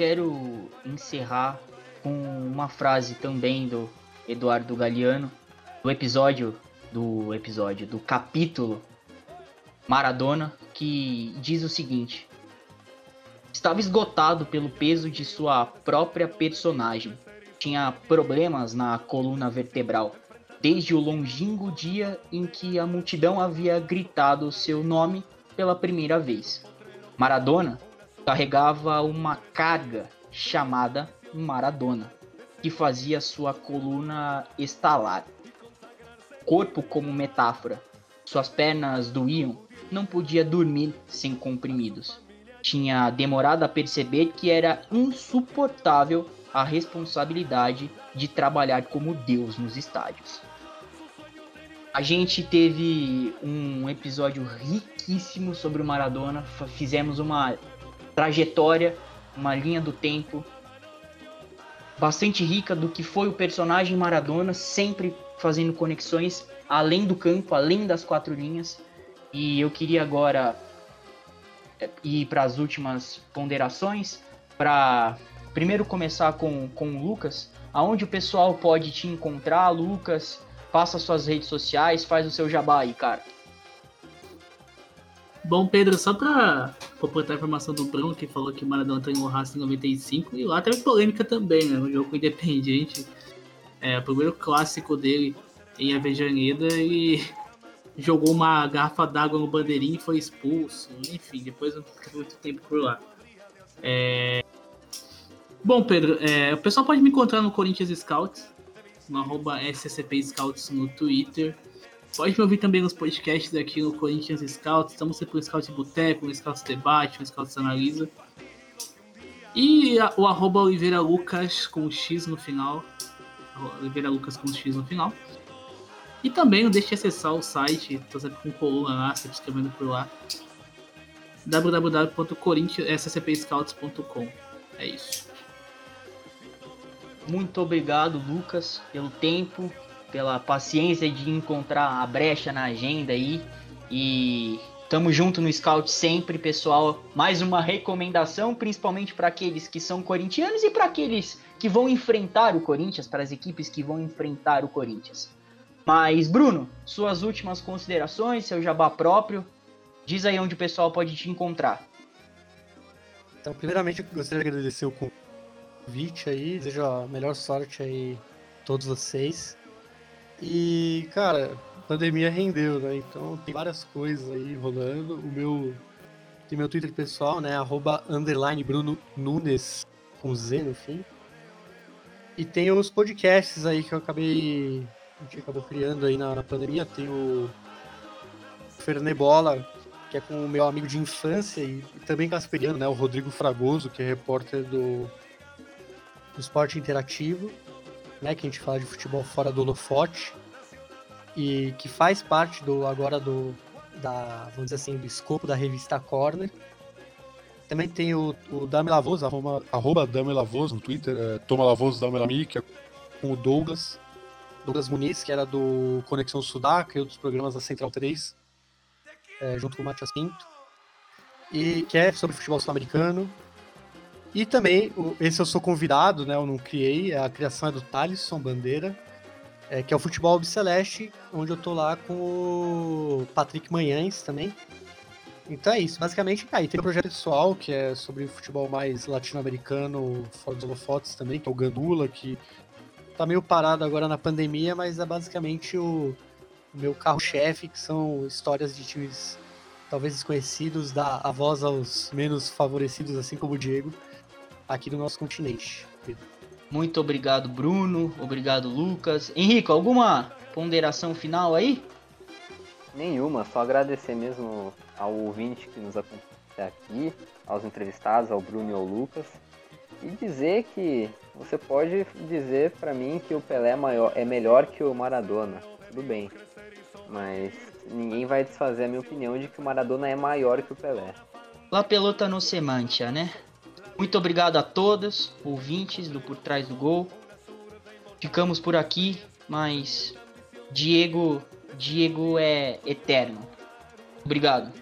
Quero encerrar com uma frase também do Eduardo Galeano, do episódio do episódio do capítulo Maradona, que diz o seguinte: Estava esgotado pelo peso de sua própria personagem. Tinha problemas na coluna vertebral, desde o longínquo dia em que a multidão havia gritado seu nome pela primeira vez. Maradona carregava uma carga chamada Maradona, que fazia sua coluna estalar. Corpo como metáfora. Suas pernas doíam, não podia dormir sem comprimidos. Tinha demorado a perceber que era insuportável a responsabilidade de trabalhar como Deus nos estádios. A gente teve um episódio riquíssimo sobre o Maradona, fizemos uma trajetória, uma linha do tempo bastante rica do que foi o personagem Maradona, sempre fazendo conexões além do campo, além das quatro linhas. E eu queria agora eh, ir para as últimas ponderações, para primeiro começar com, com o Lucas, aonde o pessoal pode te encontrar, Lucas, passa suas redes sociais, faz o seu jabá aí, cara. Bom, Pedro, só pra completar a informação do Bruno, que falou que o Maradona treinou o Racing em 95, e lá teve polêmica também, né? No jogo independente. É, o primeiro clássico dele em Avejaneda e jogou uma garrafa d'água no bandeirinho e foi expulso. Enfim, depois não ficou muito tempo por lá. É... Bom, Pedro, é, o pessoal pode me encontrar no Corinthians Scouts, no arroba SCP Scouts no Twitter. Pode me ouvir também nos podcasts aqui no Corinthians Scouts. Estamos sempre no Scout Boteco, no Scouts Debate, no Scouts Analisa. E a, o arroba Oliveira Lucas com X no final. Oliveira Lucas com X no final. E também não deixe de acessar o site, tô sempre com coluna lá, sempre escrevendo por lá. www.corinthians.scpscouts.com É isso. Muito obrigado, Lucas, pelo tempo, pela paciência de encontrar a brecha na agenda aí. E tamo junto no Scout sempre, pessoal. Mais uma recomendação, principalmente para aqueles que são corintianos e para aqueles que vão enfrentar o Corinthians, para as equipes que vão enfrentar o Corinthians. Mas, Bruno, suas últimas considerações, seu jabá próprio, diz aí onde o pessoal pode te encontrar. Então, primeiramente, eu gostaria de agradecer o convite aí, desejo a melhor sorte aí a todos vocês. E, cara, a pandemia rendeu, né? Então tem várias coisas aí rolando. O meu. Tem meu Twitter pessoal, né? Arroba underline Bruno Nunes, com Z no fim. E tem os podcasts aí que eu acabei. A gente acabou criando aí na, na pandemia. Tem o Fernebola, que é com o meu amigo de infância e, e também casperiano, né? O Rodrigo Fragoso, que é repórter do, do Esporte Interativo né, que a gente fala de futebol fora do holofote e que faz parte do agora do da vamos dizer assim do escopo da revista Corner. Também tem o, o Dame Lavoso, arroba, arroba Dame Lavoso no Twitter, é, Toma Lavoso Dame Lami, que é com o Douglas, Douglas Muniz, que era do Conexão Sudaca e outros programas da Central 3, é, junto com o Matias Pinto, e que é sobre futebol sul-americano. E também, esse eu sou convidado, né? Eu não criei, a criação é do Thalisson Bandeira, é, que é o Futebol Celeste, onde eu tô lá com o Patrick Manhães também. Então é isso, basicamente. Aí tem um projeto pessoal que é sobre futebol mais latino-americano, fora dos holofotes também, que é o Gandula, que tá meio parado agora na pandemia, mas é basicamente o, o meu carro-chefe, que são histórias de times talvez desconhecidos, dar a voz aos menos favorecidos, assim como o Diego, aqui no nosso continente. Muito obrigado, Bruno. Obrigado, Lucas. Henrique, alguma ponderação final aí? Nenhuma, só agradecer mesmo ao ouvinte que nos acompanha aqui, aos entrevistados, ao Bruno e ao Lucas, e dizer que você pode dizer para mim que o Pelé é, maior, é melhor que o Maradona, tudo bem, mas ninguém vai desfazer a minha opinião de que o Maradona é maior que o Pelé. La pelota no semantia, né? Muito obrigado a todos, ouvintes do Por Trás do Gol. Ficamos por aqui, mas Diego, Diego é eterno. Obrigado.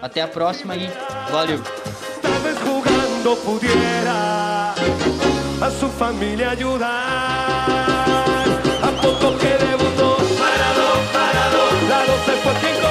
Até a próxima e valeu. Pudiera a su familia ayudar. A poco que debutó, parado, parado, la 12 fue quien